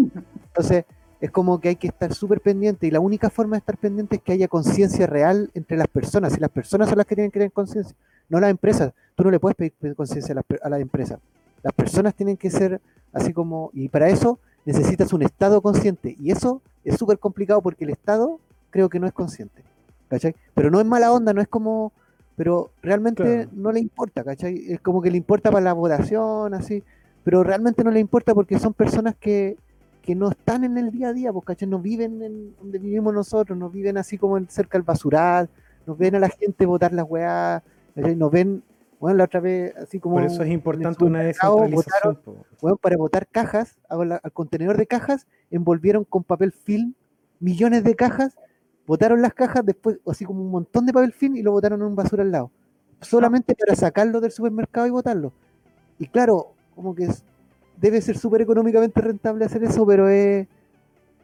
B: Entonces, es como que hay que estar súper pendiente y la única forma de estar pendiente es que haya conciencia real entre las personas. Y las personas son las que tienen que tener conciencia, no las empresas. Tú no le puedes pedir conciencia a las a las empresas. Las personas tienen que ser así como, y para eso necesitas un Estado consciente. Y eso es súper complicado porque el Estado creo que no es consciente. ¿Cachai? Pero no es mala onda, no es como, pero realmente
A: Claro.
B: no le importa, ¿cachai? Es como que le importa para la votación, así, pero realmente no le importa porque son personas que, que no están en el día a día, pues, ¿cachai? No viven en donde vivimos nosotros, no viven así como cerca del basural, nos ven a la gente votar las ¿cachai? Nos ven, bueno, la otra vez, así como
A: Por eso es importante una descentralización.
B: votaron-. Weón, para botar cajas, al contenedor de cajas, envolvieron con papel film millones de cajas, botaron las cajas, después, así como un montón de papel film y lo botaron en un basura al lado. Solamente para sacarlo del supermercado y botarlo. Y claro, como que es- debe ser súper económicamente rentable hacer eso, pero es.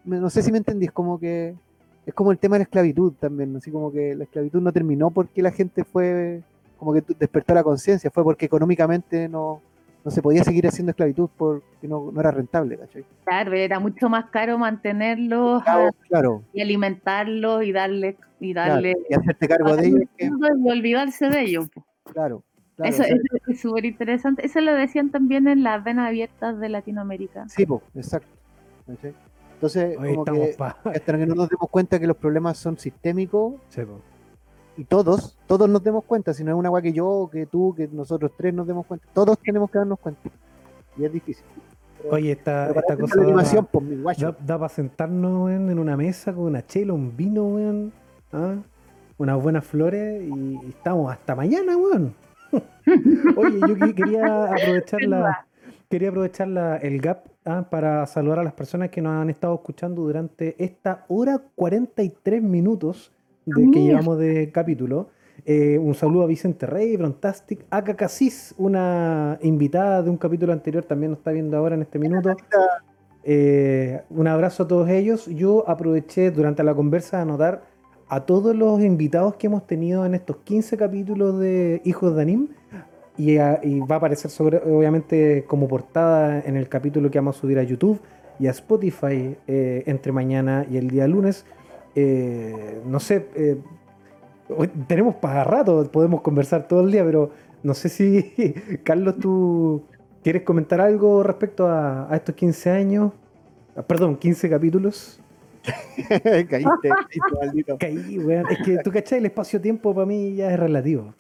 B: No sé si me entendís, como que. Es como el tema de la esclavitud también, así como que la esclavitud no terminó porque la gente fue. Como que despertó la conciencia, fue porque económicamente no, no se podía seguir haciendo esclavitud porque no, no era rentable, ¿cachai?
C: Claro, era mucho más caro mantenerlos
B: Claro, claro,
C: y alimentarlos y darle y
B: claro,
C: darle
B: y hacerte cargo de ellos, que-
C: y olvidarse de ellos.
B: claro, claro,
C: Eso,
B: o sea,
C: eso es súper interesante. Eso lo decían también en las venas abiertas de Latinoamérica.
B: sí, po, exacto. ¿cachai? Entonces,
A: Hoy
B: como que
A: pa-
B: hasta que no nos demos cuenta que los problemas son sistémicos
A: Sí.
B: Y todos, todos nos demos cuenta, si no es una agua que yo, que tú, que nosotros tres nos demos cuenta, todos tenemos que darnos cuenta. Y es difícil.
A: Oye, esta, esta cosa da,
B: animación, pues mi guacho.
A: da, para sentarnos weón, en una mesa con una chela, un vino, weón, ¿ah? unas buenas flores y, y estamos hasta mañana, weón. Oye, yo que- quería aprovechar la, quería aprovechar la- el gap ah, para saludar a las personas que nos han estado escuchando durante esta hora 43 minutos de que llevamos de capítulo. Eh, un saludo a Vicente Rey, Brontastic, Aka Casis, una invitada de un capítulo anterior, también nos está viendo ahora en este minuto. Eh, un abrazo a todos ellos. Yo aproveché durante la conversa de anotar a todos los invitados que hemos tenido en estos 15 capítulos de Hijos de Anim. y, va a aparecer sobre, obviamente como portada en el capítulo que vamos a subir a YouTube y a Spotify eh, entre mañana y el día lunes. Eh, no sé, eh, tenemos para rato, podemos conversar todo el día, pero no sé si, Carlos, tú quieres comentar algo respecto a, estos 15 años, ah, perdón, 15 capítulos.
B: Caíste, maldito.
A: Caí, weón. Es que tú cachai, el espacio-tiempo para mí ya es relativo.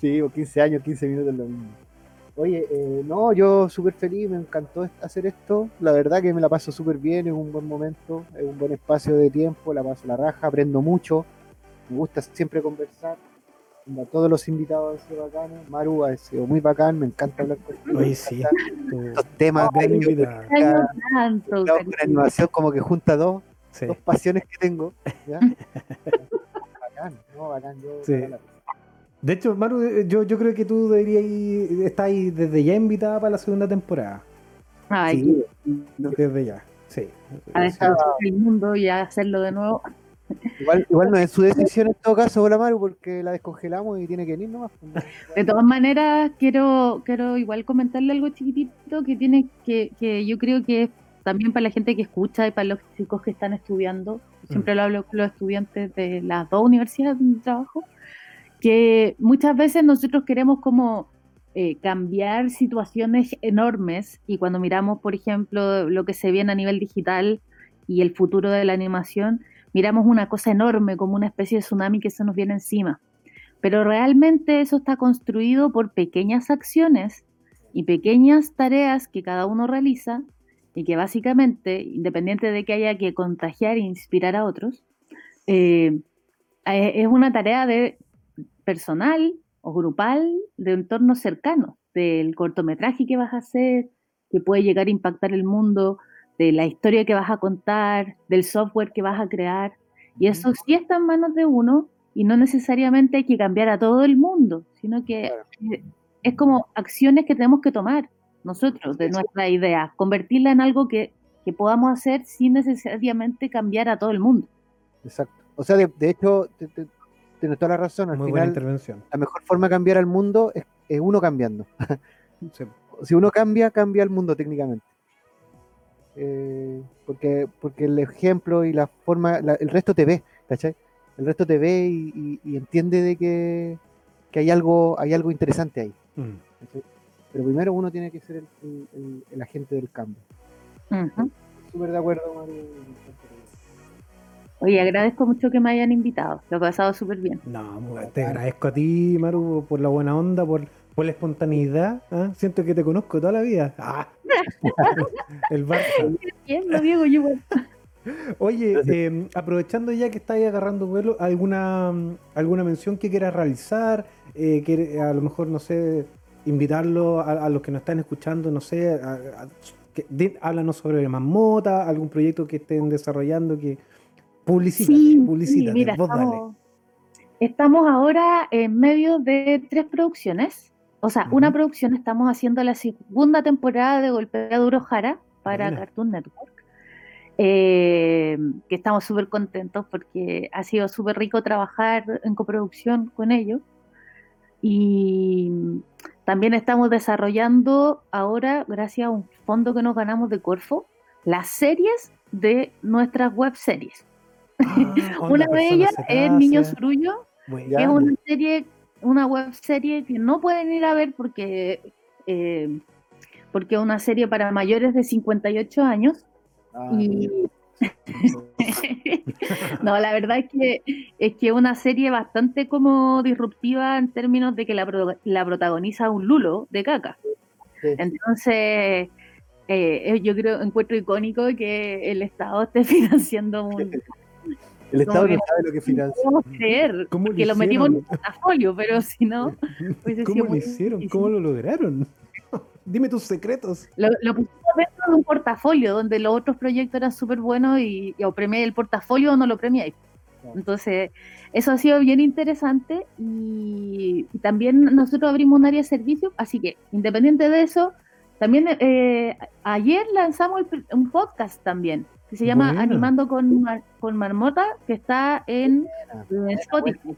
B: Sí, o 15 años, 15 minutos lo mismo. Oye, eh, no, yo súper feliz, me encantó hacer esto. La verdad que me la paso súper bien, es un buen momento, es un buen espacio de tiempo, la paso la raja, aprendo mucho. Me gusta siempre conversar. A todos los invitados han sido bacanes. Maru ha sido muy bacán, me encanta hablar
A: contigo. Oye, sí.
B: Estos temas de animación como que junta dos, dos pasiones que tengo. bacán, no, bacán. Yo,
A: sí. De hecho, Maru, eh, yo, yo creo que tú deberías ir, estar ahí desde ya invitada para la segunda temporada.
C: Ay,
A: sí, desde ya, sí.
C: A dejar el mundo y a hacerlo de nuevo.
B: Igual, igual no es su decisión en todo caso, hola Maru, porque la descongelamos y tiene que venir nomás. Pues,
C: de todas maneras, quiero, quiero igual comentarle algo chiquitito que tiene que, que yo creo que es también para la gente que escucha y para los chicos que están estudiando. Siempre mm. lo hablo con los estudiantes de las dos universidades donde trabajo que muchas veces nosotros queremos como eh, cambiar situaciones enormes y cuando miramos, por ejemplo, lo que se viene a nivel digital y el futuro de la animación, miramos una cosa enorme como una especie de tsunami que se nos viene encima. Pero realmente eso está construido por pequeñas acciones y pequeñas tareas que cada uno realiza y que básicamente, independiente de que haya que contagiar e inspirar a otros, eh, eh, es una tarea de personal o grupal de entornos cercanos, del cortometraje que vas a hacer, que puede llegar a impactar el mundo, de la historia que vas a contar, del software que vas a crear. Y eso sí está en manos de uno y no necesariamente hay que cambiar a todo el mundo, sino que es como acciones que tenemos que tomar nosotros de nuestra idea, convertirla en algo que, podamos hacer sin necesariamente cambiar a todo el mundo.
B: Exacto. O sea, de, hecho, tienes toda la razón. Al
A: Muy
B: final,
A: intervención.
B: La mejor forma de cambiar al mundo es, uno cambiando. Si uno cambia, cambia el mundo técnicamente. Eh, porque, porque el ejemplo y la forma, el resto te ve, ¿cachai? El resto te ve y, entiende de que, hay algo, hay algo interesante ahí. Mm. Pero primero uno tiene que ser el, agente del cambio. Súper de acuerdo, Mario.
C: Oye, agradezco mucho que me hayan invitado. Lo he pasado súper bien.
A: No, te agradezco a ti, Maru, por la buena onda, por, por la espontaneidad. ¿ah? Siento que te conozco toda la vida. Ah. El Barça.
C: lo yo.
A: Oye, eh, aprovechando ya que estáis agarrando vuelo, ¿alguna, alguna mención que quieras realizar? Eh, que, a lo mejor, no sé, invitarlo a, los que nos están escuchando, no sé, háblanos sobre Mamota, algún proyecto que estén desarrollando que Publicidad, publicidad. mira,
C: estamos, ahora en medio de tres producciones. O sea, una producción estamos haciendo la segunda temporada de Golpea Duro Jara para Cartoon Network. Eh, que estamos súper contentos porque ha sido súper rico trabajar en coproducción con ellos. Y también estamos desarrollando ahora, gracias a un fondo que nos ganamos de Corfo, las series de nuestras web series. Ah, una de ellas es Niño Surullo, que es una serie, una web serie que no pueden ir a ver porque eh, porque es una serie para mayores de 58 años. Ah, y no, la verdad es que es que una serie bastante como disruptiva en términos de que la, la protagoniza un lulo de caca. Entonces, eh, yo creo, encuentro icónico que el Estado esté financiando un,
B: el Estado no sabe lo que financia.
C: No creer que lo, metimos en un portafolio, pero si no.
A: ¿Cómo lo hicieron? ¿Cómo lo lograron? Dime tus secretos.
C: Lo, pusimos dentro de un portafolio donde los otros proyectos eran súper buenos y, o premié el portafolio o no lo premié. Entonces, eso ha sido bien interesante y, también nosotros abrimos un área de servicio, así que independiente de eso, también eh, ayer lanzamos un podcast también que se llama Animando con, con Marmota, que está en, Spotify.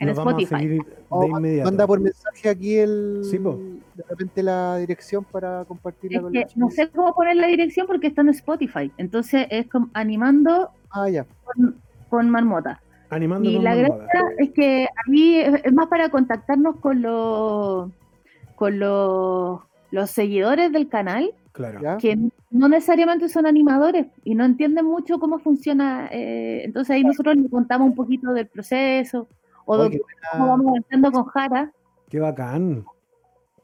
C: en
A: Nos vamos a
C: Spotify.
A: de inmediato.
B: manda por mensaje aquí el
A: Sí,
B: de repente la dirección para compartirla
C: Es
B: con
C: que no sé cómo poner la dirección porque está en Spotify. Entonces es como animando
B: Ah, ya.
C: con, con Marmota.
A: Animando
C: Y
A: con
C: la
A: Marmota.
C: gracia es que ahí es es más para contactarnos con los con los, los seguidores del canal
A: Claro.
B: ¿Ya?
C: que no necesariamente son animadores y no entienden mucho cómo funciona. eh, entonces ahí nosotros les contamos un poquito del proceso o de cómo vamos avanzando con Jara.
A: Qué bacán.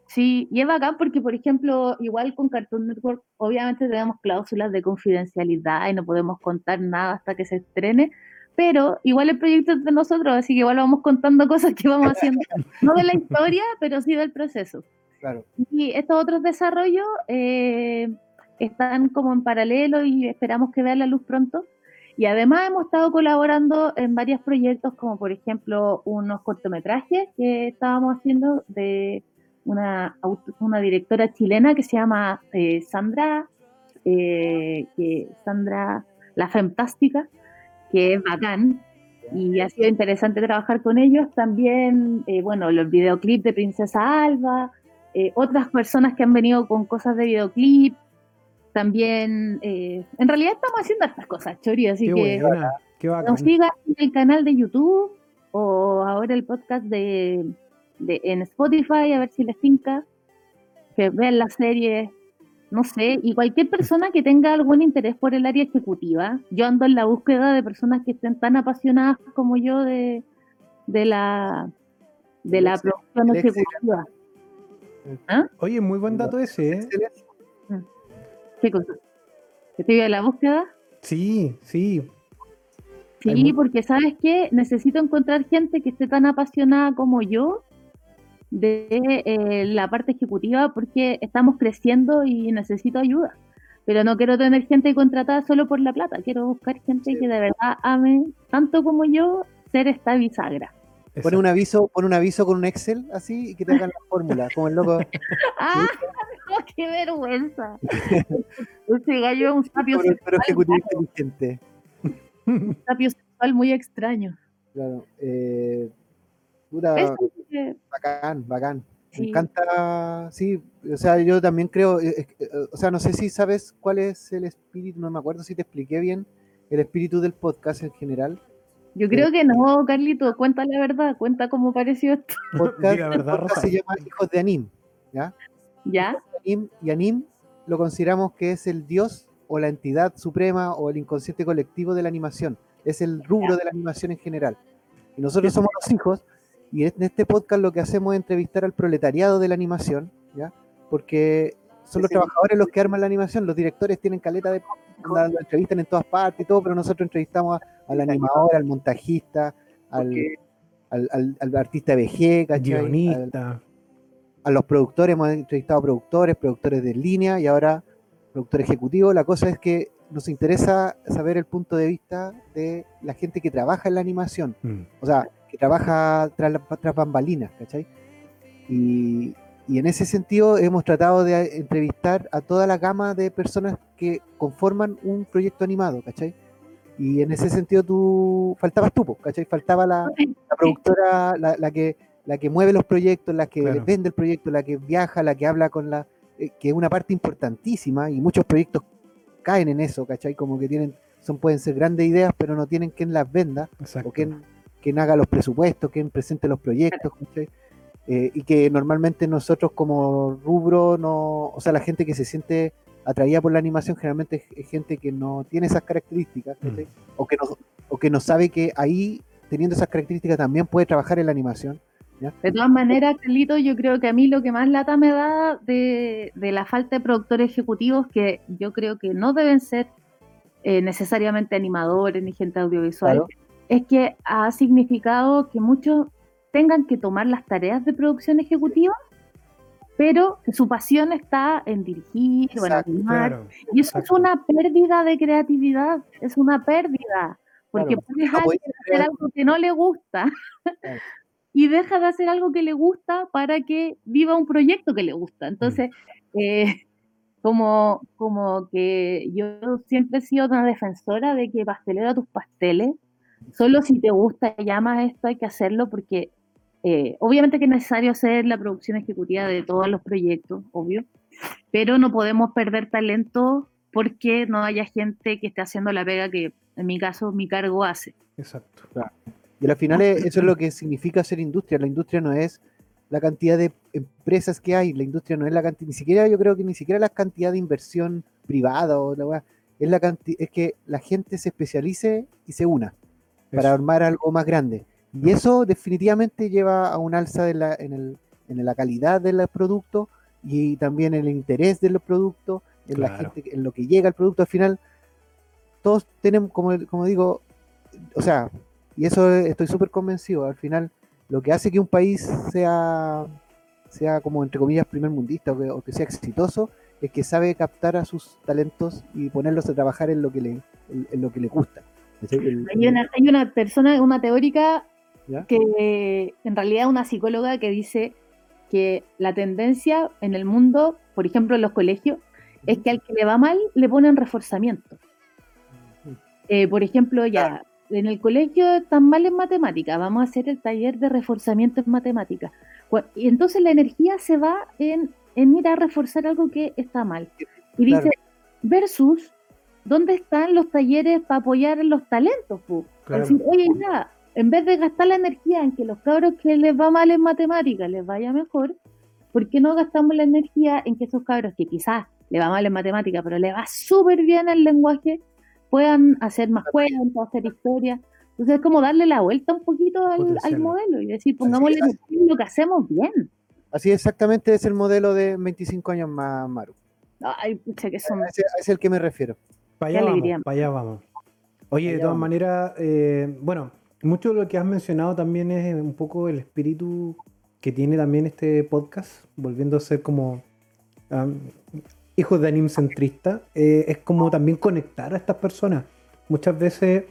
C: Sí, y es bacán porque, por ejemplo, igual con Cartoon Network, obviamente tenemos cláusulas de confidencialidad y no podemos contar nada hasta que se estrene, pero igual el proyecto es de nosotros, así que igual vamos contando cosas que vamos haciendo, no de la historia, pero sí del proceso.
B: Claro.
C: Y estos otros desarrollos eh, están como en paralelo y esperamos que vean la luz pronto. Y además hemos estado colaborando en varios proyectos, como por ejemplo unos cortometrajes que estábamos haciendo de una, una directora chilena que se llama eh, Sandra, eh, que Sandra La Fantástica, que es bacán. Y ha sido interesante trabajar con ellos. También, eh, bueno, los videoclips de Princesa Alba, eh, otras personas que han venido con cosas de videoclip. También, eh, en realidad estamos haciendo estas cosas, Chori, así
A: Qué
C: que
A: buena. Qué
C: nos sigan en el canal de YouTube o ahora el podcast de, de- en Spotify, a ver si les tinca, que vean la serie, no sé, y cualquier persona que tenga algún interés por el área ejecutiva, yo ando en la búsqueda de personas que estén tan apasionadas como yo de, de la de la producción
B: Excel.
C: Ejecutiva.
A: Oye, muy buen dato ese, ¿eh?
B: Excelente.
C: ¿Qué cosa? ¿Que estoy en la búsqueda?
A: Sí, sí.
C: Sí, porque sabes que necesito encontrar gente que esté tan apasionada como yo de eh, la parte ejecutiva porque estamos creciendo y necesito ayuda. Pero no quiero tener gente contratada solo por la plata, quiero buscar gente
B: Sí.
C: que de verdad ame tanto como yo ser esta bisagra.
B: Pone un aviso, pone un aviso con un Excel así y que te hagan la fórmula, como el loco.
C: ¡Ah! no, ¡Qué vergüenza! Ese gallo es un sapio,
B: Pero, pero
C: sexual,
B: inteligente.
C: un sapio sexual muy extraño.
B: Claro. Eh, bacán, bacán.
C: Sí.
B: Me encanta, sí, o sea, yo también creo, eh, eh, eh, o sea, no sé si sabes cuál es el espíritu, no me acuerdo si te expliqué bien el espíritu del podcast en general.
C: Yo creo que no, Carlito, cuenta la verdad, cuenta cómo pareció esto.
B: Podcast,
A: Diga
B: el
A: verdad,
B: podcast se llama Hijos de Anim, ¿ya?
C: ¿Ya?
B: Anim, y Anim lo consideramos que es el dios o la entidad suprema o el inconsciente colectivo de la animación. Es el rubro de la animación en general. Y nosotros somos los hijos, y en este podcast lo que hacemos es entrevistar al proletariado de la animación, ¿ya? Porque son los
D: Sí.
B: trabajadores los que arman la animación, los directores tienen caleta de lo entrevistan en todas partes y todo, pero nosotros entrevistamos a- al animador, al montajista, al, al, al- al artista VG,
A: Guionista.
B: a los productores, hemos entrevistado productores, productores de línea y ahora productor ejecutivo. La cosa es que nos interesa saber el punto de vista de la gente que trabaja en la animación,
A: Mm.
B: o sea, que trabaja tras, tras bambalinas, ¿cachai? Y, y en ese sentido hemos tratado de entrevistar a toda la gama de personas que conforman un proyecto animado, ¿cachai? Y en ese sentido tú, faltabas tú, ¿cachai? Faltaba la, la productora, la, la que la que mueve los proyectos, la que
A: Claro.
B: vende el proyecto, la que viaja, la que habla con la, eh, que es una parte importantísima y muchos proyectos caen en eso, ¿cachai? Como que tienen, son, pueden ser grandes ideas, pero no tienen quien las venda
A: Exacto.
B: o quien, quien haga los presupuestos, quien presente los proyectos, ¿cachai? Eh, y que normalmente nosotros como rubro, no, o sea, la gente que se siente atraída por la animación generalmente es, gente que no tiene esas características, ¿cachai? o, que no, o que no sabe que ahí, teniendo esas características, también puede trabajar en la animación.
C: De todas maneras, Carlito, yo creo que a mí lo que más lata me da de, de la falta de productores ejecutivos, que yo creo que no deben ser eh, necesariamente animadores ni gente audiovisual,
B: Claro.
C: es que ha significado que muchos tengan que tomar las tareas de producción ejecutiva, pero su pasión está en dirigir o en animar.
A: Claro.
C: Y eso es una pérdida de creatividad, es una pérdida, porque
B: Claro.
C: pones a
B: No podéis
C: alguien a hacer algo que no le gusta
B: Claro.
C: y deja de hacer algo que le gusta para que viva un proyecto que le gusta. Entonces, eh, como, como que yo siempre he sido una defensora de que pastelero a tus pasteles, solo si te gusta y amas esto hay que hacerlo porque eh, obviamente que es necesario hacer la producción ejecutiva de todos los proyectos, obvio, pero no podemos perder talento porque no haya gente que esté haciendo la pega que en mi caso mi cargo hace.
A: Exacto.
B: Y al final es- eso es lo que significa ser industria. La industria no es la cantidad de empresas que hay, la industria no es la cantidad, ni siquiera yo creo que ni siquiera la cantidad de inversión privada o la es la canti- es que la gente se especialice y se una para armar algo más grande. Y eso definitivamente lleva a un alza de la, en, el- en la calidad del producto y también en el interés de los productos, en la gente, en lo que llega al producto al final. Todos tenemos, como, como digo, o sea, y eso estoy súper convencido, al final lo que hace que un país sea, sea como entre comillas primer mundista o que, o que sea exitoso es que sabe captar a sus talentos y ponerlos a trabajar en lo que le, en, en lo que le gusta.
C: Hay una, hay una persona, una teórica
B: ¿Ya?
C: que en realidad una psicóloga que dice que la tendencia en el mundo, por ejemplo en los colegios, es que al que le va mal le ponen reforzamiento. Eh, por ejemplo, ya en el colegio están mal en matemáticas, vamos a hacer el taller de reforzamiento en matemáticas. Y entonces la energía se va en, en ir a reforzar algo que está mal. Y
B: Claro.
C: dice, versus, ¿dónde están los talleres para apoyar los talentos?
A: Claro.
C: Oye, ya, en vez de gastar la energía en que los cabros que les va mal en matemáticas les vaya mejor, ¿por qué no gastamos la energía en que esos cabros que quizás le va mal en matemáticas, pero le va súper bien el lenguaje, puedan hacer más cuentos, hacer historias? Entonces es como darle la vuelta un poquito al, al modelo y decir, pongámosle
B: es.
C: lo que hacemos bien.
B: Así exactamente es el modelo de 25 años más, Maru.
C: Ay, pucha, que son...
B: Ese es el que me refiero.
A: Para allá vamos, para allá vamos. Oye, de
B: Allá
A: todas
B: vamos.
A: maneras, eh, bueno, mucho de lo que has mencionado también es un poco el espíritu que tiene también este podcast, volviendo a ser como am, hijos de anime centrista, eh, es como también conectar a estas personas. Muchas veces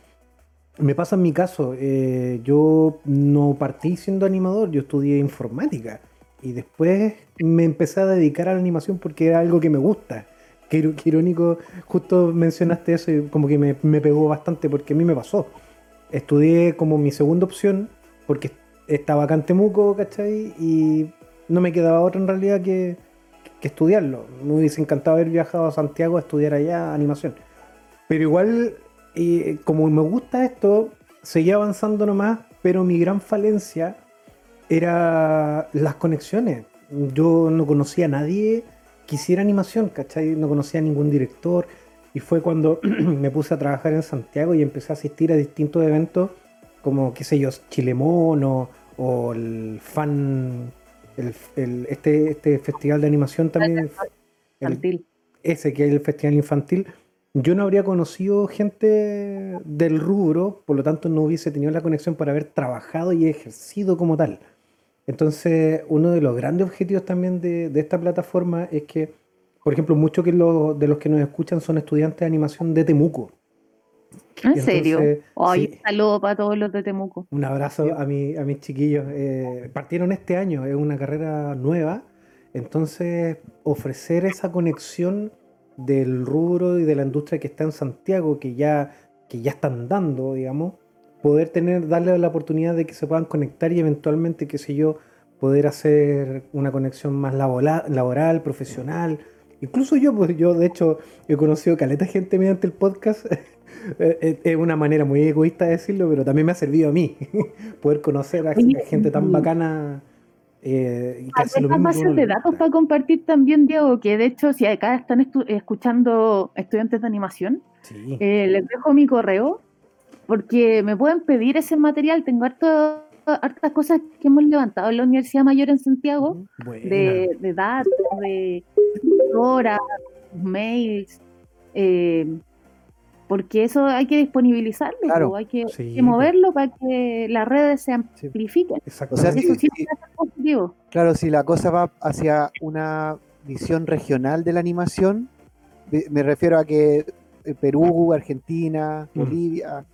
A: me pasa en mi caso, eh, yo no partí siendo animador, yo estudié informática y después me empecé a dedicar a la animación porque era algo que me gusta. Qué, qué irónico, justo mencionaste eso y como que me, me pegó bastante porque a mí me pasó. Estudié como mi segunda opción porque estaba acá en Temuco, ¿cachai? Y no me quedaba otra en realidad que, estudiarlo. Me hubiese encantado haber viajado a Santiago a estudiar allá animación. Pero igual, como me gusta esto, seguía avanzando nomás, pero mi gran falencia era las conexiones. Yo no conocía a nadie que hiciera animación, ¿cachai? No conocía a ningún director. Y fue cuando me puse a trabajar en Santiago y empecé a asistir a distintos eventos, como, qué sé yo, Chilemón o, o el fan, el, el- este, este festival de animación también, el-
C: Infantil.
A: ese que es el festival infantil, yo no habría conocido gente del rubro, por lo tanto no hubiese tenido la conexión para haber trabajado y ejercido como tal. Entonces, uno de los grandes objetivos también de, de esta plataforma es que, por ejemplo, muchos que lo- de los que nos escuchan son estudiantes de animación de Temuco.
C: ¿En serio? Ay,
A: sí.
C: un saludo para todos los de Temuco.
A: Un abrazo a, mi, a mis chiquillos. Eh, partieron este año, es una carrera nueva. Entonces, ofrecer esa conexión del rubro y de la industria que está en Santiago, que ya, que ya están dando, digamos, poder tener, darle la oportunidad de que se puedan conectar y eventualmente, qué sé yo, poder hacer una conexión más laboral, laboral profesional. Incluso yo, pues yo de hecho he conocido caleta gente mediante el podcast. Eh, eh, es una manera muy egoísta de decirlo, pero también me ha servido a mí poder conocer a
C: Oye,
A: gente tan bacana eh, y lo mismo
C: bases de datos para compartir también, Diego, que de hecho, si acá están estu- escuchando estudiantes de animación,
A: Sí.
C: eh, les dejo mi correo porque me pueden pedir ese material. Tengo harto, hartas cosas que hemos levantado en la Universidad Mayor en Santiago, de, de datos, de horas, mails, eh, porque eso hay que disponibilizarlo,
B: Claro.
C: hay que,
A: Sí,
C: que moverlo para que las redes se amplifiquen.
B: O sea,
C: Eso
B: sí,
C: positivo.
B: Claro, si la cosa va hacia una visión regional de la animación, me refiero a que eh, Perú, Argentina,
A: Mm.
B: Bolivia,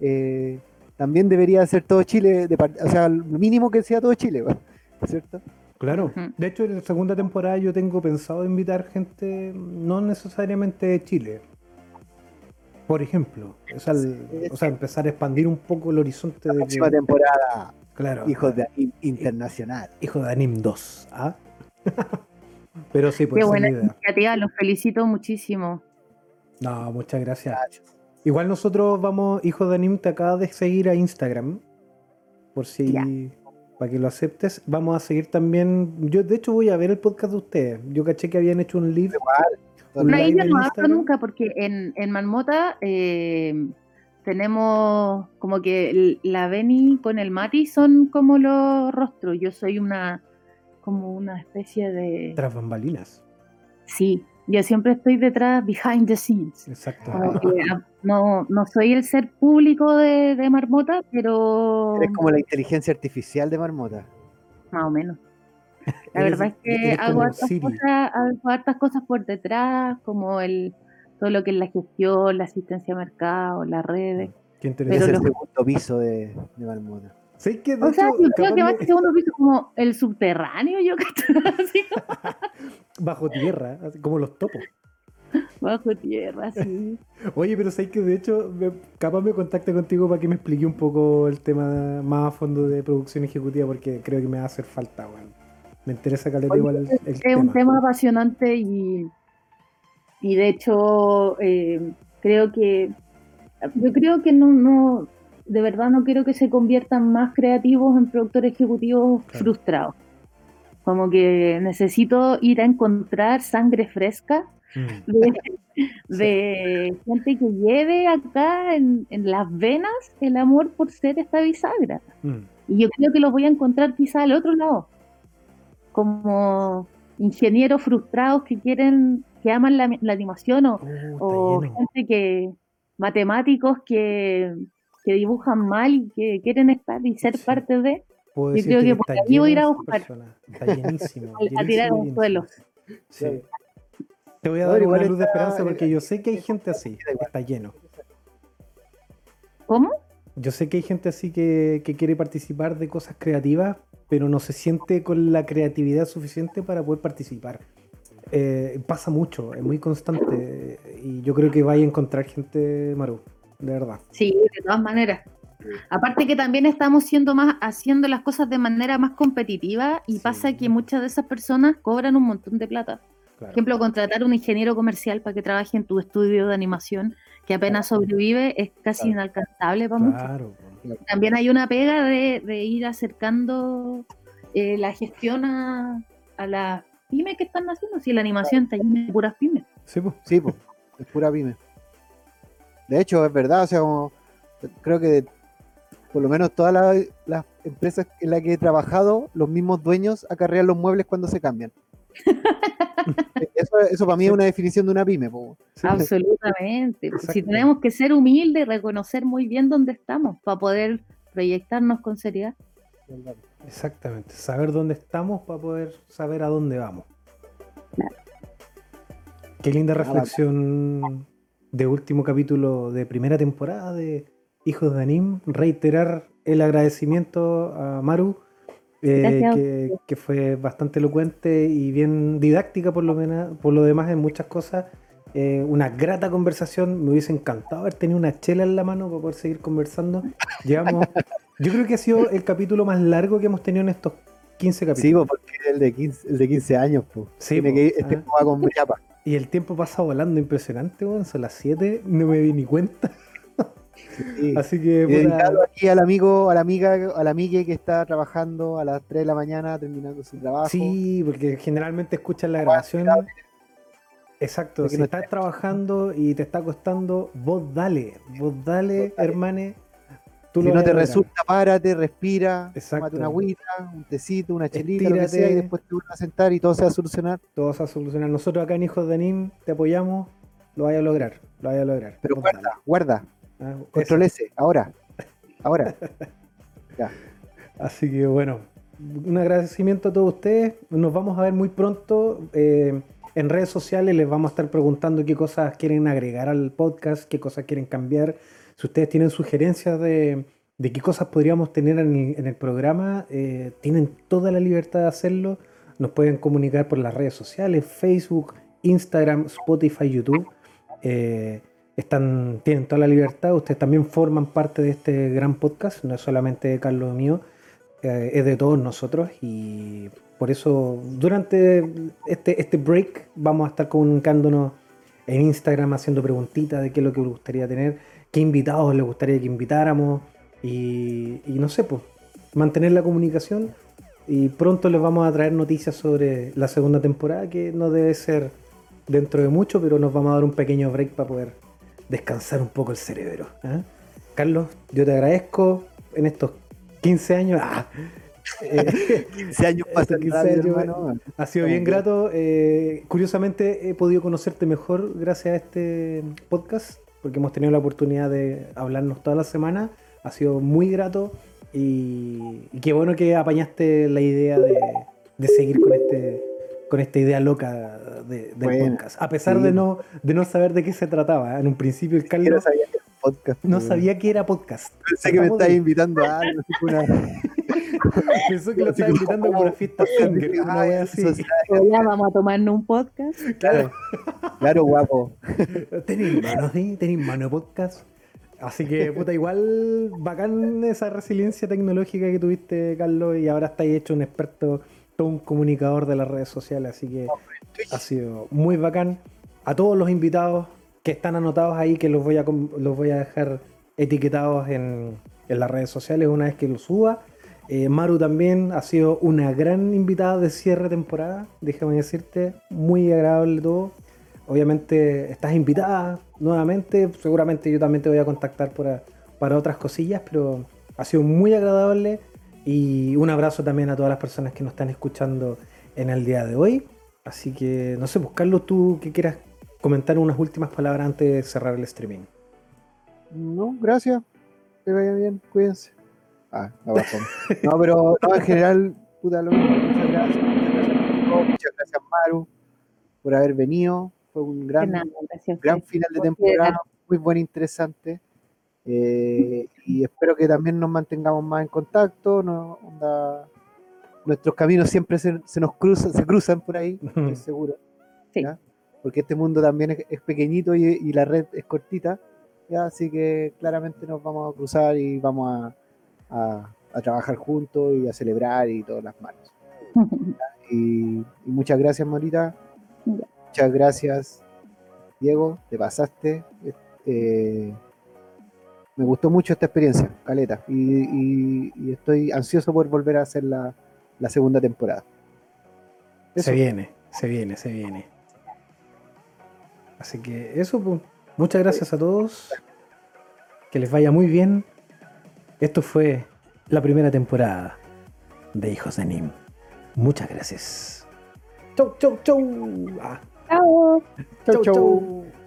B: eh, también debería ser todo Chile, de o sea, lo mínimo que sea todo Chile, ¿cierto?
A: Claro. De hecho, en la segunda temporada yo tengo pensado invitar gente, no necesariamente de Chile. Por ejemplo, o sea, el- o sea, empezar a expandir un poco el horizonte
B: La
A: de
B: próxima
A: que,
B: temporada,
A: claro,
B: hijos de anime internacional.
A: hijo de Anim 2, ¿ah? Pero sí, pues
C: Qué buena iniciativa, los felicito muchísimo.
A: No, muchas gracias.
B: Gracias.
A: Igual nosotros vamos, hijo de Anim, te acaba de seguir a Instagram. Por si.
C: Ya.
A: Para que lo aceptes. Vamos a seguir también. Yo, de hecho, voy a ver el podcast de ustedes. Yo caché que habían hecho un live.
B: Igual,
A: Un
C: ahí
A: live
C: no hablo nunca porque en, en Marmota eh, tenemos como que el- la Beni con el Mati son como los rostros. Yo soy una como una especie de...
A: Tras bambalinas.
C: Sí, yo siempre estoy detrás, behind the scenes.
A: Exacto.
C: Como que, ah, no, no soy el ser público de, de Marmota, pero
B: Eres como la inteligencia artificial de Marmota.
C: más o menos. La verdad es que hago hartas cosas, hago hartas cosas por detrás, como el todo lo que es la gestión, la asistencia a mercado, las redes.
A: Qué
B: Es
A: interesante.
C: Pero
B: el segundo piso de, de Marmota.
C: O sea, yo creo que más
A: me-
C: que segundo piso como el subterráneo, yo creo, así,
A: bajo tierra, como los topos.
C: bajo tierra, sí.
A: Oye, pero sabes que de hecho, capaz me contacte contigo para que me explique un poco el tema más a fondo de producción ejecutiva, porque creo que me va a hacer falta, weón. Me interesa caleta igual el, el
C: Es
A: tema.
C: un tema apasionante y, y de hecho eh, creo que yo creo que no, no, de verdad no quiero que se conviertan más creativos en productores ejecutivos
A: Claro.
C: frustrados. Como que necesito ir a encontrar sangre fresca
A: Mm,
C: de, de gente que lleve acá en, en las venas el amor por ser esta bisagra.
A: mm.
C: Y yo creo que los voy a encontrar quizá al otro lado, como ingenieros frustrados que quieren, que aman la, la animación o,
A: Uh,
C: o gente que, matemáticos que, que dibujan mal y que quieren estar y ser
A: Sí.
C: parte de,
A: Puedo
C: yo creo que por
A: está
C: ahí voy a ir a buscar.
A: Está llenísimo.
C: a, a tirar un suelo.
A: Sí. Te voy a
B: No,
A: dar
B: igual
A: una luz de esperanza porque yo sé que hay gente así. Está lleno.
C: ¿Cómo?
A: Yo sé que hay gente así que, que quiere participar de cosas creativas, pero no se siente con la creatividad suficiente para poder participar. Eh, pasa mucho, es muy constante y yo creo que vaya a encontrar gente, Maru, de verdad.
C: Sí, de todas maneras. Aparte que también estamos siendo más haciendo las cosas de manera más competitiva y
A: Sí.
C: pasa que muchas de esas personas cobran un montón de plata. Por
A: Claro.
C: ejemplo, contratar un ingeniero comercial para que trabaje en tu estudio de animación que apenas sobrevive es casi
B: Claro.
C: inalcanzable para muchos. También hay una pega de, de ir acercando eh, la gestión a, a las pymes que están haciendo. Si la animación está llena de puras pymes.
A: Sí, po.
B: Sí, po, es pura pyme. De hecho, es verdad, o sea, como, creo que de- por lo menos todas las, las empresas en las que he trabajado, los mismos dueños acarrean los muebles cuando se cambian. eso, eso para mí es una definición de una pyme.
A: Sí.
C: Absolutamente. Pues Si tenemos que ser humildes y reconocer muy bien dónde estamos para poder proyectarnos con seriedad.
A: Exactamente, saber dónde estamos para poder saber a dónde vamos. Qué linda reflexión de último capítulo de primera temporada de Hijos de Anim. Reiterar el agradecimiento a Maru, eh, que, que fue bastante elocuente y bien didáctica por lo, menos, por lo demás en muchas cosas. Eh, una grata conversación. Me hubiese encantado haber tenido una chela en la mano para poder seguir conversando. Llevamos, yo creo que ha sido el capítulo más largo que hemos tenido en estos 15 capítulos.
B: Sí, po, porque es el de 15, el de 15 años. po.
A: Sí,
B: Tiene
A: po,
B: que ir- este
A: ah.
B: va con chapa.
A: Y el tiempo pasa volando impresionante, weón. Son las 7, no me di ni cuenta.
B: Sí.
A: Así que,
B: dedicado aquí al amigo, a la amiga, a la amiga que está trabajando a las 3 de la mañana terminando su trabajo.
A: sí, porque generalmente escuchas la grabación. Exacto, si
B: no
A: estás trabajando y te está costando, vos dale, vos dale,
B: Vos dale.
A: hermane. Tú
B: si no te resulta, párate, respira, tómate una agüita, un tecito, una chelita, lo que sea, y después te vuelves a sentar y todo se va a solucionar.
A: Todo va a solucionar. Nosotros acá en Hijos de Anim te apoyamos, lo vaya a lograr, lo vaya a lograr.
B: Pero guarda, guarda,
A: Ah, eso.
B: control S, ahora, ahora. Ya.
A: Así que bueno, un agradecimiento a todos ustedes. Nos vamos a ver muy pronto. eh, en redes sociales les vamos a estar preguntando qué cosas quieren agregar al podcast, qué cosas quieren cambiar. Si ustedes tienen sugerencias de, qué cosas podríamos tener en el, programa, eh, tienen toda la libertad de hacerlo. Nos pueden comunicar por las redes sociales, Facebook, Instagram, Spotify, YouTube. Eh, están, tienen toda la libertad, ustedes también forman parte de este gran podcast, no es solamente de Carlos mío, eh, es de todos nosotros y por eso durante este, este break vamos a estar comunicándonos en Instagram haciendo preguntitas de qué es lo que gustaría tener, qué invitados les gustaría que invitáramos y, y no sé, pues mantener la comunicación y pronto les vamos a traer noticias sobre la segunda temporada que no debe ser dentro de mucho, pero nos vamos a dar un pequeño break para poder descansar un poco el cerebro. ¿eh? Carlos, yo te agradezco en estos 15 años. ¡ah!
B: 15 años pasan 15 años,
A: hermano. Ha sido bien grato. Eh, curiosamente he podido conocerte mejor gracias a este podcast, porque hemos tenido la oportunidad de hablarnos toda la semana. Ha sido muy grato y, qué bueno que apañaste la idea de, de seguir con este con esta idea loca de, del
B: Bueno,
A: podcast. A pesar
B: sí.
A: de no de no saber de qué se trataba. ¿eh? En un principio el
B: Yo no
A: Carlos
B: sabía que era podcast.
A: no sabía que era podcast.
B: Pensé que me estabas
A: de-
B: invitando a algo. así como una-
A: Pensó que lo estaba invitando como una fiesta una wea así.
C: vamos a tomarnos un podcast.
A: Claro.
B: Claro, guapo.
A: Tenéis manos, ¿sí? Tenéis mano de podcast. Así que, puta, igual bacán esa resiliencia tecnológica que tuviste, Carlos, y ahora estáis hecho un experto, todo un comunicador de las redes sociales, así que ha sido muy bacán. A todos los invitados que están anotados ahí, que los voy a, los voy a dejar etiquetados en, en las redes sociales una vez que los suba. Eh, Maru también ha sido una gran invitada de cierre de temporada, déjame decirte, muy agradable todo. Obviamente estás invitada nuevamente, seguramente yo también te voy a contactar para, para otras cosillas, pero ha sido muy agradable y un abrazo también a todas las personas que nos están escuchando en el día de hoy. Así que, no sé, pues Carlos, tú que quieras comentar unas últimas palabras antes de cerrar el streaming.
B: No, gracias. Que vaya bien, cuídense. Ah, no, no pero no, en general, puta, lo mismo. Muchas gracias. Muchas gracias, Nico, muchas gracias, Maru, por haber venido. Fue un gran,
C: nada, gracias.
B: gran final de
C: Por
B: temporada, muy buen, interesante. Eh, y espero que también nos mantengamos más en contacto. No, onda, nuestros caminos siempre se, se nos cruzan, se cruzan por ahí, estoy seguro.
C: Sí.
B: ¿ya? Porque este mundo también es, es pequeñito y, y la red es cortita. ¿ya? Así que claramente nos vamos a cruzar y vamos a, a- a trabajar juntos y a celebrar y todas las manos. Y, y muchas gracias, Morita.
C: Ya.
B: Muchas gracias, Diego. Te pasaste. Eh, me gustó mucho esta experiencia, Caleta. Y, y- y estoy ansioso por volver a hacer la, segunda temporada.
A: Se viene, se viene, se viene. Así que eso, pues, muchas gracias a todos. Que les vaya muy bien. Esto fue la primera temporada de Hijos de Nim. Muchas gracias. Chau, chau, chau. Ah,
C: Chao.
B: Chau,
A: chau,
B: chau.
A: chau.